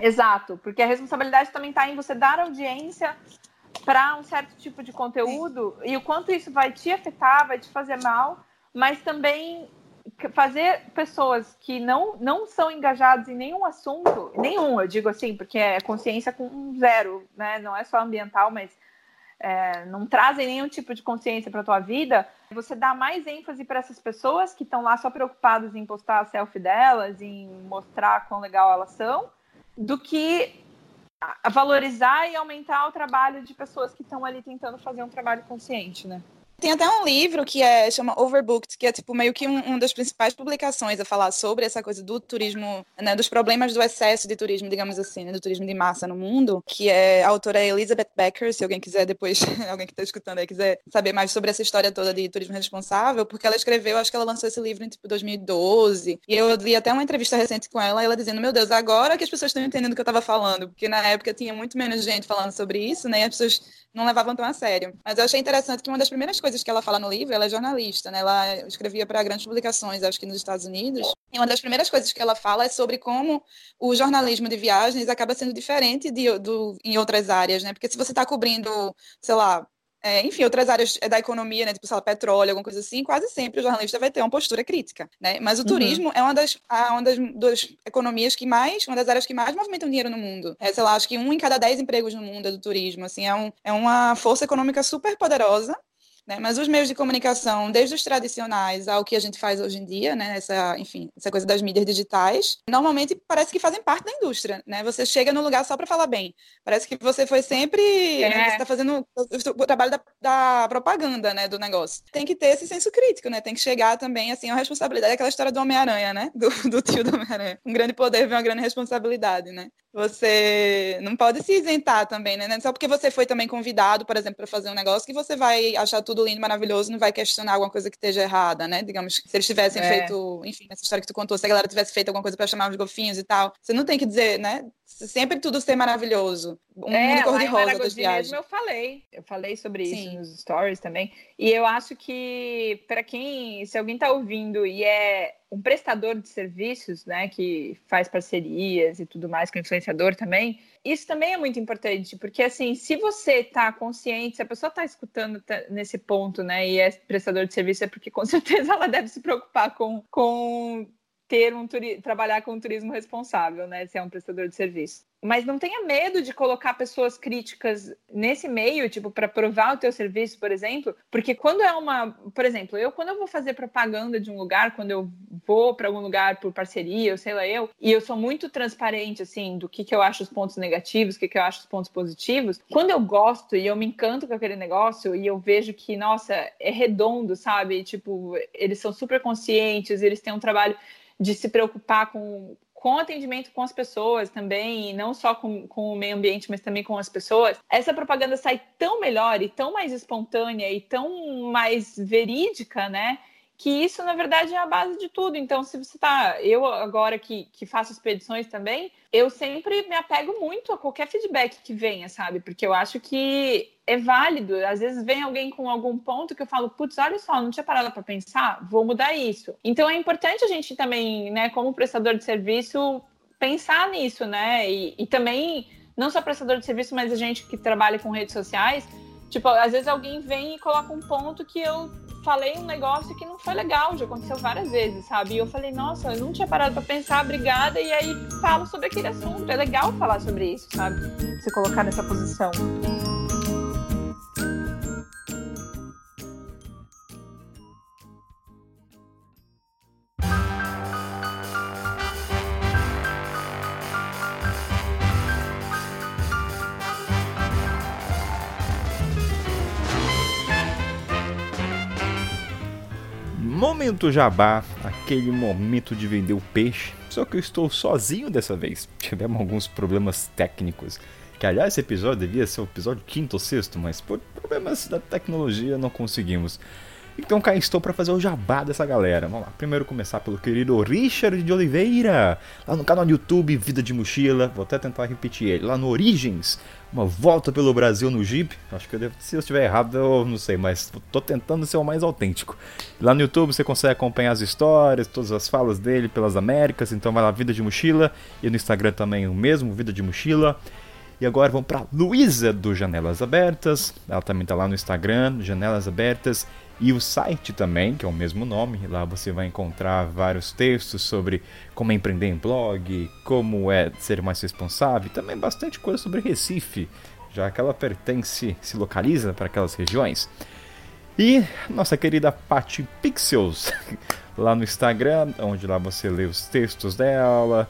exato, porque a responsabilidade também está em você dar audiência para um certo tipo de conteúdo Sim. e o quanto isso vai te afetar, vai te fazer mal mas também fazer pessoas que não, não são engajadas em nenhum assunto, nenhum, eu digo assim, porque é consciência com zero, né? Não é só ambiental, mas é, não trazem nenhum tipo de consciência para a tua vida, você dá mais ênfase para essas pessoas que estão lá só preocupadas em postar a selfie delas, em mostrar quão legal elas são, do que valorizar e aumentar o trabalho de pessoas que estão ali tentando fazer um trabalho consciente, né? Tem até um livro que é chama Overbooked, que é tipo meio que um, uma das principais publicações a falar sobre essa coisa do turismo, né, dos problemas do excesso de turismo, digamos assim, né, do turismo de massa no mundo, que é a autora Elizabeth Becker, se alguém quiser depois, <laughs> alguém que está escutando aí quiser saber mais sobre essa história toda de turismo responsável, porque ela escreveu, acho que ela lançou esse livro em tipo 2012, e eu li até uma entrevista recente com ela, ela dizendo, meu Deus, agora que as pessoas estão entendendo o que eu estava falando, porque na época tinha muito menos gente falando sobre isso, né, e as pessoas não levavam tão a sério. Mas eu achei interessante que uma das primeiras coisas que ela fala no livro, ela é jornalista, né? Ela escrevia para grandes publicações, acho que nos Estados Unidos. E uma das primeiras coisas que ela fala é sobre como o jornalismo de viagens acaba sendo diferente de, do, em outras áreas, né? Porque se você está cobrindo, sei lá, é, enfim, outras áreas da economia, né, tipo, sei lá, petróleo, alguma coisa assim, quase sempre o jornalista vai ter uma postura crítica, né? Mas o uhum. turismo é uma das, uma das, das, economias que mais, uma das áreas que mais movimentam dinheiro no mundo. É, sei lá, acho que um em cada dez empregos no mundo é do turismo, assim, é, um, é uma força econômica super poderosa né? Mas os meios de comunicação, desde os tradicionais ao que a gente faz hoje em dia, né? essa, enfim, essa coisa das mídias digitais, normalmente parece que fazem parte da indústria. Né? Você chega no lugar só para falar bem. Parece que você foi sempre. É. Né? Você está fazendo o, trabalho da, da, propaganda né? do negócio. Tem que ter esse senso crítico, né? Tem que chegar também, assim, a responsabilidade, aquela história do Homem-Aranha, né? Do, do tio do Homem-Aranha. Um grande poder vem uma grande responsabilidade, né? Você não pode se isentar também, né? Não só porque você foi também convidado, por exemplo, para fazer um negócio que você vai achar tudo lindo, maravilhoso, não vai questionar alguma coisa que esteja errada, né? Digamos, se eles tivessem é. feito, enfim, essa história que tu contou, se a galera tivesse feito alguma coisa para chamar os golfinhos e tal, você não tem que dizer, né? Sempre tudo ser maravilhoso. Um é, mundo cor-de-rosa das viagens. Mesmo eu falei, eu falei sobre Sim. isso nos stories também. E eu acho que para quem, se alguém está ouvindo e é um prestador de serviços, né, que faz parcerias e tudo mais com influenciador também, isso também é muito importante, porque assim, se você está consciente, se a pessoa está escutando nesse ponto, né, e é prestador de serviço, é porque com <laughs> certeza ela deve se preocupar com, com ter um trabalhar com turismo responsável, né? Se é um prestador de serviço. Mas não tenha medo de colocar pessoas críticas nesse meio, tipo, para provar o teu serviço, por exemplo, porque quando é uma, por exemplo, eu quando eu vou fazer propaganda de um lugar, quando eu vou para algum lugar por parceria, eu sei lá eu, e eu sou muito transparente assim do que que eu acho os pontos negativos, o que que eu acho os pontos positivos. Quando eu gosto e eu me encanto com aquele negócio e eu vejo que, nossa, é redondo, sabe? Tipo, eles são super conscientes, eles têm um trabalho de se preocupar com, com o atendimento com as pessoas também, e não só com, com o meio ambiente, mas também com as pessoas, essa propaganda sai tão melhor e tão mais espontânea e tão mais verídica, né? Que isso, na verdade, é a base de tudo. Então, se você tá. Eu, agora que, que faço expedições também, eu sempre me apego muito a qualquer feedback que venha, sabe? Porque eu acho que é válido. Às vezes vem alguém com algum ponto que eu falo, putz, olha só, não tinha parado para pensar, vou mudar isso. Então, é importante a gente também, né, como prestador de serviço, pensar nisso, né? E, e também, não só prestador de serviço, mas a gente que trabalha com redes sociais. Tipo, às vezes alguém vem e coloca um ponto que eu falei um negócio que não foi legal, já aconteceu várias vezes, sabe? E eu falei, nossa, eu não tinha parado para pensar, obrigada, e aí falo sobre aquele assunto. É legal falar sobre isso, sabe? Se colocar nessa posição. Momento jabá, aquele momento de vender o peixe. Só que eu estou sozinho dessa vez. <laughs> Tivemos alguns problemas técnicos. Que aliás, esse episódio devia ser o episódio quinto ou sexto, mas por problemas da tecnologia não conseguimos. Então cá estou para fazer o jabá dessa galera. Vamos lá. Primeiro começar pelo querido Richard de Oliveira, lá no canal do YouTube Vida de Mochila. Vou até tentar repetir ele. Lá no Origens, uma volta pelo Brasil no Jeep. Acho que eu devo, se eu estiver errado, eu não sei, mas tô tentando ser o mais autêntico. Lá no YouTube você consegue acompanhar as histórias, todas as falas dele pelas Américas. Então vai lá Vida de Mochila e no Instagram também o mesmo Vida de Mochila. E agora vamos para Luísa do Janelas Abertas. Ela também está lá no Instagram, Janelas Abertas. E o site também, que é o mesmo nome, lá você vai encontrar vários textos sobre como empreender em blog, como é ser mais responsável, e também bastante coisa sobre Recife, já que ela pertence, se localiza para aquelas regiões. E nossa querida Patty Pixels, <laughs> lá no Instagram, onde lá você lê os textos dela,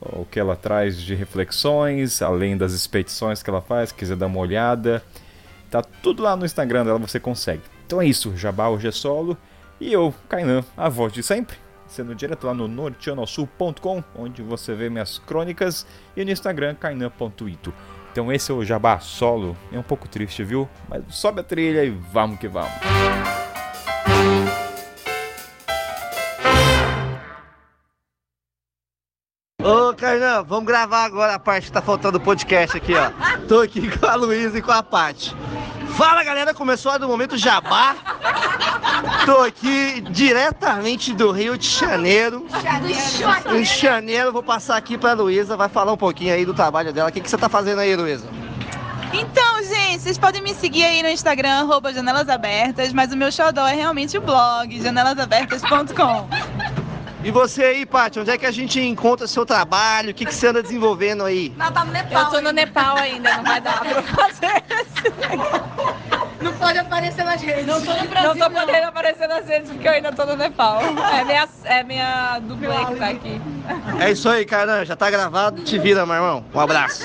o que ela traz de reflexões, além das expedições que ela faz, quiser dar uma olhada. Tá tudo lá no Instagram dela, você consegue. Então é isso, Jabá hoje é solo. E eu, Kainan, a voz de sempre, sendo direto lá no norteanosul.com, onde você vê minhas crônicas, e no Instagram, kainan.ito. Então esse é o Jabá solo. É um pouco triste, viu? Mas sobe a trilha e vamos que vamos. Ô, Kainan, vamos gravar agora a parte que tá faltando do podcast aqui, ó. Tô aqui com a Luísa e com a Paty. Fala galera, começou a do momento Jabá. Tô aqui diretamente do Rio de Janeiro. De Janeiro, vou passar aqui pra Luísa, vai falar um pouquinho aí do trabalho dela. O que, que você tá fazendo aí, Luísa? Então, gente, vocês podem me seguir aí no Instagram, arroba Janelas Abertas, mas o meu xodó é realmente o blog, janelasabertas.com. E você aí, Paty, onde é que a gente encontra seu trabalho? O que, que você anda desenvolvendo aí? Ela tá no Nepal. Eu tô no Nepal ainda, não vai dar pra fazer Não pode aparecer nas redes. Não tô no Brasil, Não tô podendo aparecer nas redes porque eu ainda tô no Nepal. É minha, é minha dublê que tá aqui. É isso aí, cara. Já tá gravado. Te vira, meu irmão. Um abraço.